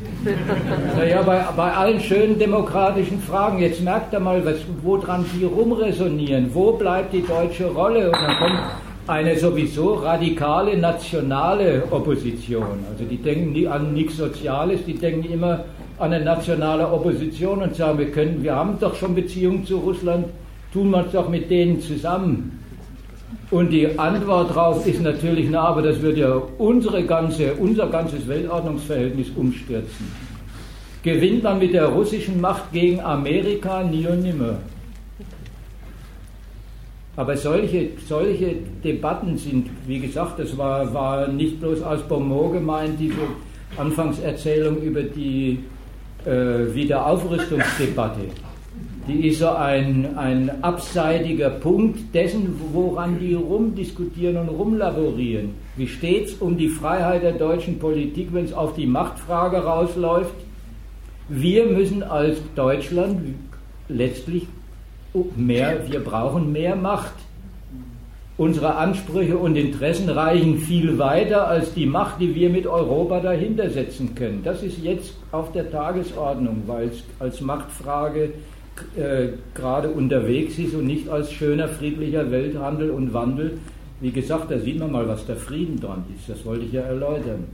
naja, bei, bei allen schönen demokratischen Fragen, jetzt merkt ihr mal, was, woran die rumresonieren. Wo bleibt die deutsche Rolle? Und dann kommt eine sowieso radikale nationale Opposition. Also die denken nie an nichts Soziales, die denken immer an eine nationale Opposition und sagen, wir können, wir haben doch schon Beziehungen zu Russland, tun wir uns doch mit denen zusammen. Und die Antwort darauf ist natürlich, na, aber das wird ja unsere ganze, unser ganzes Weltordnungsverhältnis umstürzen. Gewinnt man mit der russischen Macht gegen Amerika nie und nimmer. Aber solche, solche Debatten sind, wie gesagt, das war, war nicht bloß aus Beaumont gemeint, diese Anfangserzählung über die äh, Wiederaufrüstungsdebatte die ist so ein, ein abseitiger Punkt dessen, woran die rumdiskutieren und rumlaborieren. Wie steht es um die Freiheit der deutschen Politik, wenn es auf die Machtfrage rausläuft? Wir müssen als Deutschland letztlich mehr, wir brauchen mehr Macht. Unsere Ansprüche und Interessen reichen viel weiter als die Macht, die wir mit Europa dahinter setzen können. Das ist jetzt auf der Tagesordnung, weil es als Machtfrage äh, gerade unterwegs ist und nicht als schöner friedlicher Welthandel und Wandel. Wie gesagt, da sieht man mal, was der Frieden dran ist. Das wollte ich ja erläutern.